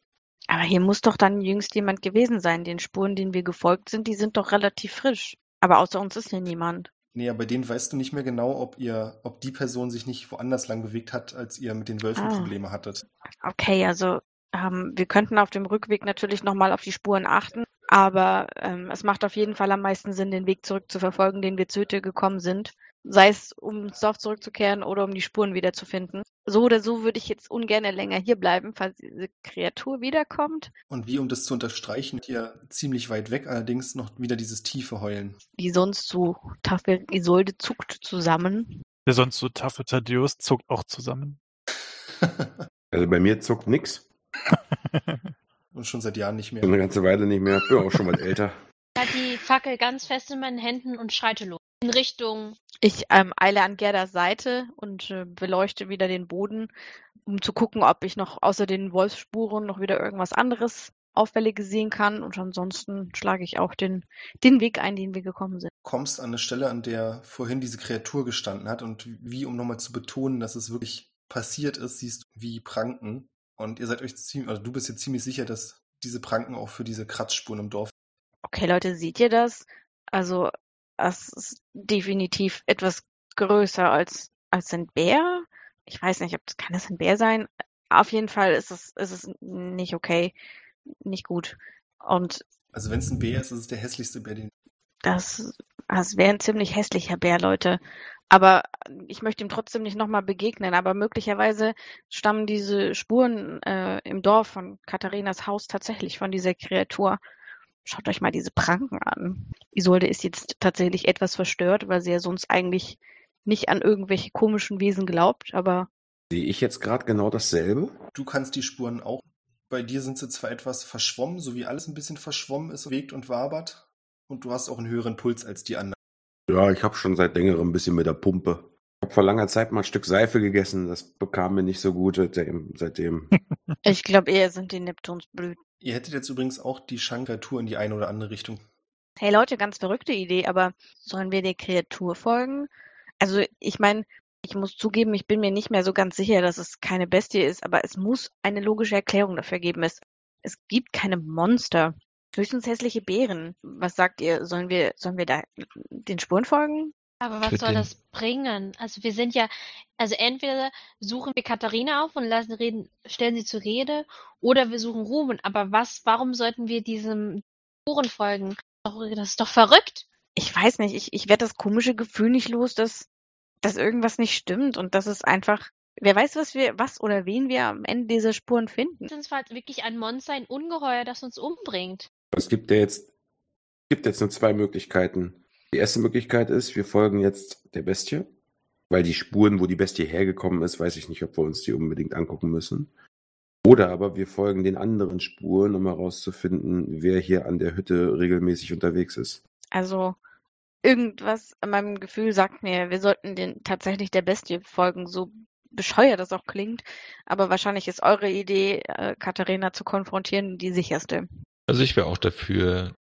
Aber hier muss doch dann jüngst jemand gewesen sein. Den Spuren, denen wir gefolgt sind, die sind doch relativ frisch. Aber außer uns ist hier niemand. Nee, aber den weißt du nicht mehr genau, ob ihr, ob die Person sich nicht woanders lang bewegt hat, als ihr mit den Wölfen Ah. Probleme hattet. Okay, also ähm, wir könnten auf dem Rückweg natürlich nochmal auf die Spuren achten, aber ähm, es macht auf jeden Fall am meisten Sinn, den Weg zurück zu verfolgen, den wir zu Hütte gekommen sind. Sei es, um ins Dorf zurückzukehren oder um die Spuren wiederzufinden. So oder so würde ich jetzt ungern länger hier bleiben, falls diese Kreatur wiederkommt, Und wie, um das zu unterstreichen, ihr ziemlich weit weg allerdings noch wieder dieses tiefe Heulen. die sonst so taffe Isolde zuckt zusammen. Der sonst so taffe Thaddeus zuckt auch zusammen. Also bei mir zuckt nix. Und schon seit Jahren nicht mehr. Schon eine ganze Weile nicht mehr. Bin auch schon mal älter. Ich halte die Fackel ganz fest in meinen Händen und schreite los. In Richtung. Ich ähm, eile an Gerdas Seite und äh, beleuchte wieder den Boden. um zu gucken, ob ich noch außer den Wolfsspuren noch wieder irgendwas anderes Auffälliges sehen kann. Und ansonsten schlage ich auch den, den Weg ein, den wir gekommen sind. Kommst an eine Stelle, an der vorhin diese Kreatur gestanden hat und wie, um nochmal zu betonen, dass es wirklich passiert ist, siehst du wie Pranken. Und ihr seid euch ziemlich, also du bist jetzt ziemlich sicher, dass diese Pranken auch für diese Kratzspuren im Dorf. Okay, Leute, seht ihr das? Also, das ist definitiv etwas größer als, als ein Bär. Ich weiß nicht, ob das kann das ein Bär sein. Auf jeden Fall ist es, ist es nicht okay, nicht gut. Und Also wenn es ein Bär ist, ist es der hässlichste Bär, den das, das wäre ein ziemlich hässlicher Bär, Leute. Aber ich möchte ihm trotzdem nicht nochmal begegnen. Aber möglicherweise stammen diese Spuren äh, im Dorf von Katharinas Haus tatsächlich von dieser Kreatur. Schaut euch mal diese Pranken an. Isolde ist jetzt tatsächlich etwas verstört, weil sie ja sonst eigentlich nicht an irgendwelche komischen Wesen glaubt. Aber Sehe ich jetzt gerade genau dasselbe? Du kannst die Spuren auch. Bei dir sind sie zwar etwas verschwommen, so wie alles ein bisschen verschwommen ist, bewegt und wabert. Und du hast auch einen höheren Puls als die anderen. Ja, ich habe schon seit längerem ein bisschen mit der Pumpe. Ich habe vor langer Zeit mal ein Stück Seife gegessen. Das bekam mir nicht so gut seitdem. seitdem. ich glaube eher sind die Neptunsblüten. Ihr hättet jetzt übrigens auch die Shankratur in die eine oder andere Richtung. Hey Leute, ganz verrückte Idee, aber sollen wir der Kreatur folgen? Also ich meine, ich muss zugeben, ich bin mir nicht mehr so ganz sicher, dass es keine Bestie ist, aber es muss eine logische Erklärung dafür geben. Es, es gibt keine Monster. Höchstens hässliche Bären. Was sagt ihr? Sollen wir, sollen wir da den Spuren folgen? Aber was soll den- das bringen? Also wir sind ja, also entweder suchen wir Katharina auf und lassen reden, stellen sie zur Rede, oder wir suchen Ruben. Aber was, warum sollten wir diesem Spuren folgen? Das ist doch verrückt. Ich weiß nicht, ich, ich werde das komische Gefühl nicht los, dass, dass irgendwas nicht stimmt und dass es einfach, wer weiß, was wir, was oder wen wir am Ende dieser Spuren finden. Sonst war es wirklich ein Monster, ein Ungeheuer, das uns umbringt. Es gibt ja jetzt, es gibt jetzt nur zwei Möglichkeiten. Die erste Möglichkeit ist, wir folgen jetzt der Bestie, weil die Spuren, wo die Bestie hergekommen ist, weiß ich nicht, ob wir uns die unbedingt angucken müssen. Oder aber wir folgen den anderen Spuren, um herauszufinden, wer hier an der Hütte regelmäßig unterwegs ist. Also irgendwas an meinem Gefühl sagt mir, wir sollten den tatsächlich der Bestie folgen, so bescheuert das auch klingt. Aber wahrscheinlich ist eure Idee, äh, Katharina zu konfrontieren, die sicherste. Also ich wäre auch dafür,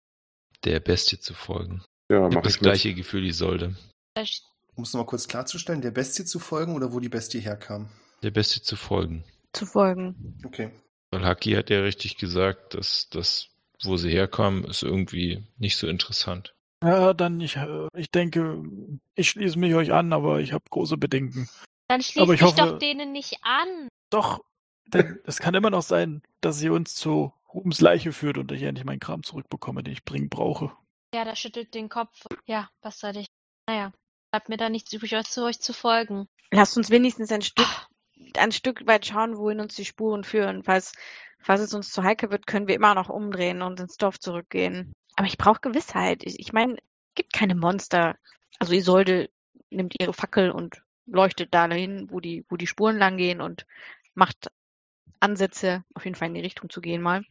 der Bestie zu folgen. Ja, Ich habe mach das ich mit. gleiche Gefühl, die sollte. Da st- Um es nochmal kurz klarzustellen, der Bestie zu folgen oder wo die Bestie herkam? Der Bestie zu folgen. Zu folgen. Okay. Weil Haki hat ja richtig gesagt, dass das, wo sie herkommen, ist irgendwie nicht so interessant. Ja, dann ich, ich denke, ich schließe mich euch an, aber ich habe große Bedenken. Dann schließ Aber ich dich hoffe- doch denen nicht an. Doch, denn es kann immer noch sein, dass sie uns zu Rubens Leiche führt und ich endlich meinen Kram zurückbekomme, den ich dringend brauche. Ja, da schüttelt den Kopf. Ja, was soll ich? Naja, bleibt mir da nichts übrig, als zu euch zu folgen. Lasst uns wenigstens ein Stück, ein Stück weit schauen, wohin uns die Spuren führen. Falls, falls es uns zu heikel wird, können wir immer noch umdrehen und ins Dorf zurückgehen. Aber ich brauche Gewissheit. Ich, ich meine, es gibt keine Monster. Also Isolde nimmt ihre Fackel und leuchtet dahin, wo die, wo die Spuren lang gehen und macht Ansätze, auf jeden Fall in die Richtung zu gehen mal.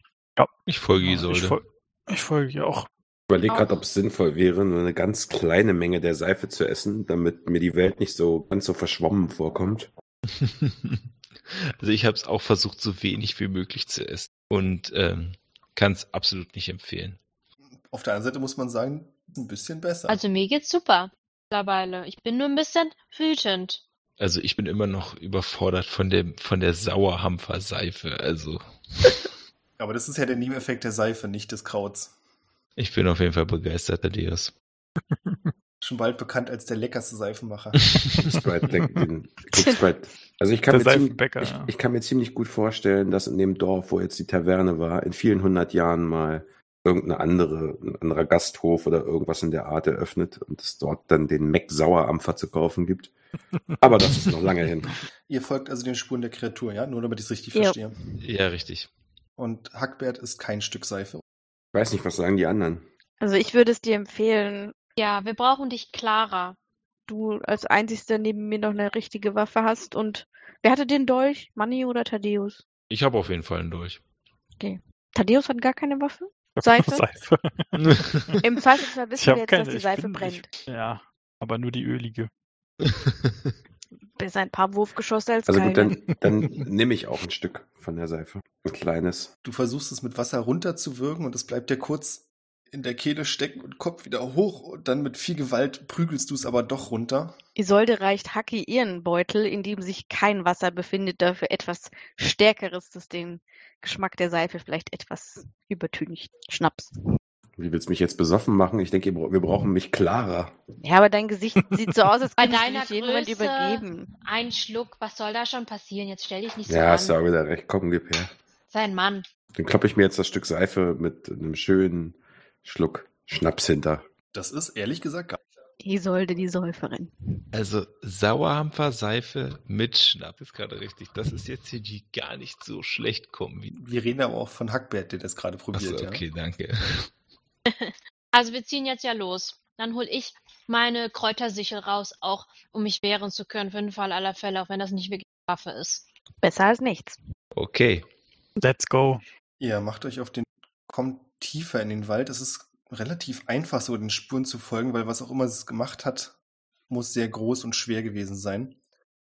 Ich folge Ja, Isolde. Ich, fol ich folge ihr auch. Ich überlege gerade, ob es sinnvoll wäre, nur eine ganz kleine Menge der Seife zu essen, damit mir die Welt nicht so ganz so verschwommen vorkommt. also ich habe es auch versucht, so wenig wie möglich zu essen und ähm, kann es absolut nicht empfehlen. Auf der anderen Seite muss man sagen, ein bisschen besser. Also mir geht's super mittlerweile. Ich bin nur ein bisschen wütend. Also ich bin immer noch überfordert von der von der Sauerhampfer-Seife. Also Aber das ist ja der Nebeneffekt der Seife, nicht des Krauts. Ich bin auf jeden Fall begeistert, Thaddeus. Schon bald bekannt als der leckerste Seifenmacher. Den, also ich kann, Der mir ziemlich, ich, ich kann mir ziemlich gut vorstellen, dass in dem Dorf, wo jetzt die Taverne war, in vielen hundert Jahren mal irgendeine andere, ein anderer Gasthof oder irgendwas in der Art eröffnet und es dort dann den Mac Sauerampfer zu kaufen gibt. Aber das ist noch lange hin. Ihr folgt also den Spuren der Kreatur, ja? Nur damit ich es richtig Ja. verstehe. ja, richtig. Und Hackbert ist kein Stück Seife. Ich weiß nicht, was sagen die anderen? Also ich würde es dir empfehlen, Ja, wir brauchen dich klarer. du als einzigster neben mir noch eine richtige Waffe hast und wer hatte den Dolch? Manni oder Thaddeus? Ich habe auf jeden Fall einen durch. Thaddeus hat gar keine Waffe? Seife? Seife. Im Zweifelsfall Ich wissen wir jetzt, keine. dass die Seife bin, brennt. Ich, ja, aber nur die ölige. Besser ein paar Wurfgeschosse als Also gut, keine. dann, dann nehme ich auch ein Stück von der Seife. Ein kleines. Du versuchst es mit Wasser runterzuwirken und es bleibt dir kurz in der Kehle stecken und Kopf wieder hoch und dann mit viel Gewalt prügelst du es aber doch runter. Isolde reicht Haki ihren Beutel, in dem sich kein Wasser befindet, dafür etwas Stärkeres, das den Geschmack der Seife vielleicht etwas übertüncht. Schnaps. Wie willst du mich jetzt besoffen machen? Ich denke, wir brauchen mich klarer. Ja, aber dein Gesicht sieht so aus, als du deiner dich irgendwann Größe- übergeben. Ein Schluck, was soll da schon passieren? Jetzt stell dich nicht so Ja, an. hast du auch wieder recht. Komm, gib her. Sei ein Mann. Dann kloppe ich mir jetzt das Stück Seife mit einem schönen Schluck Schnaps hinter. Das ist ehrlich gesagt gar Isolde, die Säuferin. Also Sauerhampfer Seife mit Schnapp ist gerade richtig. Das ist jetzt hier die gar nicht so schlecht kommen wie. Wir reden aber auch von Hackbert, der das gerade probiert. Achso, ja. okay, danke. Also wir ziehen jetzt ja los. Dann hol ich meine Kräutersichel raus, auch um mich wehren zu können für den Fall aller Fälle, auch wenn das nicht wirklich eine Waffe ist. Besser als nichts. Okay. Let's go. Ihr macht euch auf den, kommt tiefer in den Wald. Es ist relativ einfach, so den Spuren zu folgen, weil was auch immer es gemacht hat, muss sehr groß und schwer gewesen sein.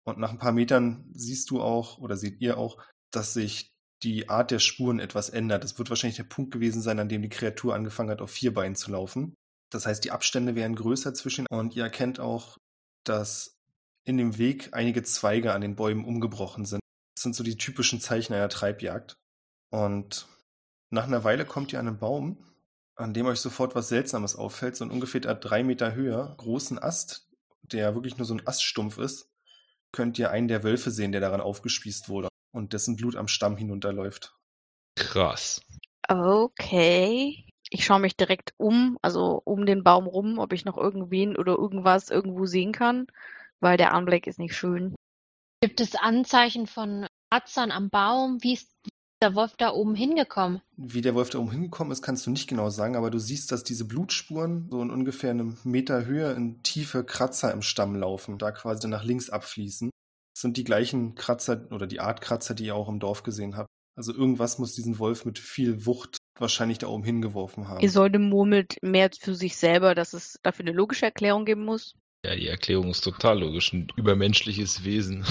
Und nach ein paar Metern siehst du auch, oder seht ihr auch, dass sich die Art der Spuren etwas ändert. Es wird wahrscheinlich der Punkt gewesen sein, an dem die Kreatur angefangen hat, auf vier Beinen zu laufen. Das heißt, die Abstände wären größer zwischen und ihr erkennt auch, dass in dem Weg einige Zweige an den Bäumen umgebrochen sind. Das sind so die typischen Zeichen einer Treibjagd. Und nach einer Weile kommt ihr an einen Baum, an dem euch sofort was Seltsames auffällt, so einen ungefähr drei Meter Höhe, großen Ast, der wirklich nur so ein Aststumpf ist, könnt ihr einen der Wölfe sehen, der daran aufgespießt wurde und dessen Blut am Stamm hinunterläuft. Krass. Okay. Ich schaue mich direkt um, also um den Baum rum, ob ich noch irgendwen oder irgendwas irgendwo sehen kann, weil der Anblick ist nicht schön. Gibt es Anzeichen von Kratzern am Baum? Wie ist der Wolf da oben hingekommen? Wie der Wolf da oben hingekommen ist, kannst du nicht genau sagen, aber du siehst, dass diese Blutspuren so in ungefähr einem Meter Höhe in tiefe Kratzer im Stamm laufen, da quasi nach links abfließen. Sind die gleichen Kratzer oder die Art Kratzer, die ihr auch im Dorf gesehen habt. Also irgendwas muss diesen Wolf mit viel Wucht wahrscheinlich da oben hingeworfen haben. Isolde murmelt mehr für sich selber, dass es dafür eine logische Erklärung geben muss. Ja, die Erklärung ist total logisch. Ein übermenschliches Wesen.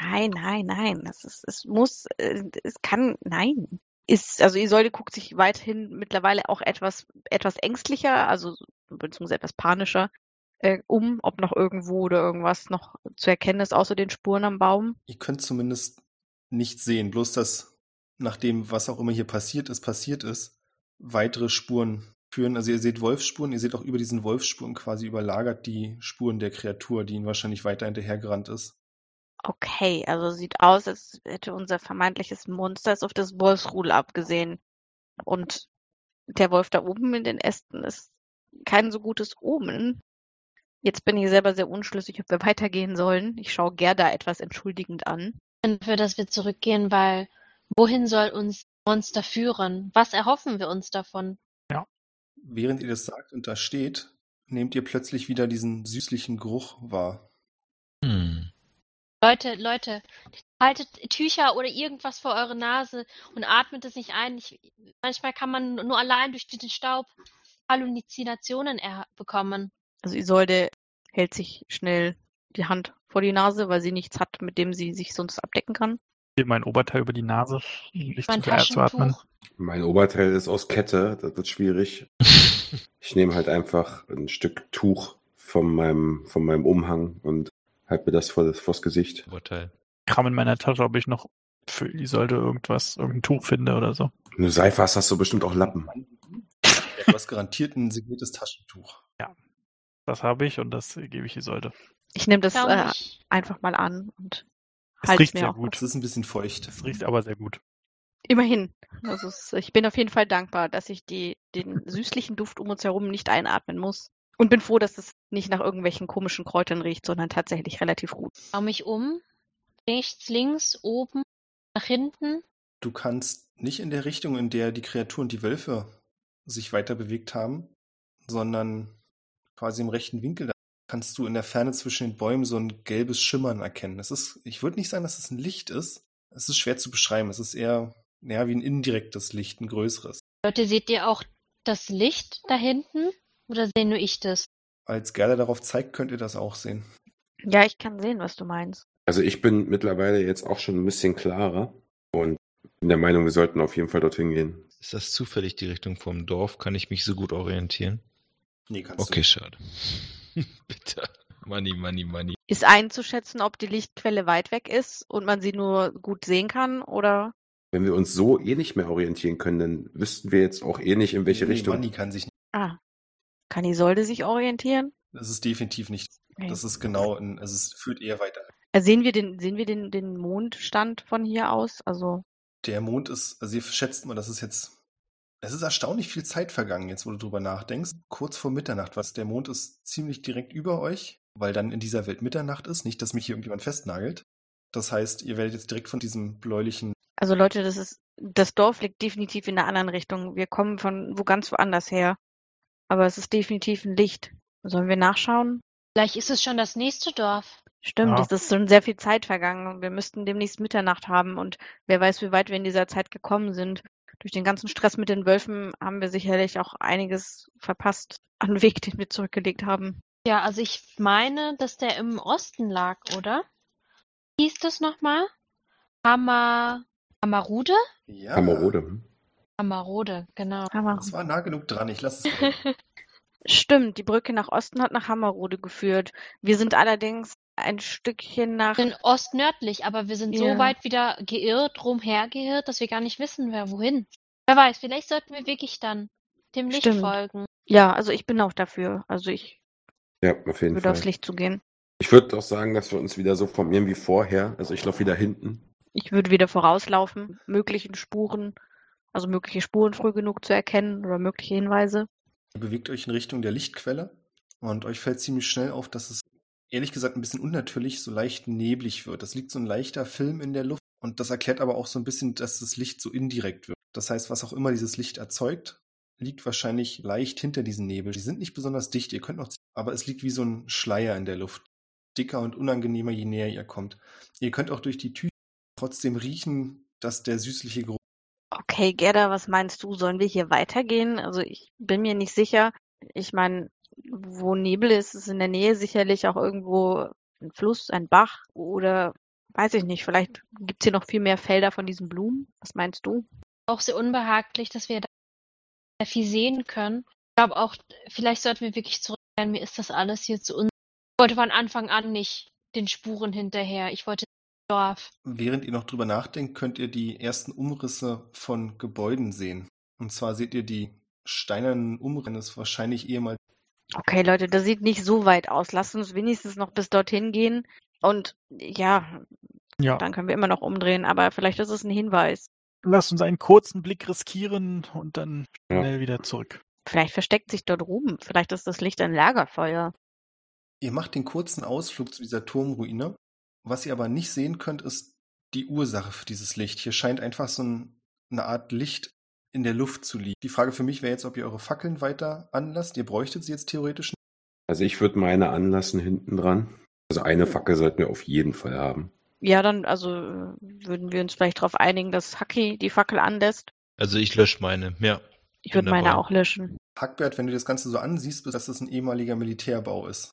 Nein, nein, nein. Das ist, es muss, äh, es kann, nein. Ist, also Isolde guckt sich weiterhin mittlerweile auch etwas, etwas ängstlicher, also beziehungsweise etwas panischer äh, um, ob noch irgendwo oder irgendwas noch zu erkennen ist, außer den Spuren am Baum. Ihr könnt zumindest nichts sehen, bloß dass nachdem was auch immer hier passiert ist, passiert ist, weitere Spuren führen. Also ihr seht Wolfsspuren, ihr seht auch über diesen Wolfsspuren quasi überlagert die Spuren der Kreatur, die ihn wahrscheinlich weiter hinterhergerannt ist. Okay, also sieht aus, als hätte unser vermeintliches Monster es auf das Wolfsrudel abgesehen. Und der Wolf da oben in den Ästen ist kein so gutes Omen. Jetzt bin ich selber sehr unschlüssig, ob wir weitergehen sollen. Ich schaue Gerda etwas entschuldigend an. Für dass wir zurückgehen, weil wohin soll uns Monster führen? Was erhoffen wir uns davon? Während ihr das sagt und da steht, nehmt ihr plötzlich wieder diesen süßlichen Geruch wahr. Hm. Leute, Leute, haltet Tücher oder irgendwas vor eure Nase und atmet es nicht ein. Ich, manchmal kann man nur allein durch den Staub Halluzinationen er bekommen. Also Isolde hält sich schnell die Hand vor die Nase, weil sie nichts hat, mit dem sie sich sonst abdecken kann. Hier mein Oberteil über die Nase, um nicht Mein zu sehr zu atmen. Taschentuch. Mein Oberteil ist aus Kette, das wird schwierig. Ich nehme halt einfach ein Stück Tuch von meinem, von meinem Umhang und halte mir das vor das vors Gesicht. Oberteil. Kram in meiner Tasche, ob ich noch für Isolde irgendwas, irgendein Tuch finde oder so. Wenn du Seife hast, hast du bestimmt auch Lappen. Du hast garantiert ein signiertes Taschentuch. Das habe ich und das gebe ich Isolde. Ich nehme das äh, einfach mal an und Es halte es riecht mir sehr gut. Es ist ein bisschen feucht. Es riecht aber sehr gut. Immerhin. Also es, ich bin auf jeden Fall dankbar, dass ich die, den süßlichen Duft um uns herum nicht einatmen muss. Und bin froh, dass es nicht nach irgendwelchen komischen Kräutern riecht, sondern tatsächlich relativ gut. Schau mich um. Rechts, links, oben, nach hinten. Du kannst nicht in der Richtung, in der die Kreatur und die Wölfe sich weiter bewegt haben, sondern quasi im rechten Winkel. Da kannst du in der Ferne zwischen den Bäumen so ein gelbes Schimmern erkennen. Es ist, ich würde nicht sagen, dass es ein Licht ist. Es ist schwer zu beschreiben. Es ist eher, ja, wie ein indirektes Licht, ein größeres. Leute, seht ihr auch das Licht da hinten? Oder sehe nur ich das? Als Gerda darauf zeigt, könnt ihr das auch sehen. Ja, ich kann sehen, was du meinst. Also ich bin mittlerweile jetzt auch schon ein bisschen klarer und bin der Meinung, wir sollten auf jeden Fall dorthin gehen. Ist das zufällig die Richtung vom Dorf? Kann ich mich so gut orientieren? Nee, kannst Okay, du. schade. Bitte. Money, money, money. Ist einzuschätzen, ob die Lichtquelle weit weg ist und man sie nur gut sehen kann oder? Wenn wir uns so eh nicht mehr orientieren können, dann wüssten wir jetzt auch eh nicht, in welche nee, Richtung. Manni kann sich nicht. Ah. Kann Isolde sich orientieren? Das ist definitiv nicht. Okay. Das ist genau, ein, also es führt eher weiter. Äh, Sehen wir den, sehen wir den, den Mondstand von hier aus? Also, Der Mond ist, also ihr schätzt mal, das ist jetzt, es ist erstaunlich viel Zeit vergangen, jetzt wo du drüber nachdenkst. Kurz vor Mitternacht, was der Mond ist ziemlich direkt über euch, weil dann in dieser Welt Mitternacht ist, nicht, dass mich hier irgendjemand festnagelt. Das heißt, ihr werdet jetzt direkt von diesem bläulichen, also Leute, das ist, das Dorf liegt definitiv in einer anderen Richtung. Wir kommen von wo ganz woanders her. Aber es ist definitiv ein Licht. Sollen wir nachschauen? Vielleicht ist es schon das nächste Dorf. Stimmt, Ja. es ist schon sehr viel Zeit vergangen wir müssten demnächst Mitternacht haben und wer weiß, wie weit wir in dieser Zeit gekommen sind. Durch den ganzen Stress mit den Wölfen haben wir sicherlich auch einiges verpasst an Weg, den wir zurückgelegt haben. Ja, also ich meine, dass der im Osten lag, oder? Wie hieß das nochmal? Hammer. Hammerrude? ja, Hammerode. hm? Hammerrode, genau. Hammer. das war nah genug dran, ich lasse es. Stimmt, die Brücke nach Osten hat nach Hammerrode geführt. Wir sind allerdings ein Stückchen nach. Wir sind ostnördlich, aber wir sind so Ja. weit wieder geirrt, rumhergeirrt, dass wir gar nicht wissen, wer wohin. Wer weiß, vielleicht sollten wir wirklich dann dem Licht Stimmt. folgen. Ja, also ich bin auch dafür. Also ich Ja, auf jeden würde aufs Fall. Licht zugehen. Ich würde auch sagen, dass wir uns wieder so formieren wie vorher. Also ich laufe wieder hinten. Ich würde wieder vorauslaufen, möglichen Spuren, also mögliche Spuren früh genug zu erkennen oder mögliche Hinweise. Ihr bewegt euch in Richtung der Lichtquelle und euch fällt ziemlich schnell auf, dass es ehrlich gesagt ein bisschen unnatürlich so leicht neblig wird. Das liegt so ein leichter Film in der Luft und das erklärt aber auch so ein bisschen, dass das Licht so indirekt wird. Das heißt, was auch immer dieses Licht erzeugt, liegt wahrscheinlich leicht hinter diesen Nebel. Die sind nicht besonders dicht, ihr könnt noch, aber es liegt wie so ein Schleier in der Luft. Dicker und unangenehmer, je näher ihr kommt. Ihr könnt auch durch die Tüte trotzdem riechen, dass der süßliche Geruch Okay, Gerda, was meinst du? Sollen wir hier weitergehen? Also ich bin mir nicht sicher. Ich meine, wo Nebel ist, ist in der Nähe sicherlich auch irgendwo ein Fluss, ein Bach oder weiß ich nicht, vielleicht gibt's hier noch viel mehr Felder von diesen Blumen. Was meinst du? Auch sehr unbehaglich, dass wir da sehr viel sehen können. Ich glaube auch, vielleicht sollten wir wirklich zurückkehren. Mir ist das alles hier zu un. Ich wollte von Anfang an nicht den Spuren hinterher. Ich wollte ins Dorf. Während ihr noch drüber nachdenkt, könnt ihr die ersten Umrisse von Gebäuden sehen. Und zwar seht ihr die steinernen Umrisse, das wahrscheinlich ehemals Okay, Leute, das sieht nicht so weit aus. Lasst uns wenigstens noch bis dorthin gehen. Und ja, Ja, dann können wir immer noch umdrehen, aber vielleicht ist es ein Hinweis. lass uns einen kurzen Blick riskieren und dann Ja. schnell wieder zurück. Vielleicht versteckt sich dort Ruben. Vielleicht ist das Licht ein Lagerfeuer. Ihr macht den kurzen Ausflug zu dieser Turmruine. Was ihr aber nicht sehen könnt, ist die Ursache für dieses Licht. Hier scheint einfach so ein, eine Art Licht in der Luft zu liegen. Die Frage für mich wäre jetzt, ob ihr eure Fackeln weiter anlasst. Ihr bräuchtet sie jetzt theoretisch nicht. Also ich würde meine anlassen hinten dran. Also eine Fackel sollten wir auf jeden Fall haben. Ja, dann also äh, würden wir uns vielleicht darauf einigen, dass Haki die Fackel anlässt. Also ich lösche meine, ja. Ich würde meine auch löschen. Hackbert, wenn du das Ganze so ansiehst, dass es ein ehemaliger Militärbau ist.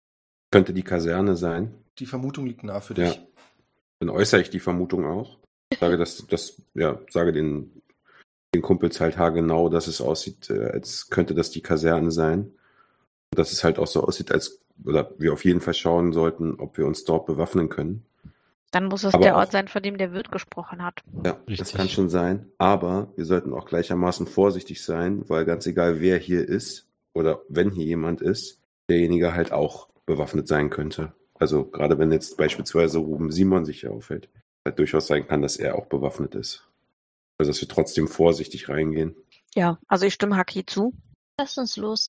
Könnte die Kaserne sein. Die Vermutung liegt nah für Ja. dich. Dann äußere ich die Vermutung auch. Sage das, das, ja, sage den, den Kumpels halt haargenau, dass es aussieht, äh, als könnte das die Kaserne sein. Dass es halt auch so aussieht, als, oder wir auf jeden Fall schauen sollten, ob wir uns dort bewaffnen können. Dann muss es Aber der auch- Ort sein, von dem der Wirt gesprochen hat. Ja, das Richtig. kann schon sein. Aber wir sollten auch gleichermaßen vorsichtig sein, weil ganz egal, wer hier ist oder wenn hier jemand ist, derjenige halt auch bewaffnet sein könnte. Also gerade wenn jetzt beispielsweise Ruben Simon sich hier aufhält, halt durchaus sein kann, dass er auch bewaffnet ist. Also dass wir trotzdem vorsichtig reingehen. Ja, also ich stimme Haki zu. Lasst uns los.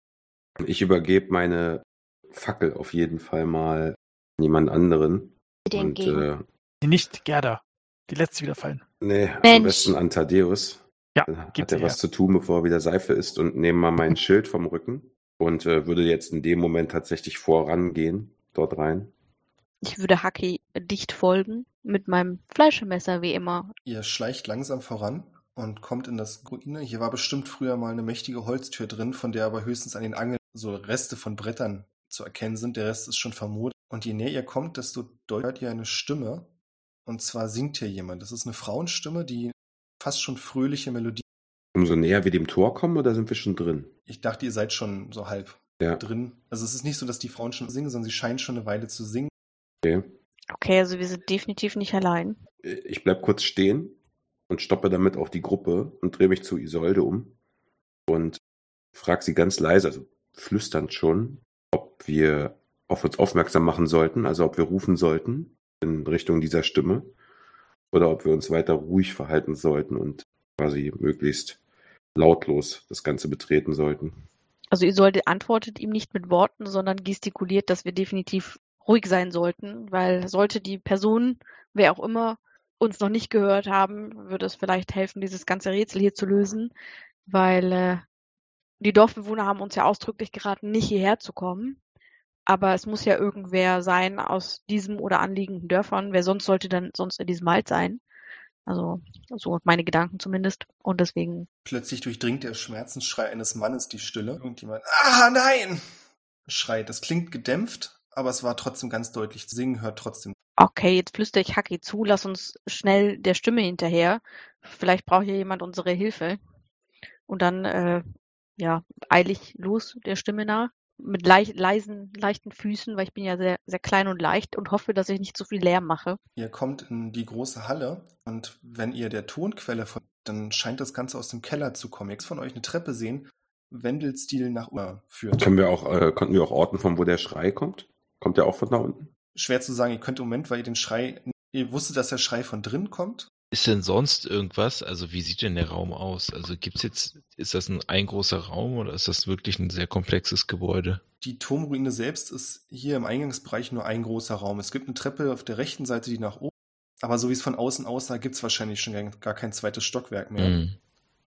Ich übergebe meine Fackel auf jeden Fall mal an jemand anderen. Bitte Und äh, Nicht Gerda. Die letzte wieder fallen. nee, am Mensch. besten an Thaddeus. Ja, gib hat er was her. zu tun, bevor er wieder Seife isst und nehme mal mein Schild vom Rücken und äh, würde jetzt in dem Moment tatsächlich vorangehen, dort rein. Ich würde Haki dicht folgen mit meinem Fleischemesser wie immer. Ihr schleicht langsam voran und kommt in das Ruine. Hier war bestimmt früher mal eine mächtige Holztür drin, von der aber höchstens an den Angeln so Reste von Brettern zu erkennen sind. Der Rest ist schon vermodert. Und je näher ihr kommt, desto deutlicher hört ihr eine Stimme. Und zwar singt hier jemand. Das ist eine Frauenstimme, die fast schon fröhliche Melodie. Umso näher wir dem Tor kommen, oder sind wir schon drin? Ich dachte, ihr seid schon so halb Ja. drin. Also es ist nicht so, dass die Frauen schon singen, sondern sie scheinen schon eine Weile zu singen. Okay. Okay, also wir sind definitiv nicht allein. Ich bleib kurz stehen und stoppe damit auch die Gruppe und drehe mich zu Isolde um und frage sie ganz leise, also flüsternd schon, ob wir auf uns aufmerksam machen sollten, also ob wir rufen sollten in Richtung dieser Stimme oder ob wir uns weiter ruhig verhalten sollten und quasi möglichst lautlos das Ganze betreten sollten. Also Isolde antwortet ihm nicht mit Worten, sondern gestikuliert, dass wir definitiv ruhig sein sollten, weil sollte die Person, wer auch immer, uns noch nicht gehört haben, würde es vielleicht helfen, dieses ganze Rätsel hier zu lösen, weil äh, die Dorfbewohner haben uns ja ausdrücklich geraten, nicht hierher zu kommen. Aber es muss ja irgendwer sein aus diesem oder anliegenden Dörfern. Wer sonst sollte dann sonst in diesem Wald sein? Also, so meine Gedanken zumindest. Und deswegen Plötzlich durchdringt der Schmerzensschrei eines Mannes die Stille. Irgendjemand, ah nein! schreit. Das klingt gedämpft, aber es war trotzdem ganz deutlich. Singen hört trotzdem. Okay, jetzt flüstere ich Haki zu, lass uns schnell der Stimme hinterher. Vielleicht braucht hier jemand unsere Hilfe. Und dann, äh, ja, eilig los der Stimme nach. Mit leicht, leisen, leichten Füßen, weil ich bin ja sehr, sehr klein und leicht und hoffe, dass ich nicht zu viel Lärm mache. Ihr kommt in die große Halle und wenn ihr der Tonquelle folgt, dann scheint das Ganze aus dem Keller zu kommen. Jetzt von euch eine Treppe sehen, Wendelstil nach oben führt. Können wir auch, äh, konnten wir auch orten, von wo der Schrei kommt? Kommt der auch von da unten? Schwer zu sagen, ihr könnt im Moment, weil ihr den Schrei, ihr wusstet, dass der Schrei von drin kommt. Ist denn sonst irgendwas? Also wie sieht denn der Raum aus? Also gibt's jetzt, ist das ein, ein großer Raum oder ist das wirklich ein sehr komplexes Gebäude? Die Turmruine selbst ist hier im Eingangsbereich nur ein großer Raum. Es gibt eine Treppe auf der rechten Seite, die nach oben. Aber so wie es von außen aussah, gibt es wahrscheinlich schon gar- kein zweites Stockwerk mehr. Hm.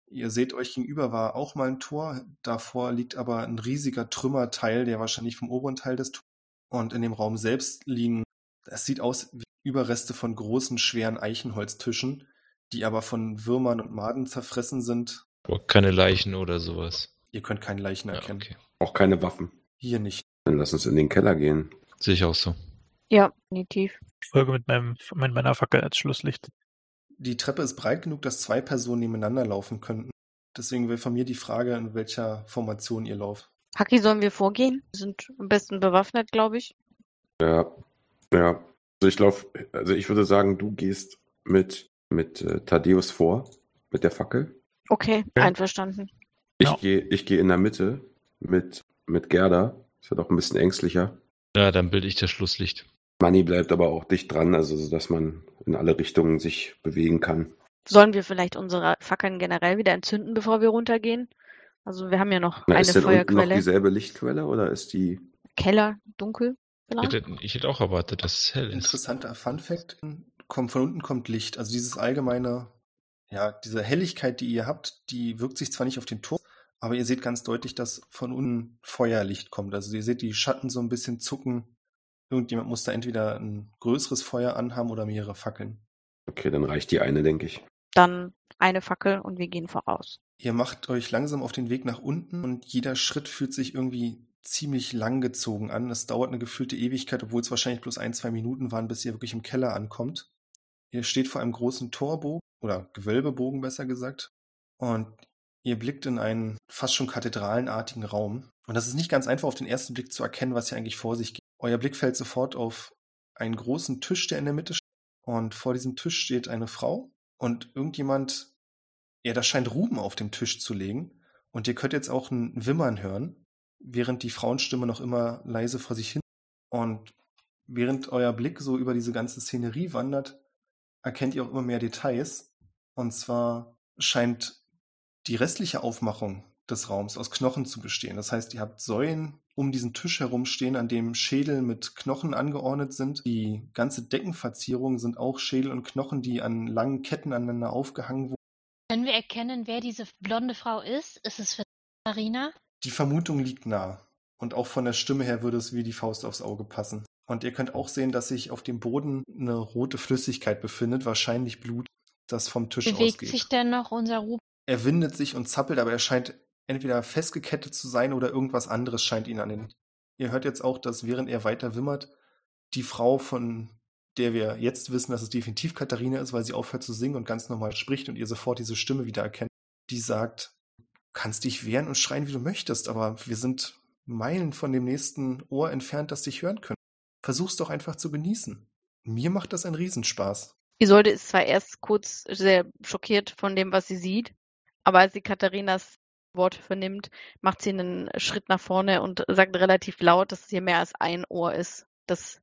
Ihr seht, euch gegenüber war auch mal ein Tor. Davor liegt aber ein riesiger Trümmerteil, der wahrscheinlich vom oberen Teil des Tors. Und in dem Raum selbst liegen, es sieht aus wie Überreste von großen, schweren Eichenholztischen, die aber von Würmern und Maden zerfressen sind. Aber keine Leichen oder sowas. Ihr könnt keine Leichen Ja, erkennen. okay. Auch keine Waffen. Hier nicht. Dann lass uns in den Keller gehen. Sehe ich auch so. Ja, definitiv. Ich folge mit, meinem, mit meiner Fackel als Schlusslicht. Die Treppe ist breit genug, dass zwei Personen nebeneinander laufen könnten. Deswegen wäre von mir die Frage, in welcher Formation ihr lauft. Haki, sollen wir vorgehen? Wir sind am besten bewaffnet, glaube ich. Ja, ja. Also ich lauf, also ich würde sagen, du gehst mit, mit äh, Thaddeus vor, mit der Fackel. Okay, Ja. einverstanden. Ich Ja. gehe, ich gehe in der Mitte mit, mit Gerda. Ist ja doch ein bisschen ängstlicher. Ja, dann bilde ich das Schlusslicht. Manni bleibt aber auch dicht dran, also so, dass man in alle Richtungen sich bewegen kann. Sollen wir vielleicht unsere Fackeln generell wieder entzünden, bevor wir runtergehen? Also wir haben ja noch Na, eine ist denn unten noch Feuerquelle. dieselbe Lichtquelle oder ist die? Keller, dunkel Ich hätte, ich hätte auch erwartet, dass es hell ist. Interessanter Fun Fact: kommt, Von unten kommt Licht. Also dieses allgemeine, ja, diese Helligkeit, die ihr habt, die wirkt sich zwar nicht auf den Turm, aber ihr seht ganz deutlich, dass von unten Feuerlicht kommt. Also ihr seht die Schatten so ein bisschen zucken. Irgendjemand muss da entweder ein größeres Feuer anhaben oder mehrere Fackeln. Okay, dann reicht die eine, denke ich. Dann eine Fackel und wir gehen voraus. Ihr macht euch langsam auf den Weg nach unten und jeder Schritt fühlt sich irgendwie ziemlich lang gezogen an. Es dauert eine gefühlte Ewigkeit, obwohl es wahrscheinlich bloß ein, zwei Minuten waren, bis ihr wirklich im Keller ankommt. Ihr steht vor einem großen Torbogen oder Gewölbebogen besser gesagt und ihr blickt in einen fast schon kathedralenartigen Raum. Und das ist nicht ganz einfach auf den ersten Blick zu erkennen, was hier eigentlich vor sich geht. Euer Blick fällt sofort auf einen großen Tisch, der in der Mitte steht. Und vor diesem Tisch steht eine Frau und irgendjemand ja, da scheint Ruben auf dem Tisch zu legen. Und ihr könnt jetzt auch ein Wimmern hören, während die Frauenstimme noch immer leise vor sich hin. Und während euer Blick so über diese ganze Szenerie wandert, erkennt ihr auch immer mehr Details. Und zwar scheint die restliche Aufmachung des Raums aus Knochen zu bestehen. Das heißt, ihr habt Säulen um diesen Tisch herumstehen, an dem Schädel mit Knochen angeordnet sind. Die ganze Deckenverzierung sind auch Schädel und Knochen, die an langen Ketten aneinander aufgehangen wurden. Können wir erkennen, wer diese blonde Frau ist? Ist es Katharina? Die Vermutung liegt nah. Und auch von der Stimme her würde es wie die Faust aufs Auge passen. Und ihr könnt auch sehen, dass sich auf dem Boden eine rote Flüssigkeit befindet, wahrscheinlich Blut, das vom Tisch Bewegt ausgeht. sich denn noch unser Ruben? Er windet sich und zappelt, aber er scheint entweder festgekettet zu sein oder irgendwas anderes scheint ihn an den. Ihr hört jetzt auch, dass während er weiter wimmert, die Frau, von der wir jetzt wissen, dass es definitiv Katharina ist, weil sie aufhört zu singen und ganz normal spricht und ihr sofort diese Stimme wieder erkennt, die sagt, kannst dich wehren und schreien, wie du möchtest, aber wir sind Meilen von dem nächsten Ohr entfernt, das dich hören können. Versuch's doch einfach zu genießen. Mir macht das einen Riesenspaß. Isolde ist zwar erst kurz sehr schockiert von dem, was sie sieht, aber als sie Katharinas Worte vernimmt, macht sie einen Schritt nach vorne und sagt relativ laut, dass es hier mehr als ein Ohr ist, das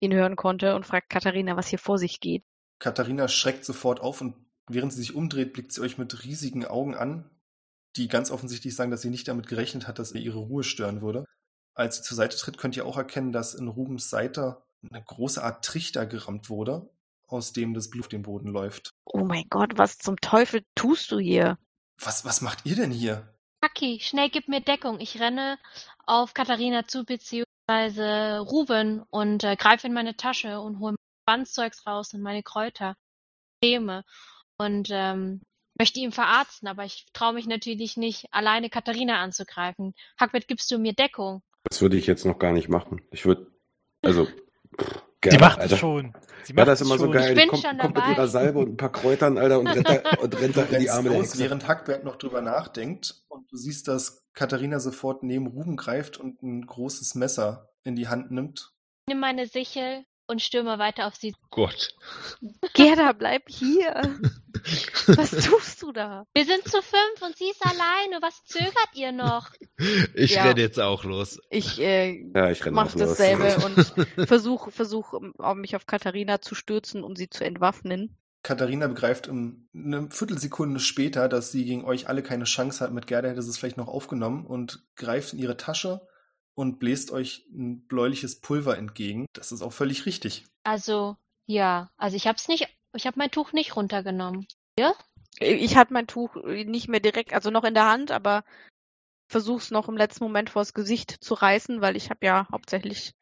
ihn hören konnte und fragt Katharina, was hier vor sich geht. Katharina schreckt sofort auf und während sie sich umdreht, blickt sie euch mit riesigen Augen an, die ganz offensichtlich sagen, dass sie nicht damit gerechnet hat, dass ihr ihre Ruhe stören würde. Als sie zur Seite tritt, könnt ihr auch erkennen, dass in Rubens Seite eine große Art Trichter gerammt wurde, aus dem das Blut auf den Boden läuft. Oh mein Gott, was zum Teufel tust du hier? Was, was macht ihr denn hier? Haki, schnell gib mir Deckung. Ich renne auf Katharina zu, beziehungsweise Ruben und äh, greife in meine Tasche und hole mein Bandzeugs raus und meine Kräuter, Creme und ähm, möchte ihn verarzten, aber ich traue mich natürlich nicht, alleine Katharina anzugreifen. Hackbert, gibst du mir Deckung? Das würde ich jetzt noch gar nicht machen. Ich würde, also, Sie gerne, macht Alter. es schon. Sie Ja, macht das ist es immer so schon. geil. Ich Die bin kommt, schon kommt mit ihrer Salbe und ein paar Kräutern, Alter, und rennt da, und rennt da in die Arme los, während Hackbert noch drüber nachdenkt und du siehst, dass Katharina sofort neben Ruben greift und ein großes Messer in die Hand nimmt. Nimm meine Sichel und stürme weiter auf sie. Gott. Gerda, bleib hier. Was tust du da? Wir sind zu fünf und sie ist alleine. Was zögert ihr noch? Ich Ja. renne jetzt auch los. Ich äh, Ja, ich renne mach auch los. dasselbe und versuche versuch, um, mich auf Katharina zu stürzen und sie zu entwaffnen. Katharina begreift um eine Viertelsekunde später, dass sie gegen euch alle keine Chance hat. Mit Gerda hätte sie es vielleicht noch aufgenommen und greift in ihre Tasche und bläst euch ein bläuliches Pulver entgegen. Das ist auch völlig richtig. Also, ja, also ich hab's nicht, ich habe mein Tuch nicht runtergenommen. Ich hatte mein Tuch nicht mehr direkt, also noch in der Hand, aber versuch's noch im letzten Moment vors Gesicht zu reißen, weil ich habe ja hauptsächlich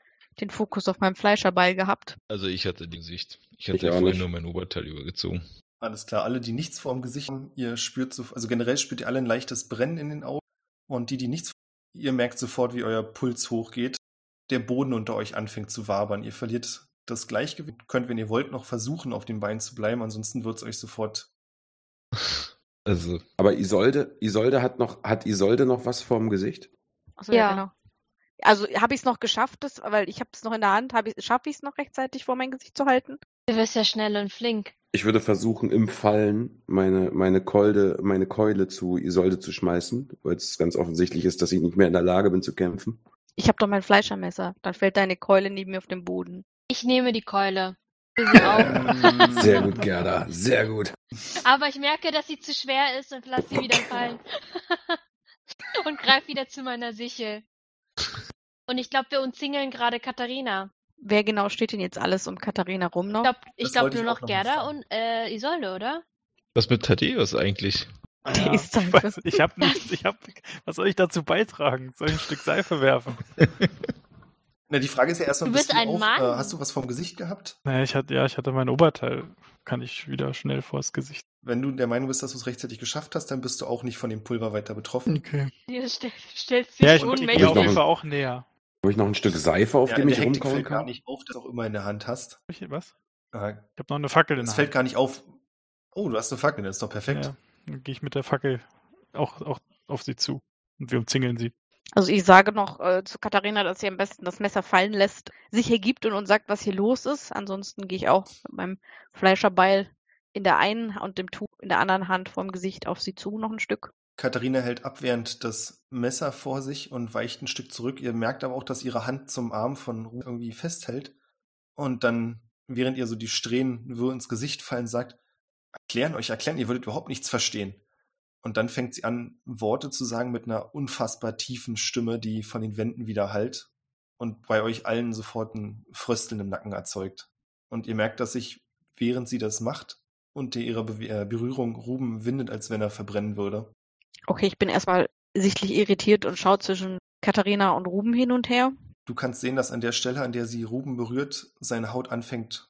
den Fokus auf meinem Fleischerball gehabt. Also ich hatte die Sicht. Ich Ich hatte auch vorhin nicht. nur mein Oberteil übergezogen. Alles klar, alle, die nichts vor dem Gesicht haben, ihr spürt so, also generell spürt ihr alle ein leichtes Brennen in den Augen. Und die, die nichts, ihr merkt sofort, wie euer Puls hochgeht, der Boden unter euch anfängt zu wabern. Ihr verliert das Gleichgewicht, könnt, wenn ihr wollt, noch versuchen, auf den Beinen zu bleiben, ansonsten wird es euch sofort. Also, Aber Isolde, Isolde hat noch, hat Isolde noch was vorm Gesicht? Also, Ja. genau. Also habe ich es noch geschafft, das, weil ich habe es noch in der Hand, habe ich, schaffe ich es noch rechtzeitig vor mein Gesicht zu halten? Du bist ja schnell und flink. Ich würde versuchen, im Fallen meine, meine Keule, meine Keule zu Isolde zu schmeißen, weil es ganz offensichtlich ist, dass ich nicht mehr in der Lage bin zu kämpfen. Ich habe doch mein Fleischermesser. Dann fällt deine Keule neben mir auf den Boden. Ich nehme die Keule. Sehr gut, Gerda, sehr gut. Aber ich merke, dass sie zu schwer ist und lass sie wieder fallen. und greif wieder zu meiner Sichel. Und ich glaube, wir umzingeln gerade Katharina. Wer genau steht denn jetzt alles um Katharina rum noch? Ich glaube ich glaub nur ich auch noch noch Gerda und äh, Isolde, oder? was mit Thaddeus eigentlich? Die ist Ich, weiß, ich habe nichts, ich hab, was soll ich dazu beitragen? Soll ich ein Stück Seife werfen? Na, die Frage ist ja erstmal, Du bist ein auf, Mann. Äh, hast du was vom Gesicht gehabt? Naja, ich hatte, ja, ich hatte mein Oberteil. Kann ich wieder schnell vors Gesicht. Wenn du der Meinung bist, dass du es rechtzeitig geschafft hast, dann bist du auch nicht von dem Pulver weiter betroffen. Okay. Die stell, stellt sich Ja, ich, ich gehe auf jeden Fall auch näher. Habe ich noch ein Stück Seife, auf Ja, dem ich Hektik rumkauen fällt gar kann? nicht auf, dass du auch immer in der Hand hast. Was? Äh, Ich habe noch eine Fackel in Es der fällt Hand. gar nicht auf. Oh, du hast eine Fackel, das ist doch perfekt. Ja, dann gehe ich mit der Fackel auch, auch auf sie zu. Und wir umzingeln sie. Also ich sage noch äh, zu Katharina, dass sie am besten das Messer fallen lässt, sich ergibt und uns sagt, was hier los ist. Ansonsten gehe ich auch mit meinem Fleischerbeil in der einen und dem Tuch in der anderen Hand vorm Gesicht auf sie zu noch ein Stück. Katharina hält abwehrend das Messer vor sich und weicht ein Stück zurück. Ihr merkt aber auch, dass ihre Hand zum Arm von Ruth irgendwie festhält. Und dann, während ihr so die Strähnen so ins Gesicht fallen, sagt, erklären euch, erklären, ihr würdet überhaupt nichts verstehen. Und dann fängt sie an, Worte zu sagen mit einer unfassbar tiefen Stimme, die von den Wänden wieder hallt und bei euch allen sofort ein Frösteln im Nacken erzeugt. Und ihr merkt, dass sich, während sie das macht, unter ihrer Be äh, Berührung Ruben windet, als wenn er verbrennen würde. Okay, ich bin erstmal sichtlich irritiert und schaue zwischen Katharina und Ruben hin und her. Du kannst sehen, dass an der Stelle, an der sie Ruben berührt, seine Haut anfängt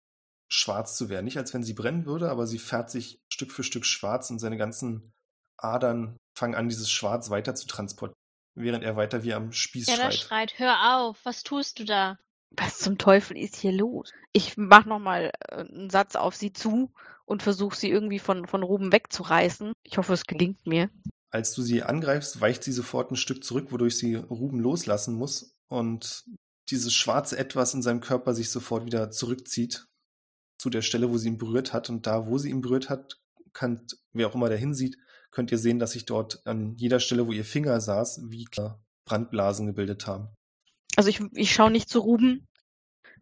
schwarz zu werden. Nicht als wenn sie brennen würde, aber sie färbt sich Stück für Stück schwarz und seine ganzen Adern fangen an, dieses Schwarz weiter zu transportieren, während er weiter wie am Spieß Gerda schreit. schreit, hör auf, was tust du da? Was zum Teufel ist hier los? Ich mach nochmal äh, einen Satz auf sie zu und versuche sie irgendwie von, von Ruben wegzureißen. Ich hoffe, es gelingt mir. Als du sie angreifst, weicht sie sofort ein Stück zurück, wodurch sie Ruben loslassen muss und dieses schwarze Etwas in seinem Körper sich sofort wieder zurückzieht zu der Stelle, wo sie ihn berührt hat. Und da, wo sie ihn berührt hat, kann, wer auch immer der hinsieht, könnt ihr sehen, dass sich dort an jeder Stelle, wo ihr Finger saß, wie Brandblasen gebildet haben. Also ich, ich schaue nicht zu Ruben.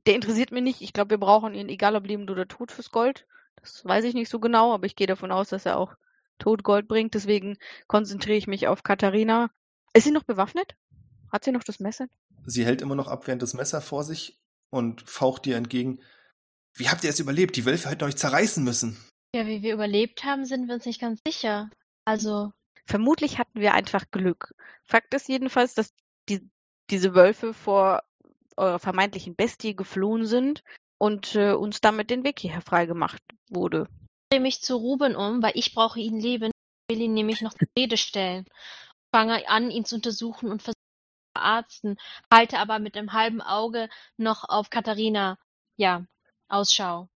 Der interessiert mich nicht. Ich glaube, wir brauchen ihn, egal ob lebend oder tot, fürs Gold. Das weiß ich nicht so genau, aber ich gehe davon aus, dass er auch tot Gold bringt. Deswegen konzentriere ich mich auf Katharina. Ist sie noch bewaffnet? Hat sie noch das Messer? Sie hält immer noch abwehrend das Messer vor sich und faucht dir entgegen. Wie habt ihr es überlebt? Die Wölfe hätten euch zerreißen müssen. Ja, wie wir überlebt haben, sind wir uns nicht ganz sicher. Also, Vermutlich hatten wir einfach Glück. Fakt ist jedenfalls, dass die, diese Wölfe vor eurer vermeintlichen Bestie geflohen sind und äh, uns damit den Weg hierher freigemacht wurde. Ich drehe mich zu Ruben um, weil ich brauche ihn leben. Ich will ihn nämlich noch zur Rede stellen. Fange an, ihn zu untersuchen und versuche zu verarzten, halte aber mit einem halben Auge noch auf Katharina, ja, Ausschau.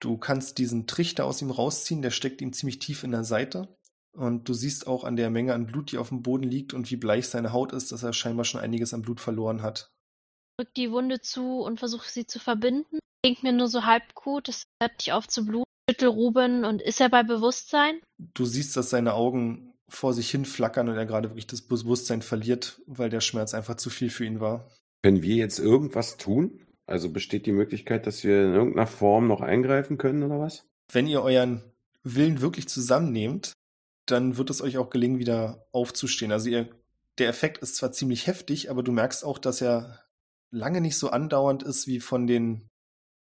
Du kannst diesen Trichter aus ihm rausziehen, der steckt ihm ziemlich tief in der Seite. Und du siehst auch an der Menge an Blut, die auf dem Boden liegt und wie bleich seine Haut ist, dass er scheinbar schon einiges an Blut verloren hat. Drück die Wunde zu und versuche sie zu verbinden. Klingt mir nur so halb gut, es hört nicht auf zu bluten. Schüttel Ruben und ist er bei Bewusstsein? Du siehst, dass seine Augen vor sich hin flackern und er gerade wirklich das Bewusstsein verliert, weil der Schmerz einfach zu viel für ihn war. Können wir jetzt irgendwas tun? Also besteht die Möglichkeit, dass wir in irgendeiner Form noch eingreifen können oder was? Wenn ihr euren Willen wirklich zusammennehmt, dann wird es euch auch gelingen, wieder aufzustehen. Also ihr, der Effekt ist zwar ziemlich heftig, aber du merkst auch, dass er lange nicht so andauernd ist wie von den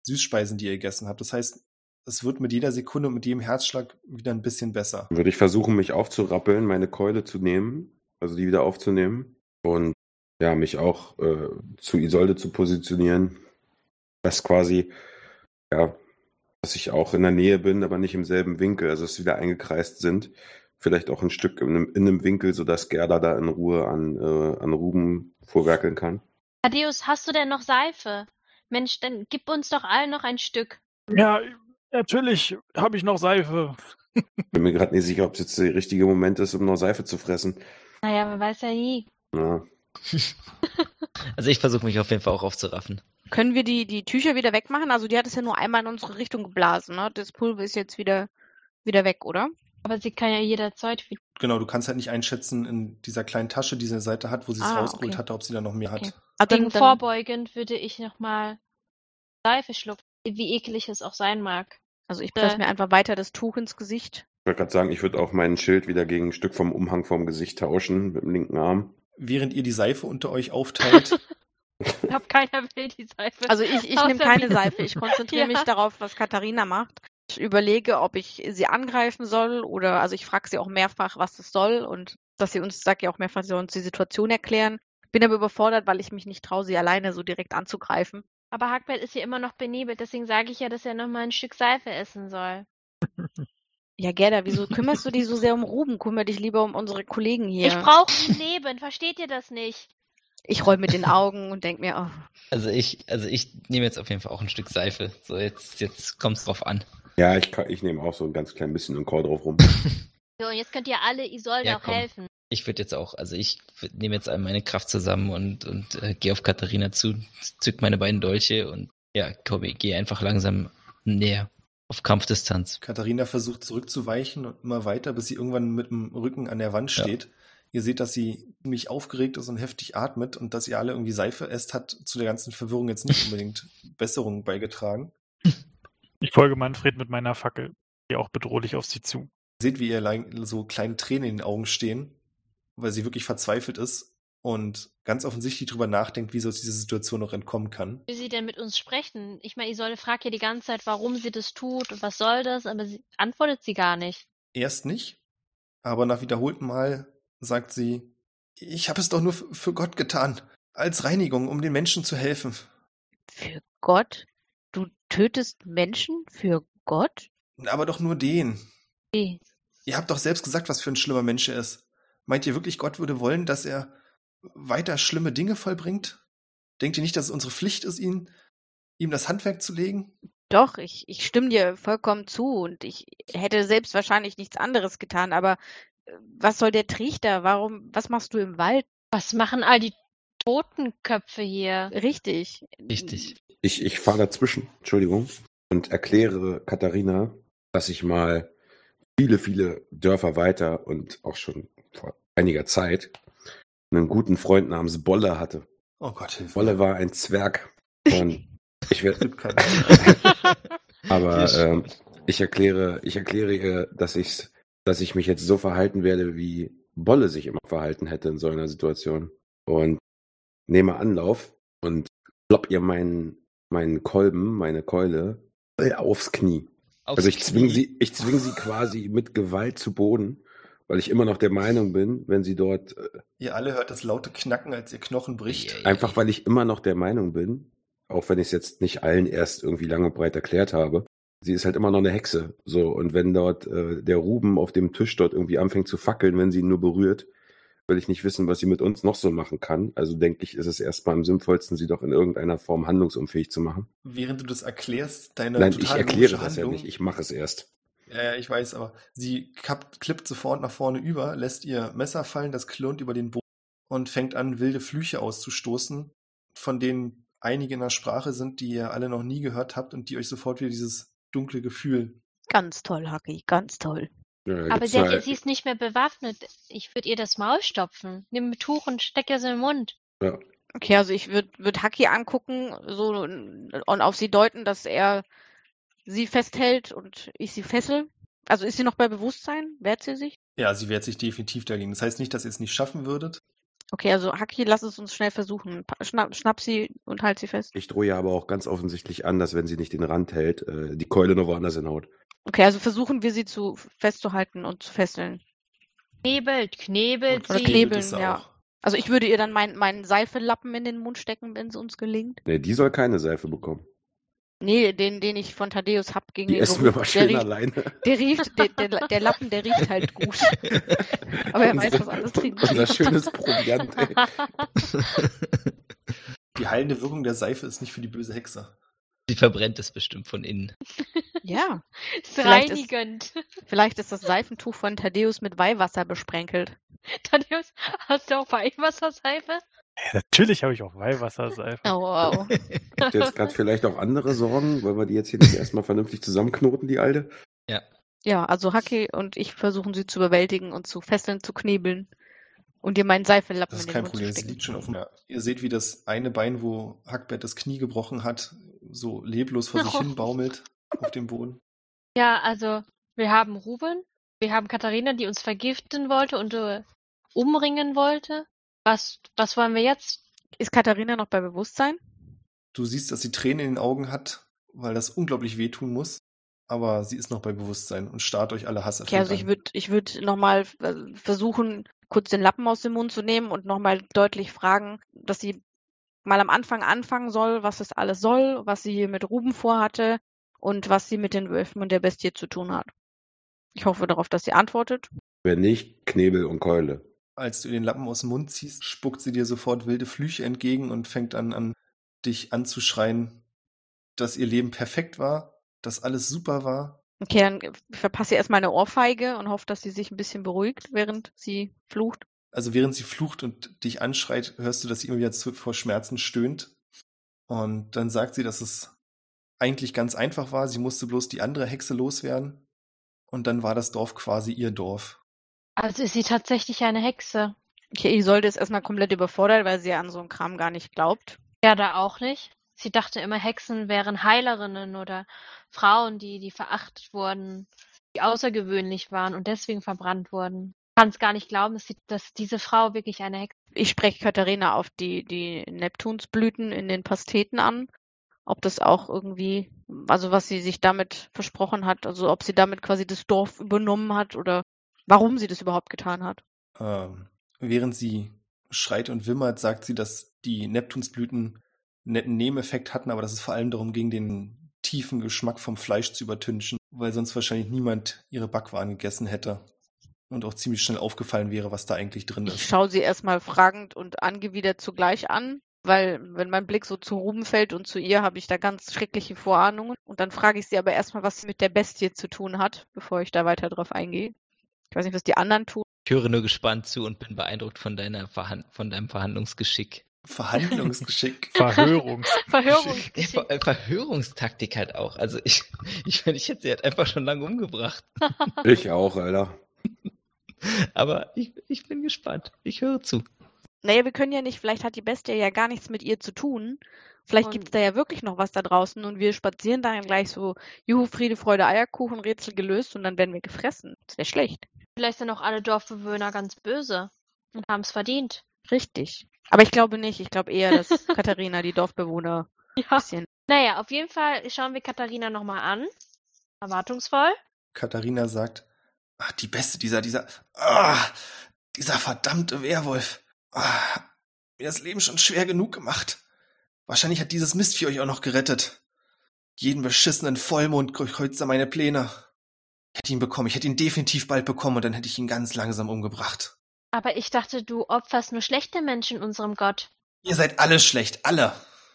Süßspeisen, die ihr gegessen habt. Das heißt, es wird mit jeder Sekunde und mit jedem Herzschlag wieder ein bisschen besser. Würde ich versuchen, mich aufzurappeln, meine Keule zu nehmen, also die wieder aufzunehmen und ja, mich auch äh, zu Isolde zu positionieren, dass quasi, ja, dass ich auch in der Nähe bin, aber nicht im selben Winkel, also dass wir wieder eingekreist sind. Vielleicht auch ein Stück in einem, in einem Winkel, sodass Gerda da in Ruhe an, äh, an Ruben vorwerkeln kann. Thaddeus, hast du denn noch Seife? Mensch, dann gib uns doch allen noch ein Stück. Ja, natürlich habe ich noch Seife. Bin mir gerade nicht sicher, ob es jetzt der richtige Moment ist, um noch Seife zu fressen. Naja, man weiß ja nie. Ja. Also ich versuche mich auf jeden Fall auch aufzuraffen. Können wir die, die Tücher wieder wegmachen? Also die hat es ja nur einmal in unsere Richtung geblasen, ne? Das Pulver ist jetzt wieder, wieder weg, oder? Aber sie kann ja jederzeit wieder. Genau, du kannst halt nicht einschätzen in dieser kleinen Tasche, die sie in der Seite hat, wo sie es Ah, rausgeholt okay. hatte, ob sie da noch mehr Okay. hat. Wegen dann, dann, vorbeugend würde ich nochmal Seife schlucken. Wie eklig es auch sein mag. also ich presse Äh. mir einfach weiter das Tuch ins Gesicht. Ich wollte gerade sagen, ich würde auch meinen Schild wieder gegen ein Stück vom Umhang vom Gesicht tauschen mit dem linken Arm. Während ihr die Seife unter euch aufteilt, Ich glaube, keiner will die Seife. Also ich, ich nehme keine. Seife. Ich konzentriere Ja. mich darauf, was Katharina macht. Ich überlege, ob ich sie angreifen soll oder also ich frage sie auch mehrfach, was das soll und dass sie uns, sag ja auch mehrfach, sie soll uns die Situation erklären. Bin aber überfordert, weil ich mich nicht traue, sie alleine so direkt anzugreifen. Aber Hackbert ist ja immer noch benebelt, deswegen sage ich ja, dass er nochmal ein Stück Seife essen soll. Ja, Gerda, wieso kümmerst du dich so sehr um Ruben? Kümmere dich lieber um unsere Kollegen hier. Ich brauche ihn leben, versteht ihr das nicht? Ich roll mit den Augen und denk mir, oh, Also ich, also ich nehme jetzt auf jeden Fall auch ein Stück Seife. So, jetzt, jetzt kommt es drauf an. Ja, ich, ich nehme auch so ein ganz klein bisschen und Call drauf rum. So, und jetzt könnt ihr alle Isolde Ja, auch komm. helfen. Ich würde jetzt auch, also ich nehme jetzt all meine Kraft zusammen und, und äh, gehe auf Katharina zu, zück meine beiden Dolche und ja, komm, ich gehe einfach langsam näher auf Kampfdistanz. Katharina versucht zurückzuweichen und immer weiter, bis sie irgendwann mit dem Rücken an der Wand Ja. steht. Ihr seht, dass sie ziemlich aufgeregt ist und heftig atmet und dass ihr alle irgendwie Seife esst, hat zu der ganzen Verwirrung jetzt nicht unbedingt Besserung beigetragen. Ich folge Manfred mit meiner Fackel, gehe auch bedrohlich auf sie zu. Ihr seht, wie ihr so kleine Tränen in den Augen stehen, weil sie wirklich verzweifelt ist und ganz offensichtlich drüber nachdenkt, wie sie aus dieser Situation noch entkommen kann. Will sie denn mit uns sprechen? Ich meine, Isolde fragt ja die ganze Zeit, warum sie das tut und was soll das, aber sie antwortet sie gar nicht. Erst nicht, aber nach wiederholtem Mal sagt sie, ich habe es doch nur für Gott getan, als Reinigung, um den Menschen zu helfen. für Gott? Du tötest Menschen für Gott? Aber doch nur den. Okay. Ihr habt doch selbst gesagt, was für ein schlimmer Mensch er ist. Meint ihr wirklich, Gott würde wollen, dass er weiter schlimme Dinge vollbringt? Denkt ihr nicht, dass es unsere Pflicht ist, ihn, ihm das Handwerk zu legen? Doch, ich, ich stimme dir vollkommen zu und ich hätte selbst wahrscheinlich nichts anderes getan, aber äh, was soll der Trichter? Warum, was machst du im Wald? Was machen all die Totenköpfe hier? Richtig. Richtig. Ich, ich fahre dazwischen, Entschuldigung, und erkläre Katharina, dass ich mal viele, viele Dörfer weiter und auch schon vor einiger Zeit einen guten Freund namens Bolle hatte. Oh Gott, hilf Bolle war ein Zwerg und ich werde, aber ähm, ich erkläre, ich erkläre ihr, dass ich, dass ich mich jetzt so verhalten werde, wie Bolle sich immer verhalten hätte in so einer Situation und nehme Anlauf und klopp ihr meinen, meinen Kolben, meine Keule aufs Knie. Aufs Also ich zwing Knie. sie, ich zwing sie quasi mit Gewalt zu Boden, weil ich immer noch der Meinung bin, wenn sie dort, äh, Ihr alle hört das laute Knacken, als ihr Knochen bricht. Ei, ei, einfach weil ich immer noch der Meinung bin, auch wenn ich es jetzt nicht allen erst irgendwie lang und breit erklärt habe, sie ist halt immer noch eine Hexe. So, und wenn dort äh, der Ruben auf dem Tisch dort irgendwie anfängt zu fackeln, wenn sie ihn nur berührt, will ich nicht wissen, was sie mit uns noch so machen kann. Also denke ich, ist es erstmal am sinnvollsten, sie doch in irgendeiner Form handlungsunfähig zu machen. Während du das erklärst, deine Nein, ich erkläre das ja Handlung- nicht, ich mache es erst. Ja, ja, ich weiß, aber sie kappt, klippt sofort nach vorne über, lässt ihr Messer fallen, das klirrt über den Boden und fängt an, wilde Flüche auszustoßen, von denen einige in der Sprache sind, die ihr alle noch nie gehört habt und die euch sofort wieder dieses dunkle Gefühl. Ganz toll, Haki, ganz toll. Ja, Aber sie, hat, sie ist nicht mehr bewaffnet. Ich würde ihr das Maul stopfen. Nimm ein Tuch und steck es in den Mund. ja. Okay, also ich würde würd Haki angucken so und auf sie deuten, dass er sie festhält und ich sie fessel. Also ist sie noch bei Bewusstsein? Wehrt sie sich? Ja, sie wehrt sich definitiv dagegen. Das heißt nicht, dass ihr es nicht schaffen würdet. Okay, also Haki, lass es uns schnell versuchen. Schnapp, schnapp sie und halt sie fest. Ich drohe ihr aber auch ganz offensichtlich an, dass wenn sie nicht den Rand hält, äh, die Keule noch woanders hinhaut. Okay, also versuchen wir sie zu festzuhalten und zu fesseln. Knebelt, knebelt Oder sie. knebeln, ja. auch. Also ich würde ihr dann meinen meinen Seifelappen in den Mund stecken, wenn es uns gelingt. Nee, die soll keine Seife bekommen. Nee, den, den ich von Thaddeus hab gegen Die den essen wir mal der schön riecht, alleine. der riecht, der, der, der Lappen, der riecht halt gut. Aber er weiß, was alles drin ist. Unser schönes Proviant, ey. Die heilende Wirkung der Seife ist nicht für die böse Hexe. Sie verbrennt es bestimmt von innen. Ja, Ist Vielleicht ist- reinigend. vielleicht ist das Seifentuch von Thaddeus mit Weihwasser besprenkelt. Thaddeus, hast du auch Weihwasserseife? Ja, natürlich habe ich auch Weihwasserseife. Oh, wow. Habt ihr jetzt gerade vielleicht auch andere Sorgen, weil wir die jetzt hier nicht erstmal vernünftig zusammenknoten, die alte? Ja, also Haki und ich versuchen sie zu überwältigen und zu fesseln, zu knebeln und dir meinen Seifelappen Das ist in den kein Mund Problem, das stecken. liegt schon auf dem. Ja. Ihr seht, wie das eine Bein, wo Hackbert das Knie gebrochen hat, so leblos vor sich Oh. hin baumelt auf dem Boden. Ja, also wir haben Ruben, wir haben Katharina, die uns vergiften wollte und äh, umringen wollte. Was, was wollen wir jetzt? Ist Katharina noch bei Bewusstsein? Du siehst, dass sie Tränen in den Augen hat, weil das unglaublich wehtun muss. Aber sie ist noch bei Bewusstsein und starrt euch alle Hass Okay, also ich würde ich würd nochmal versuchen, kurz den Lappen aus dem Mund zu nehmen und nochmal deutlich fragen, dass sie mal am Anfang anfangen soll, was das alles soll, was sie hier mit Ruben vorhatte und was sie mit den Wölfen und der Bestie zu tun hat. Ich hoffe darauf, dass sie antwortet. Wenn nicht, Knebel und Keule. Als du den Lappen aus dem Mund ziehst, spuckt sie dir sofort wilde Flüche entgegen und fängt an, an dich anzuschreien, dass ihr Leben perfekt war, dass alles super war. Okay, dann verpasse ihr erstmal eine Ohrfeige und hoffe, dass sie sich ein bisschen beruhigt, während sie flucht. Also während sie flucht und dich anschreit, hörst du, dass sie immer wieder zu, vor Schmerzen stöhnt. Und dann sagt sie, dass es eigentlich ganz einfach war. Sie musste bloß die andere Hexe loswerden. Und dann war das Dorf quasi ihr Dorf. Also ist sie tatsächlich eine Hexe? Okay, Isolde ist erstmal komplett überfordert, weil sie an so einen Kram gar nicht glaubt. Ja, da auch nicht. Sie dachte immer, Hexen wären Heilerinnen oder Frauen, die, die verachtet wurden, die außergewöhnlich waren und deswegen verbrannt wurden. Kann es gar nicht glauben, dass, sie, dass diese Frau wirklich eine Hexe Ich spreche Katharina auf die, die Neptunsblüten in den Pasteten an. Ob das auch irgendwie, also was sie sich damit versprochen hat, also ob sie damit quasi das Dorf übernommen hat oder warum sie das überhaupt getan hat. Ähm, während sie schreit und wimmert, sagt sie, dass die Neptunsblüten einen netten Nebeneffekt hatten, aber dass es vor allem darum ging, den tiefen Geschmack vom Fleisch zu übertünchen, weil sonst wahrscheinlich niemand ihre Backwaren gegessen hätte und auch ziemlich schnell aufgefallen wäre, was da eigentlich drin Ich ist. schaue sie erstmal fragend und angewidert zugleich an Weil, wenn mein Blick so zu Ruben fällt und zu ihr, habe ich da ganz schreckliche Vorahnungen. Und dann frage ich sie aber erstmal, was sie mit der Bestie zu tun hat, bevor ich da weiter drauf eingehe. Ich weiß nicht, was die anderen tun. Ich höre nur gespannt zu und bin beeindruckt von, deiner Verhand von deinem Verhandlungsgeschick. Verhandlungsgeschick. Verhörungs. Verhörungsgeschick. Ver Verhörungstaktik halt auch. Also ich, ich, ich hätte sie halt einfach schon lange umgebracht. Ich auch, Alter. Aber ich, ich bin gespannt. Ich höre zu. Naja, wir können ja nicht, vielleicht hat die Bestie ja gar nichts mit ihr zu tun. Vielleicht Und- gibt's da ja wirklich noch was da draußen und wir spazieren dann gleich so, Juhu, Friede, Freude, Eierkuchen, Rätsel gelöst und dann werden wir gefressen. Das wäre schlecht. Vielleicht sind auch alle Dorfbewohner ganz böse und haben es verdient. Richtig. Aber ich glaube nicht. Ich glaube eher, dass Katharina die Dorfbewohner ein Ja. bisschen. Naja, auf jeden Fall schauen wir Katharina nochmal an. Erwartungsvoll. Katharina sagt, ach, die Beste, dieser, dieser, ah, dieser verdammte Werwolf. Ah, mir das Leben schon schwer genug gemacht. Wahrscheinlich hat dieses Mistvieh euch auch noch gerettet. Jeden beschissenen Vollmond kreuzt er meine Pläne. Ich hätte ihn bekommen, ich hätte ihn definitiv bald bekommen und dann hätte ich ihn ganz langsam umgebracht. Aber ich dachte, du opferst nur schlechte Menschen unserem Gott. Ihr seid alle schlecht, alle.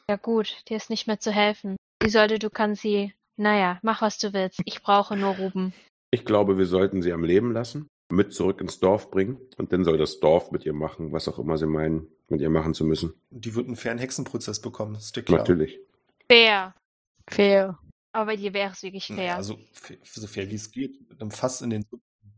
Ja gut, dir ist nicht mehr zu helfen. Isolde, du kannst sie. Naja, mach was du willst. Ich brauche nur Ruben. Ich glaube, wir sollten sie am Leben lassen, mit zurück ins Dorf bringen und dann soll das Dorf mit ihr machen, was auch immer sie meinen, mit ihr machen zu müssen. Und die wird einen fairen Hexenprozess bekommen, das ist dir klar. Natürlich. Fair. Fair. Aber bei dir wäre es wirklich fair. Naja, also fa- so fair wie es geht, mit einem Fass in den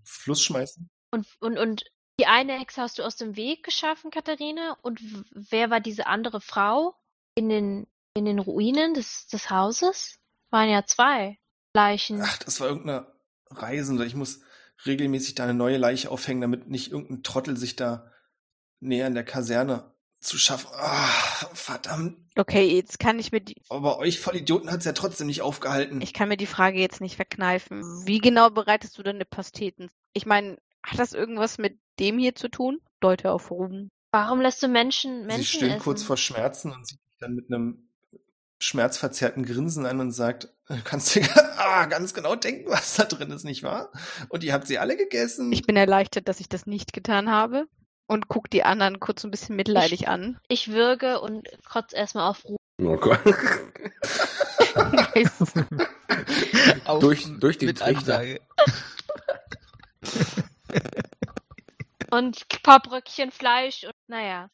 Fluss schmeißen. Und, und, und die eine Hexe hast du aus dem Weg geschaffen, Katharina. Und wer war diese andere Frau in den, in den Ruinen des, des Hauses? Waren ja zwei Leichen. Ach, das war irgendeine Reisende. Ich muss regelmäßig da eine neue Leiche aufhängen, damit nicht irgendein Trottel sich da näher an der Kaserne zu schaffen. Ah, verdammt. Okay, jetzt kann ich mir die, Aber euch Vollidioten hat's ja trotzdem nicht aufgehalten. ich kann mir die Frage jetzt nicht verkneifen. Wie genau bereitest du deine Pasteten? Ich meine, hat das irgendwas mit dem hier zu tun? Deute auf Ruben. Warum lässt du Menschen Sie Menschen stöhnt essen? kurz vor Schmerzen und sieht mich dann mit einem schmerzverzerrten Grinsen an und sagt, "Du kannst dir ah, ganz genau denken, was da drin ist, nicht wahr? Und ihr habt sie alle gegessen. Ich bin erleichtert, dass ich das nicht getan habe und guck die anderen kurz ein bisschen mitleidig an. Ich würge und kotz erstmal auf Ruben. Oh Gott. Nice. Auf Durch- durch den Trichter. Und ein paar Bröckchen Fleisch und naja.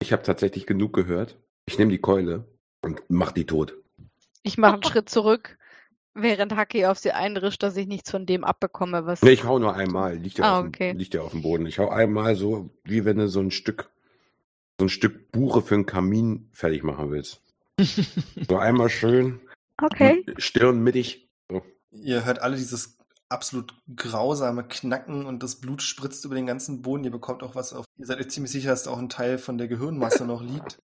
Ich habe tatsächlich genug gehört. Ich nehme die Keule und mach die tot. Ich mache einen Schritt zurück, während Haki auf sie einrischt, dass ich nichts von dem abbekomme, was. Nee, ich hau nur einmal. Liegt ja, Ah, auf, dem, okay. liegt ja auf dem Boden. Ich hau einmal so, wie wenn du so ein Stück, so ein Stück Buche für einen Kamin fertig machen willst. So einmal schön, Okay. Stirn mittig. So. Ihr hört alle dieses absolut grausame Knacken und das Blut spritzt über den ganzen Boden. Ihr bekommt auch was auf. Ihr seid euch ziemlich sicher, dass da auch ein Teil von der Gehirnmasse noch liegt.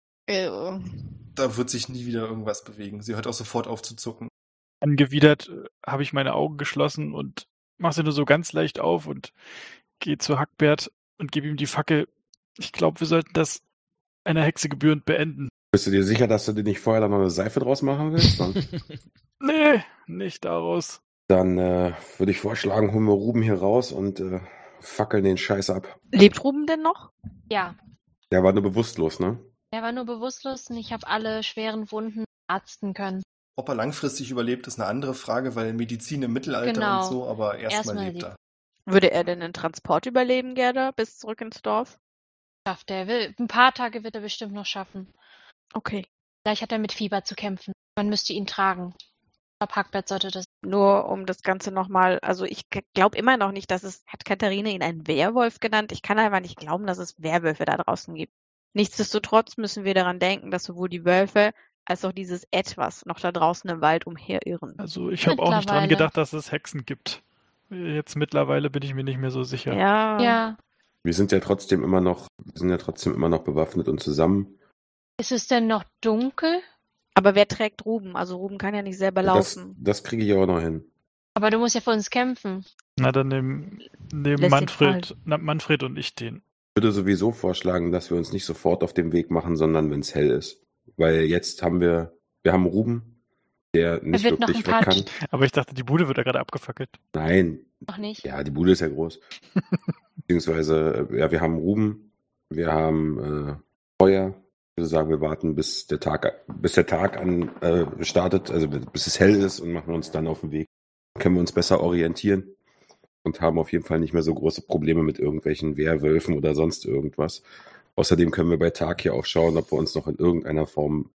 Da wird sich nie wieder irgendwas bewegen. Sie hört auch sofort auf zu zucken. Angewidert äh, habe ich meine Augen geschlossen und mache sie nur so ganz leicht auf und gehe zu Hackbert und gebe ihm die Fackel. Ich glaube, wir sollten das einer Hexe gebührend beenden. Bist du dir sicher, dass du dir nicht vorher dann noch eine Seife draus machen willst? Dann, Nee, nicht daraus. dann äh, würde ich vorschlagen, holen wir Ruben hier raus und äh, fackeln den Scheiß ab. lebt Ruben denn noch? Ja, Der war nur bewusstlos, ne? er war nur bewusstlos und ich habe alle schweren Wunden arzten können. Ob er langfristig überlebt, ist eine andere Frage, weil Medizin im Mittelalter Genau. und so, aber erstmal Erstmal lebt er. Würde er denn einen Transport überleben, Gerda, bis zurück ins Dorf? Schafft er. Will, ein paar Tage wird er bestimmt noch schaffen. Okay. Vielleicht hat er mit Fieber zu kämpfen. Man müsste ihn tragen. Hackbert sollte das. Nur um das Ganze nochmal, also ich glaube immer noch nicht, dass es, hat Katharina ihn einen Werwolf genannt? Ich kann einfach nicht glauben, dass es Werwölfe da draußen gibt. Nichtsdestotrotz müssen wir daran denken, dass sowohl die Wölfe als auch dieses Etwas noch da draußen im Wald umherirren. Also ich habe auch nicht dran gedacht, dass es Hexen gibt. Jetzt mittlerweile bin ich mir nicht mehr so sicher. Ja. Ja. Wir sind ja trotzdem immer noch, wir sind ja trotzdem immer noch bewaffnet und zusammen. Ist es denn noch dunkel? Aber wer trägt Ruben? Also Ruben kann ja nicht selber Das, laufen. das kriege ich auch noch hin. Aber du musst ja für uns kämpfen. Na, dann nehmen, nehmen Manfred, na, Manfred und ich den. Ich würde sowieso vorschlagen, dass wir uns nicht sofort auf den Weg machen, sondern wenn es hell ist. Weil jetzt haben wir, wir haben Ruben, der nicht wird noch wirklich weg kann. Aber ich dachte, die Bude wird ja gerade abgefackelt. Nein, Noch nicht. ja, die Bude ist ja groß. Beziehungsweise, ja, wir haben Ruben, wir haben äh, Feuer, würde sagen, wir warten, bis der Tag, bis der Tag an äh, startet, also bis es hell ist und machen uns dann auf den Weg. Dann können wir uns besser orientieren und haben auf jeden Fall nicht mehr so große Probleme mit irgendwelchen Werwölfen oder sonst irgendwas. Außerdem können wir bei Tag hier auch schauen, ob wir uns noch in irgendeiner Form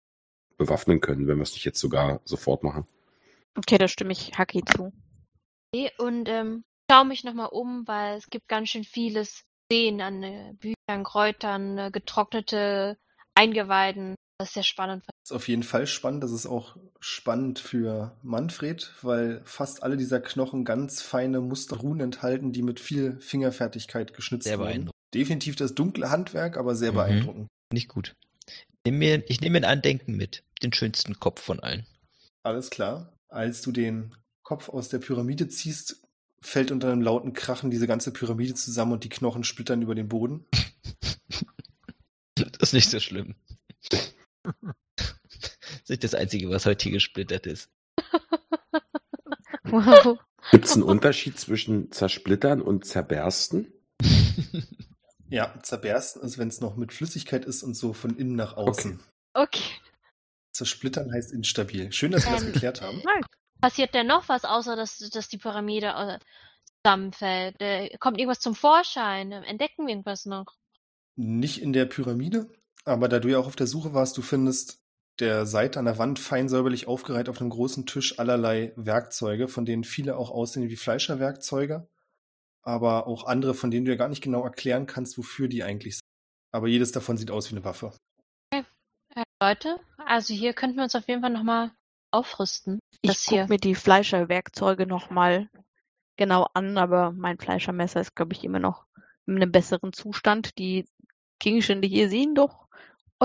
bewaffnen können, wenn wir es nicht jetzt sogar sofort machen. Okay, da stimme ich Haki zu. Okay, und ähm, schaue mich nochmal um, weil es gibt ganz schön vieles sehen an äh, Büchern, Kräutern, äh, getrocknete Eingeweiden. Das ist sehr spannend. Das ist auf jeden Fall spannend. Das ist auch spannend für Manfred, weil fast alle dieser Knochen ganz feine Musterruhen enthalten, die mit viel Fingerfertigkeit geschnitzt Sehr wurden. beeindruckend. Definitiv das dunkle Handwerk, aber sehr Mhm. beeindruckend. Nicht gut. Ich nehme mir, ich nehme mir ein Andenken mit. Den schönsten Kopf von allen. Alles klar. Als du den Kopf aus der Pyramide ziehst, fällt unter einem lauten Krachen diese ganze Pyramide zusammen und die Knochen splittern über den Boden. Das ist nicht so schlimm. Das ist nicht das Einzige, was heute hier gesplittert ist. Wow. Gibt es einen Unterschied zwischen zersplittern und zerbersten? Ja, zerbersten ist, wenn es noch mit Flüssigkeit ist und so von innen nach außen. Okay. Zersplittern heißt instabil. Schön, dass wir das Ähm, geklärt haben. Passiert denn noch was, außer dass, dass die Pyramide äh, zusammenfällt? Äh, kommt irgendwas zum Vorschein? Entdecken wir irgendwas noch? Nicht in der Pyramide, aber da du ja auch auf der Suche warst, du findest der Seite an der Wand fein säuberlich aufgereiht auf einem großen Tisch allerlei Werkzeuge, von denen viele auch aussehen wie Fleischerwerkzeuge, aber auch andere, von denen du ja gar nicht genau erklären kannst, wofür die eigentlich sind. Aber jedes davon sieht aus wie eine Waffe. Äh, Leute, also hier könnten wir uns auf jeden Fall nochmal aufrüsten. Ich gucke mir die Fleischerwerkzeuge nochmal genau an, aber mein Fleischermesser ist, glaube ich, immer noch in einem besseren Zustand. Die Gegenstände hier sehen doch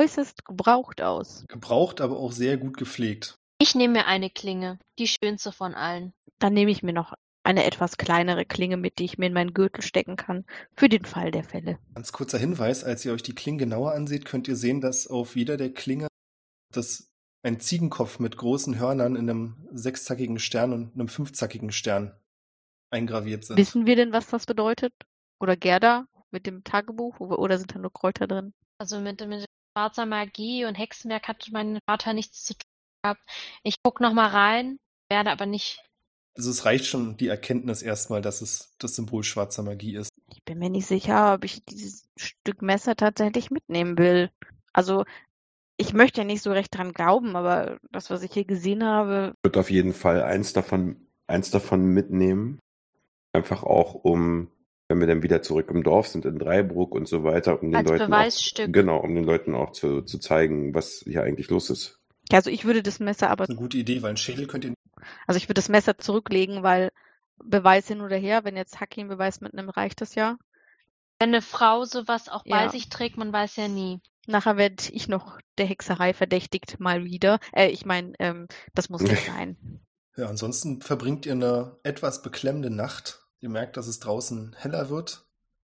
äußerst gebraucht aus. Gebraucht, aber auch sehr gut gepflegt. Ich nehme mir eine Klinge, die schönste von allen. Dann nehme ich mir noch eine etwas kleinere Klinge mit, die ich mir in meinen Gürtel stecken kann, für den Fall der Fälle. Ganz kurzer Hinweis, als ihr euch die Klingen genauer anseht, könnt ihr sehen, dass auf jeder der Klinge das ein Ziegenkopf mit großen Hörnern in einem sechszackigen Stern und einem fünfzackigen Stern eingraviert sind. Wissen wir denn, was das bedeutet? Oder Gerda mit dem Tagebuch? Oder oder sind da nur Kräuter drin? Also mit, mit schwarzer Magie und Hexenwerk hat mein Vater nichts zu tun gehabt. Ich guck noch mal rein, werde aber nicht. Also es reicht schon die Erkenntnis erstmal, dass es das Symbol schwarzer Magie ist. Ich bin mir nicht sicher, ob ich dieses Stück Messer tatsächlich mitnehmen will. Also, ich möchte ja nicht so recht dran glauben, aber das, was ich hier gesehen habe, Ich würde auf jeden Fall eins davon, eins davon mitnehmen. Einfach auch um, wenn wir dann wieder zurück im Dorf sind, in Dreiburg und so weiter, um den Als Leuten. Auch, genau, um den Leuten auch zu, zu zeigen, was hier eigentlich los ist. ja, also ich würde das Messer aber, Das ist eine gute Idee, weil ein Schädel könnt ihr also ich würde das Messer zurücklegen, weil Beweis hin oder her, wenn jetzt Hakim Beweis mitnimmt, reicht das ja. Wenn eine Frau sowas auch bei Ja. sich trägt, man weiß ja nie. Nachher werde ich noch der Hexerei verdächtigt, mal wieder. Äh, ich meine, ähm, das muss nicht sein. Ja, ansonsten verbringt ihr eine etwas beklemmende Nacht. Ihr merkt, dass es draußen heller wird.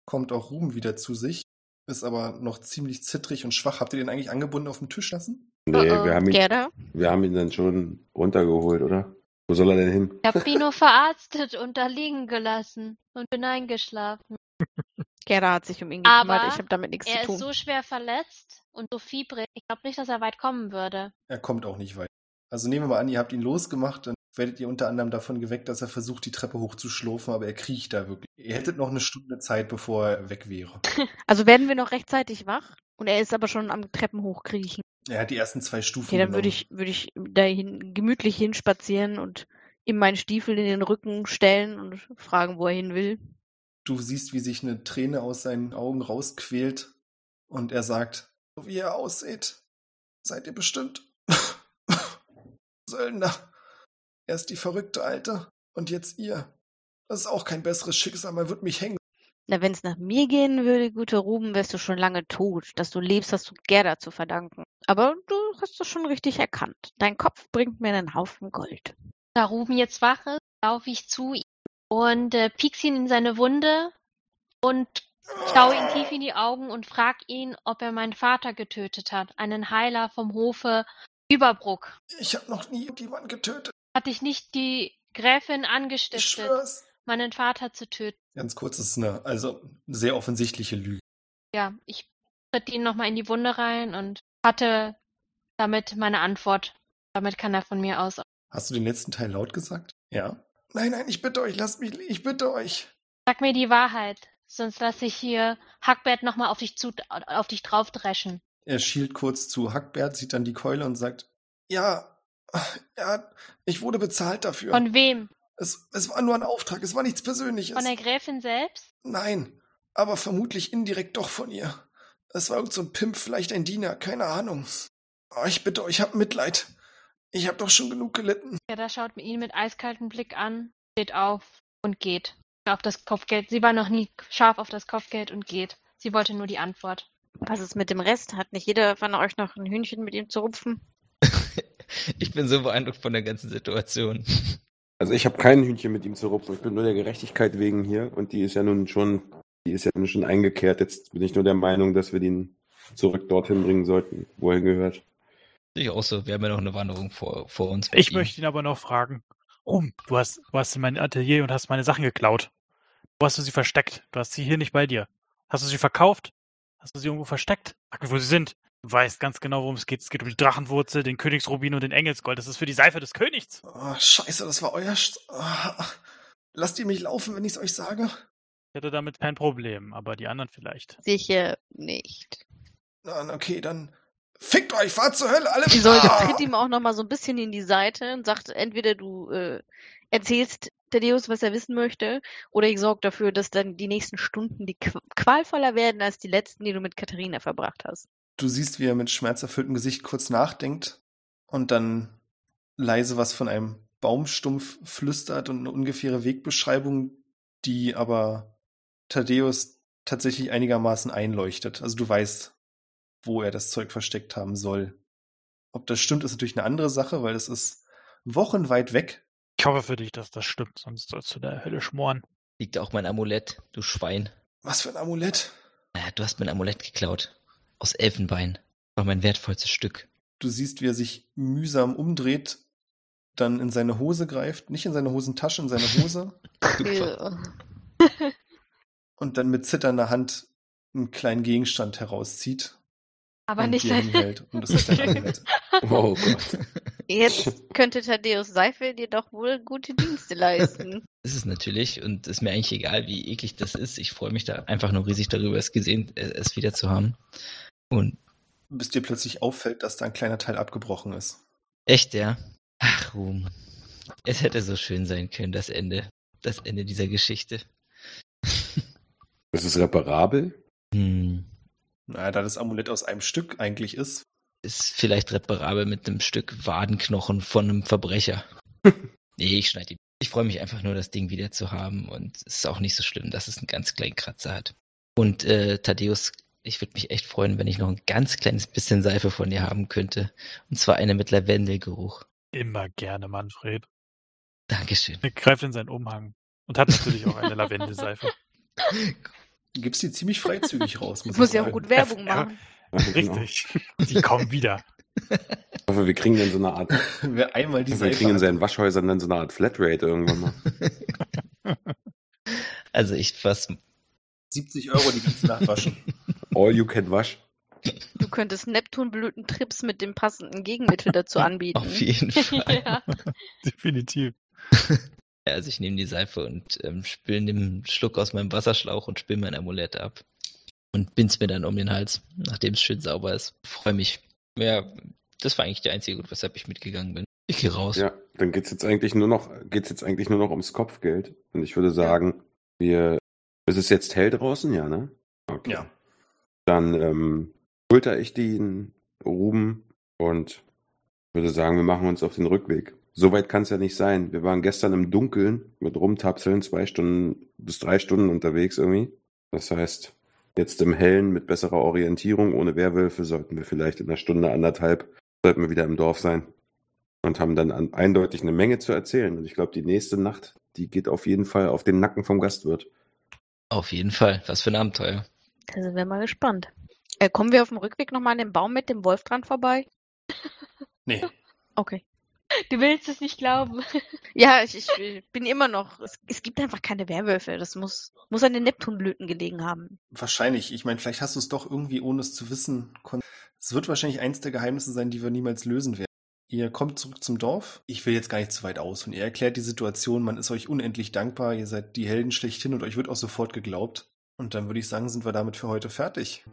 Kommt auch Ruben wieder zu sich. Ist aber noch ziemlich zittrig und schwach. Habt ihr den eigentlich angebunden auf dem Tisch lassen? Nee, Oh oh. wir, haben ihn, Gerda? wir haben ihn dann schon runtergeholt, oder? Wo soll er denn hin? Ich habe ihn nur verarztet und da liegen gelassen und bin eingeschlafen. Gerda hat sich um ihn gekümmert. Aber ich habe damit nichts Er zu tun. ist so schwer verletzt und so fiebrig. Ich glaube nicht, dass er weit kommen würde. Er kommt auch nicht weit. Also nehmen wir mal an, ihr habt ihn losgemacht, dann werdet ihr unter anderem davon geweckt, dass er versucht, die Treppe hochzuschlurfen, aber er kriecht da wirklich. Ihr hättet noch eine Stunde Zeit, bevor er weg wäre. Also werden wir noch rechtzeitig wach? Und er ist aber schon am Treppen hochkriechen. Er hat die ersten zwei Stufen Okay, dann würde ich, würde ich dahin gemütlich hinspazieren und ihm meinen Stiefel in den Rücken stellen und fragen, wo er hin will. Du siehst, wie sich eine Träne aus seinen Augen rausquält und er sagt, so wie ihr ausseht, seid ihr bestimmt Söldner. Erst die verrückte Alte und jetzt ihr. Das ist auch kein besseres Schicksal, man wird mich hängen. Na, wenn es nach mir gehen würde, guter Ruben, wärst du schon lange tot. Dass du lebst, hast du Gerda zu verdanken. Aber du hast das schon richtig erkannt. Dein Kopf bringt mir einen Haufen Gold. Da Ruben jetzt wach ist, laufe ich zu ihm und äh, piekst ihn in seine Wunde und schaue ihn tief in die Augen und frag ihn, ob er meinen Vater getötet hat, einen Heiler vom Hofe Überbruck. Ich habe noch nie jemanden getötet. Hat dich nicht die Gräfin angestiftet, meinen Vater zu töten? Ganz kurz, das ist eine, also eine sehr offensichtliche Lüge. Ja, ich tritt ihn nochmal in die Wunde rein und hatte damit meine Antwort. Damit kann er von mir aus. Hast du den letzten Teil laut gesagt? Ja. Nein, nein, ich bitte euch, lasst mich, ich bitte euch. Sag mir die Wahrheit, sonst lasse ich hier Hackbert nochmal auf dich zu, auf dich draufdreschen. Er schielt kurz zu Hackbert, sieht dann die Keule und sagt, ja, ja, ich wurde bezahlt dafür. Von wem? Es, es war nur ein Auftrag, es war nichts Persönliches. Von der Gräfin selbst? Nein, aber vermutlich indirekt doch von ihr. Es war irgend so ein Pimp, vielleicht ein Diener, keine Ahnung. Oh, ich bitte euch, habt Mitleid. Ich hab doch schon genug gelitten. Ja, da schaut ihn mit eiskaltem Blick an, steht auf und geht. Auf das Kopfgeld. Sie war noch nie scharf auf das Kopfgeld und geht. Sie wollte nur die Antwort. Was ist mit dem Rest? Hat nicht jeder von euch noch ein Hühnchen mit ihm zu rupfen? ich bin so beeindruckt von der ganzen Situation. Also ich habe kein Hühnchen mit ihm zu rupfen. Ich bin nur der Gerechtigkeit wegen hier und die ist ja nun schon, die ist ja nun schon eingekehrt. Jetzt bin ich nur der Meinung, dass wir den zurück dorthin bringen sollten, wo er gehört. Ich auch so. Wir haben ja noch eine Wanderung vor, vor uns. Ich ihm. möchte ihn aber noch fragen. Rum, du hast, du hast in mein Atelier und hast meine Sachen geklaut. Wo hast du sie versteckt? Du hast sie hier nicht bei dir. Hast du sie verkauft? Hast du sie irgendwo versteckt? Sag mir, wo sie sind. Du weißt ganz genau, worum es geht. Es geht um die Drachenwurzel, den Königsrubin und den Engelsgold. Das ist für die Seife des Königs. Oh, scheiße, das war euer... St Ah, lasst ihr mich laufen, wenn ich's euch sage? Ich hätte damit kein Problem, aber die anderen vielleicht. Sicher nicht. Na, okay, dann fickt euch, fahrt zur Hölle, alle... Die Solde Ah! tritt ihm auch noch mal so ein bisschen in die Seite und sagt, entweder du äh, erzählst Thaddeus, was er wissen möchte, oder ich sorge dafür, dass dann die nächsten Stunden die qu qualvoller werden als die letzten, die du mit Katharina verbracht hast. Du siehst, wie er mit schmerzerfülltem Gesicht kurz nachdenkt und dann leise was von einem Baumstumpf flüstert und eine ungefähre Wegbeschreibung, die aber Thaddeus tatsächlich einigermaßen einleuchtet. Also du weißt, wo er das Zeug versteckt haben soll. Ob das stimmt, ist natürlich eine andere Sache, weil es ist wochenweit weg. Ich hoffe für dich, dass das stimmt, sonst sollst du der Hölle schmoren. Liegt auch mein Amulett, du Schwein. Was für ein Amulett. Naja, du hast mein Amulett geklaut. Aus Elfenbein. War mein wertvollstes Stück. Du siehst, wie er sich mühsam umdreht, dann in seine Hose greift, nicht in seine Hosentasche, in seine Hose und dann mit zitternder Hand einen kleinen Gegenstand herauszieht Aber und nicht sein. Und das ist dein Amulett. Oh Gott. Jetzt könnte Thaddeus Seife dir doch wohl gute Dienste leisten. Ist es natürlich und ist mir eigentlich egal, wie eklig das ist. Ich freue mich da einfach nur riesig darüber, es gesehen, äh, es wieder zu haben. Und Bis dir plötzlich auffällt, dass da ein kleiner Teil abgebrochen ist. echt, ja. Ach, Ruhm. Es hätte so schön sein können, das Ende. Das Ende dieser Geschichte. Ist reparabel. Hm. Naja, da das Amulett aus einem Stück eigentlich ist. Ist vielleicht reparabel mit einem Stück Wadenknochen von einem Verbrecher. nee, ich schneide ihn. Ich freue mich einfach nur, das Ding wieder zu haben und es ist auch nicht so schlimm, dass es einen ganz kleinen Kratzer hat. Und äh, Thaddeus, ich würde mich echt freuen, wenn ich noch ein ganz kleines bisschen Seife von dir haben könnte. Und zwar eine mit Lavendelgeruch. Immer gerne, Manfred. Dankeschön. Er greift in seinen Umhang und hat natürlich auch eine Lavendelseife. Du gibst die ziemlich freizügig raus. Muss Muss ich ja auch gut Werbung machen. Genau. Richtig. Die kommen wieder. Ich hoffe, wir kriegen dann so eine Art, Wer einmal die wir kriegen in seinen Waschhäusern dann so eine Art Flatrate irgendwann mal. Also ich was 70 Euro die ganze Nacht waschen. All you can wasch. Du könntest Neptunblütentrips mit dem passenden Gegenmittel dazu anbieten. auf jeden Fall. ja. Definitiv. Ja, also ich nehme die Seife und ähm, spüle einen Schluck aus meinem Wasserschlauch und spüle mein Amulett ab. Und bind's mir dann um den Hals, nachdem es schön sauber ist. Freue mich. Ja, das war eigentlich der einzige Grund, weshalb ich mitgegangen bin. Ich gehe raus. Ja, dann geht's jetzt eigentlich nur noch, geht's jetzt eigentlich nur noch ums Kopfgeld. Und ich würde sagen, wir, ist es jetzt hell draußen? Ja, ne? Okay. Ja. Dann ähm, schulter ich den Ruben und würde sagen, wir machen uns auf den Rückweg. Soweit kann es ja nicht sein. Wir waren gestern im Dunkeln mit Rumtapseln, zwei Stunden bis drei Stunden unterwegs irgendwie. Das heißt, jetzt im Hellen mit besserer Orientierung, ohne Werwölfe, sollten wir vielleicht in einer Stunde, anderthalb, sollten wir wieder im Dorf sein. Und haben dann an, eindeutig eine Menge zu erzählen. Und ich glaube, die nächste Nacht, die geht auf jeden Fall auf den Nacken vom Gastwirt. Auf jeden Fall. Was für ein Abenteuer. Da sind wir mal gespannt. Äh, kommen wir auf dem Rückweg nochmal an dem Baum mit dem Wolf dran vorbei? Nee. Okay. Du willst es nicht glauben. Ja, ich, ich bin immer noch. Es, es gibt einfach keine Werwölfe. Das muss, muss an den Neptunblüten gelegen haben. Wahrscheinlich. Ich meine, vielleicht hast du es doch irgendwie, ohne es zu wissen. Es wird wahrscheinlich eins der Geheimnisse sein, die wir niemals lösen werden. Ihr kommt zurück zum Dorf. Ich will jetzt gar nicht zu weit aus. Und ihr erklärt die Situation. Man ist euch unendlich dankbar. Ihr seid die Helden schlechthin und euch wird auch sofort geglaubt. Und dann würde ich sagen, sind wir damit für heute fertig.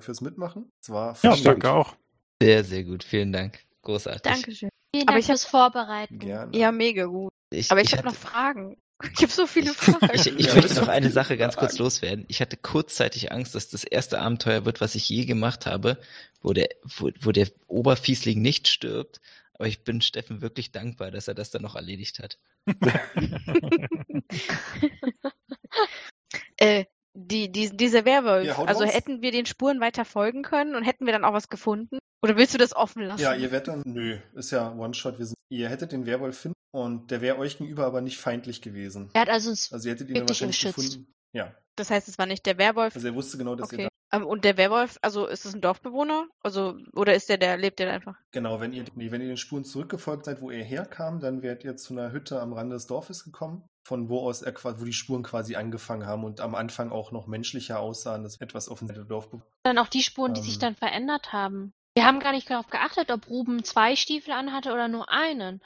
Dank fürs Mitmachen. Es war Ja, danke auch. Sehr, sehr gut. Vielen Dank. Großartig. Dankeschön. Vielen Aber Dank ich fürs Vorbereiten. Gerne. Ja, mega gut. Ich, Aber ich, ich habe noch Fragen. Ich habe so viele Fragen. Ich, ich Ja, möchte noch eine Sache ganz kurz loswerden. Ich hatte kurzzeitig Angst, dass das erste Abenteuer wird, was ich je gemacht habe, wo der, wo, wo der Oberfiesling nicht stirbt. Aber ich bin Steffen wirklich dankbar, dass er das dann noch erledigt hat. äh, die, die, dieser Werwolf, Ja, also raus. hätten wir den Spuren weiter folgen können und hätten wir dann auch was gefunden? Oder willst du das offen lassen? Ja, ihr werdet dann, nö, ist ja One-Shot. Wir sind, ihr hättet den Werwolf finden und der wäre euch gegenüber aber nicht feindlich gewesen. Er hat also uns Also ihr hättet ihn wahrscheinlich geschützt. gefunden. Ja, Das heißt, es war nicht der Werwolf. also er wusste genau, dass okay. ihr Ähm, und der Werwolf, also ist es ein Dorfbewohner? Also, oder ist der, der lebt der einfach? da, genau, wenn ihr, nee, wenn ihr den Spuren zurückgefolgt seid, wo er herkam, dann wärt ihr zu einer Hütte am Rande des Dorfes gekommen, von wo aus er quasi, wo die Spuren quasi angefangen haben und am Anfang auch noch menschlicher aussahen, das etwas offensichtliche Dorfbewohner. dann auch die Spuren, die sich Ähm. dann verändert haben. Wir haben gar nicht darauf geachtet, ob Ruben zwei Stiefel anhatte oder nur einen.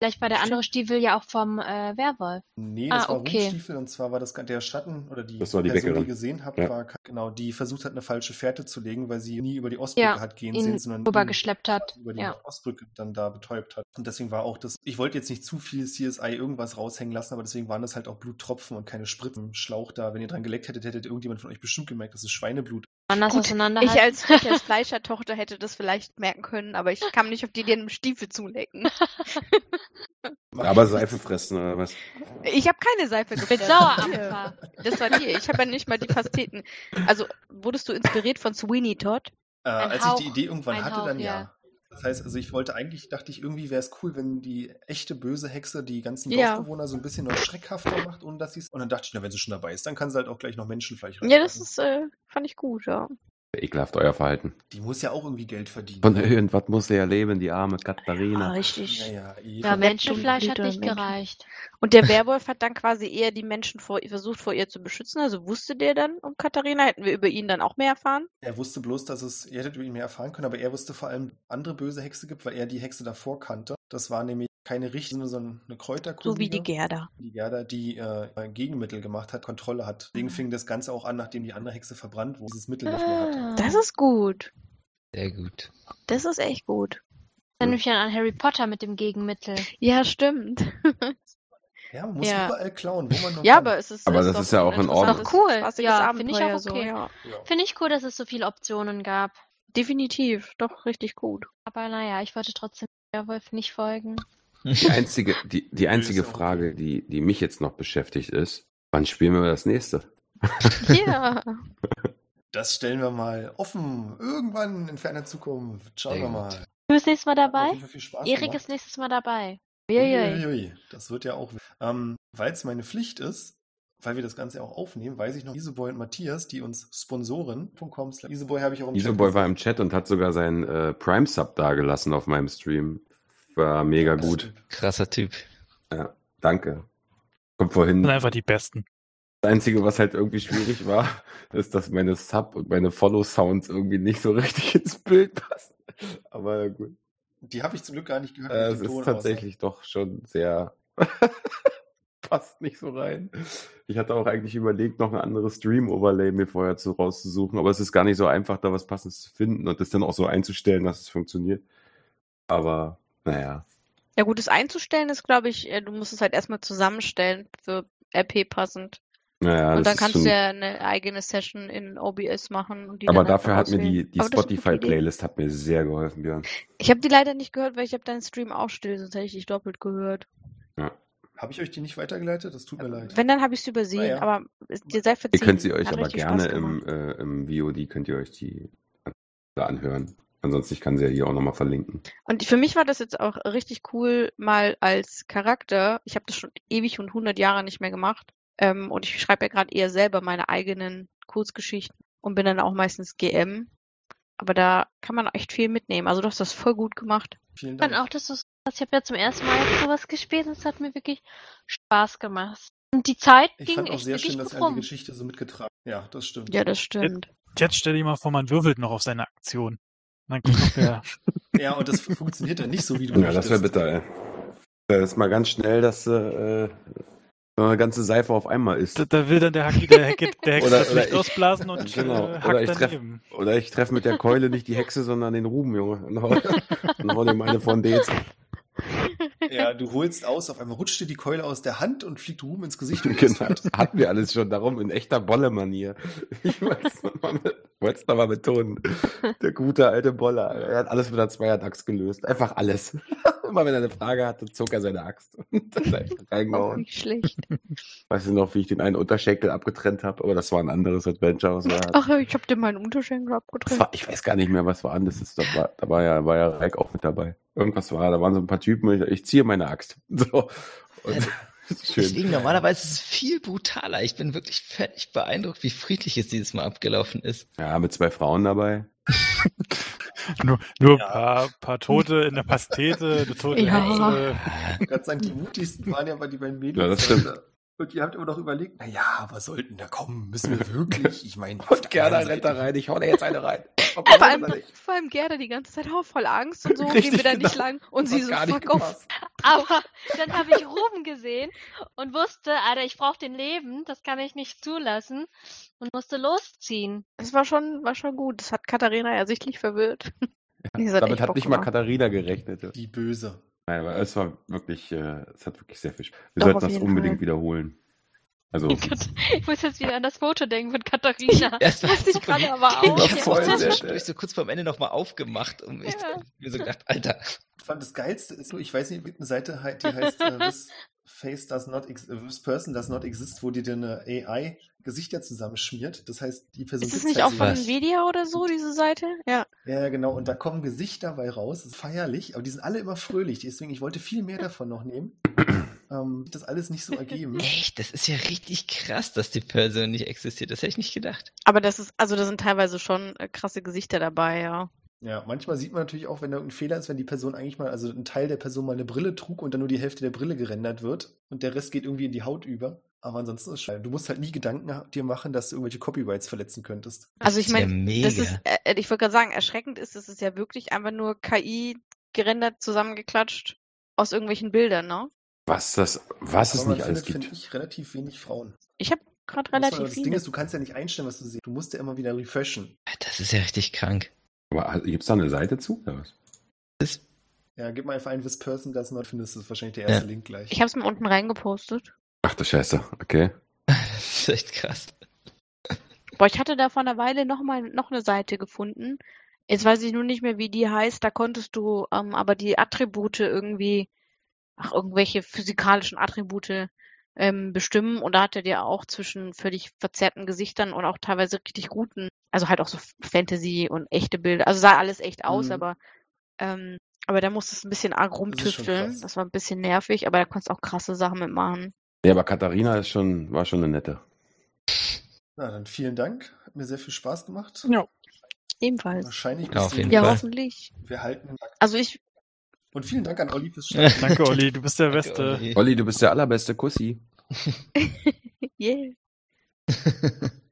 Vielleicht war der andere Stiefel ja auch vom äh, Werwolf. Nee, das Ah, war okay. Ruhmstiefel und zwar war das der Schatten oder die Das war die Person, die Bäckerin. ihr gesehen habt, Ja. war genau, die versucht hat, eine falsche Fährte zu legen, weil sie nie über die Ostbrücke Ja, hat gehen ihn sehen, sondern rübergeschleppt hat. über die Ja. Ostbrücke dann da betäubt hat. Und deswegen war auch das, ich wollte jetzt nicht zu viel CSI irgendwas raushängen lassen, aber deswegen waren das halt auch Bluttropfen und keine Spritzen Schlauch da. Wenn ihr dran geleckt hättet, hättet irgendjemand von euch bestimmt gemerkt, das ist Schweineblut. Anders Gut. Ich als, ich als Fleischertochter hätte das vielleicht merken können, aber ich kam nicht auf die Idee, einen Stiefel zu lecken. Aber Seife fressen oder was? Ich habe keine Seife mit gefressen. Sauerampfer. Das war dir. Ich habe ja nicht mal die Pasteten. Also, wurdest du inspiriert von Sweeney Todd? Äh, als Hauch, ich die Idee irgendwann ein hatte, Hauch, dann ja. ja. Das heißt, also ich wollte eigentlich, dachte ich, irgendwie wäre es cool, wenn die echte böse Hexe die ganzen Ja. Dorfbewohner so ein bisschen noch schreckhafter macht, ohne dass sie es. Und dann dachte ich, na, wenn sie schon dabei ist, dann kann sie halt auch gleich noch Menschenfleisch Ja, das ist, äh, fand ich gut, ja. Ekelhaft euer Verhalten. Die muss ja auch irgendwie Geld verdienen. Von irgendwas muss er ja leben, die arme Ah, Katharina. richtig. ja, ja, eh. Ja, Menschenfleisch hat nicht Menschen. gereicht. Und der Werwolf hat dann quasi eher die Menschen vor, versucht, vor ihr zu beschützen. Also wusste der dann um Katharina? Hätten wir über ihn dann auch mehr erfahren? Er wusste bloß, dass es, ihr hättet über ihn mehr erfahren können, aber er wusste vor allem, andere böse Hexe gibt, weil er die Hexe davor kannte. Das war nämlich keine Richtlinie, sondern eine Kräuterkundige. So wie die Gerda. Die Gerda, die äh, Gegenmittel gemacht hat, Kontrolle hat. Deswegen fing das Ganze auch an, nachdem die andere Hexe verbrannt wurde, dieses Mittel nicht mehr hatte. Ah. Das ist gut. Sehr gut. Das ist echt gut. Dann mich an Harry Potter mit dem Gegenmittel. Ja, stimmt. Ja, man muss Ja. überall klauen, wo man nur ja, kann. aber es ist. Aber das ist ja doch auch in Ordnung. interessantes, Doch cool. spaßiges Ja, finde ich auch so, okay. ja. Ja. Finde ich cool, dass es so viele Optionen gab. Definitiv. Doch, richtig gut. Aber naja, ich wollte trotzdem Werwolf nicht folgen. Die einzige, die, die einzige. Frage, die, die mich jetzt noch beschäftigt ist, wann spielen wir das nächste? Ja. Das stellen wir mal offen. Irgendwann in ferner Zukunft. Schauen wir mal. Du bist nächstes Mal dabei? Erik gemacht. ist nächstes Mal dabei. Uiuiui, das wird ja auch. Ähm, weil es meine Pflicht ist, weil wir das Ganze auch aufnehmen, weiß ich noch, Iseboy und Matthias, die uns sponsoren.com. Iseboy habe ich auch im Chat Iseboy war gesehen. im Chat und hat sogar seinen äh, Prime-Sub dagelassen auf meinem Stream. War mega Das gut. stimmt. Krasser Typ. Danke. Kommt vorhin. sind einfach die Besten. Das Einzige, was halt irgendwie schwierig war, ist, dass meine Sub und meine Follow-Sounds irgendwie nicht so richtig ins Bild passen. Aber ja, gut. Die habe ich zum Glück gar nicht gehört. Äh, es ist Ton tatsächlich doch schon sehr. passt nicht so rein. Ich hatte auch eigentlich überlegt, noch ein anderes Stream-Overlay mir vorher zu, rauszusuchen, aber es ist gar nicht so einfach, da was Passendes zu finden und das dann auch so einzustellen, dass es funktioniert. Aber, naja. Ja, gut, das einzustellen ist, glaube ich, äh, du musst es halt erstmal zusammenstellen für RP passend. Naja, und dann kannst schon, du ja eine eigene Session in OBS machen. Und die aber dafür hat mir die, die. Spotify-Playlist hat mir sehr geholfen, Björn. Ich habe die leider nicht gehört, weil ich habe deinen Stream auch still, sonst hätte ich dich doppelt gehört. Habe ich euch die nicht weitergeleitet? Das tut mir leid. Wenn, dann habe ich es übersehen, Naja. aber es- dir sei Ihr verziehen. könnt sie euch Hat aber gerne im, äh, im VOD könnt ihr euch die anhören. Ansonsten ich kann sie ja hier auch nochmal verlinken. Und für mich war das jetzt auch richtig cool, mal als Charakter. Ich habe das schon ewig und 100 Jahre nicht mehr gemacht. Ähm, und ich schreibe ja gerade eher selber meine eigenen Kurzgeschichten und bin dann auch meistens GM. Aber da kann man echt viel mitnehmen. Also du hast das voll gut gemacht. Vielen Dann Dank. auch, dass du ich habe ja zum ersten Mal jetzt sowas gespielt und es hat mir wirklich Spaß gemacht. Und die Zeit Ich ging fand auch echt sehr schön, dass er die. Geschichte so mitgetragen Ja, das stimmt. Ja, das stimmt. Jetzt stell dir mal vor, man würfelt noch auf seine Aktion. Dann kommt noch der, Ja, und das funktioniert dann nicht so, wie du Ja, das wäre möchtest. bitter, ey. Das ist mal ganz schnell, dass äh, so eine ganze Seife auf einmal ist. da, da will dann der Hacki, der Hecke, der Hexe Oder- das Licht ich- ausblasen und Genau. äh, Oder ich treff- daneben. Oder ich treffe mit der Keule nicht die Hexe, sondern den Ruben, Junge. Und hau, und hau dem eine von Dez. Ja, du holst aus, auf einmal rutscht dir die Keule aus der Hand und fliegt Ruhm ins Gesicht. und Genau, hatten wir alles schon darum in echter Bolle-Manier. Ich wollte es nochmal betonen. Der gute alte Boller. Er hat alles mit einer Zweierdachs gelöst. Einfach alles. Immer wenn er eine Frage hatte, zog er seine Axt und hat Auch reingehauen. nicht schlecht. Weiß ich noch, wie ich den einen Unterschenkel abgetrennt habe, aber das war ein anderes Adventure. Ach, ich habe dir meinen Unterschenkel abgedrückt. war, ich weiß gar nicht mehr, was war an. Das ist, da war, da war ja, war ja Reik auch mit dabei. Irgendwas war, da waren so ein paar Typen, ich, ich ziehe meine Axt. So. Und, schön. Deswegen, normalerweise ist es viel brutaler. Ich bin wirklich völlig beeindruckt, wie friedlich es dieses Mal abgelaufen ist. Ja, mit zwei Frauen dabei. Nur, nur ein paar, paar Tote in der Pastete, eine tote Ja. Hexe. Ich kann sagen, die mutigsten waren ja bei die beiden Mädels. Ja, das stimmt. Und ihr habt immer noch überlegt, naja, aber sollten da kommen? Müssen wir wirklich? Ich meine, Und Gerda rennt da rein, ich hau da jetzt eine rein. Ob Vor allem, vor allem Gerda die ganze Zeit auch voll Angst und so, Richtig, gehen wir da nicht genau. lang. Und sie so, fuck off. Aber dann habe ich Ruben gesehen und wusste, Alter, ich brauche den Leben, das kann ich nicht zulassen und musste losziehen. Das war schon, war schon gut. Das hat Katharina ersichtlich verwirrt. Die hat Damit hat Bock nicht mal gemacht. Katharina gerechnet. Die Böse. Nein, aber es war wirklich, äh, es hat wirklich sehr viel Spaß. Wir Doch, sollten das unbedingt Fall. wiederholen. Also, Ich muss jetzt wieder an das Foto denken von Katharina. Das war Wusste ich gerade aber Ich auch. habe voll auch sehr zwischendurch so kurz vorm Ende nochmal aufgemacht und ich Ja. mir so gedacht, Alter, Ich fand das Geilste ist ich weiß nicht, eine Seite, halt, die heißt äh, This Face does not ex äh, This Person does not exist, wo dir eine AI Gesichter zusammenschmiert. Das heißt, die Person Ist es sitzt nicht halt auch von? Nvidia oder so, diese Seite? Ja. Ja, genau. Und da kommen Gesichter bei raus. Das ist feierlich, aber die sind alle immer fröhlich. Deswegen, ich wollte viel mehr davon noch nehmen. Ähm, das alles nicht so ergeben. echt, das ist ja richtig krass, dass die Person nicht existiert. Das hätte ich nicht gedacht. Aber das ist, also da sind teilweise schon äh, krasse Gesichter dabei, ja. Ja, manchmal sieht man natürlich auch, wenn da irgendein Fehler ist, wenn die Person eigentlich mal, also ein Teil der Person mal eine Brille trug und dann nur die Hälfte der Brille gerendert wird und der Rest geht irgendwie in die Haut über. Aber ansonsten ist es scheiße. Du musst halt nie Gedanken dir machen, dass du irgendwelche Copyrights verletzen könntest. Also ich ist ja meine, mega. das ist, äh, ich würde gerade sagen, erschreckend ist, es ist ja wirklich einfach nur KI gerendert, zusammengeklatscht aus irgendwelchen Bildern, ne? Was das, was es Aber man nicht alles findet, gibt. finde ich, relativ wenig Frauen. Ich habe gerade Muss man- relativ das Ding viele. ist, du kannst ja nicht einstellen, was du siehst. Du musst ja immer wieder refreshen. Das ist ja richtig krank. Aber gibt es da eine Seite zu? Oder was? Das, Ja, gib mal einfach ein, this person does not, findest du wahrscheinlich der erste Ja. Link gleich. Ich habe es mal unten reingepostet. Ach du Scheiße, okay. das ist echt krass. Boah, ich hatte da vor einer Weile noch mal noch eine Seite gefunden. Jetzt weiß ich nur nicht mehr, wie die heißt. Da konntest du ähm, aber die Attribute irgendwie, ach, irgendwelche physikalischen Attribute ähm, bestimmen. Und da hat er dir auch zwischen völlig verzerrten Gesichtern und auch teilweise richtig guten, also halt auch so Fantasy und echte Bilder. Also sah alles echt aus, Mhm. aber ähm, aber da musstest du ein bisschen arg Das rumtüfteln. krass. Das war ein bisschen nervig, aber da konntest du auch krasse Sachen mitmachen. Ja, aber Katharina ist schon, war schon eine nette. Na, dann vielen Dank. Hat mir sehr viel Spaß gemacht. Ja. Ebenfalls. Wahrscheinlich Ja, auf jeden demnächst. Ja, Fall. hoffentlich. Wir halten. Also ich, Und vielen Dank an Olli fürs Schreiben. Danke, Olli, du bist der Danke, Beste. Olli. Olli, du bist der allerbeste Kussi. yeah.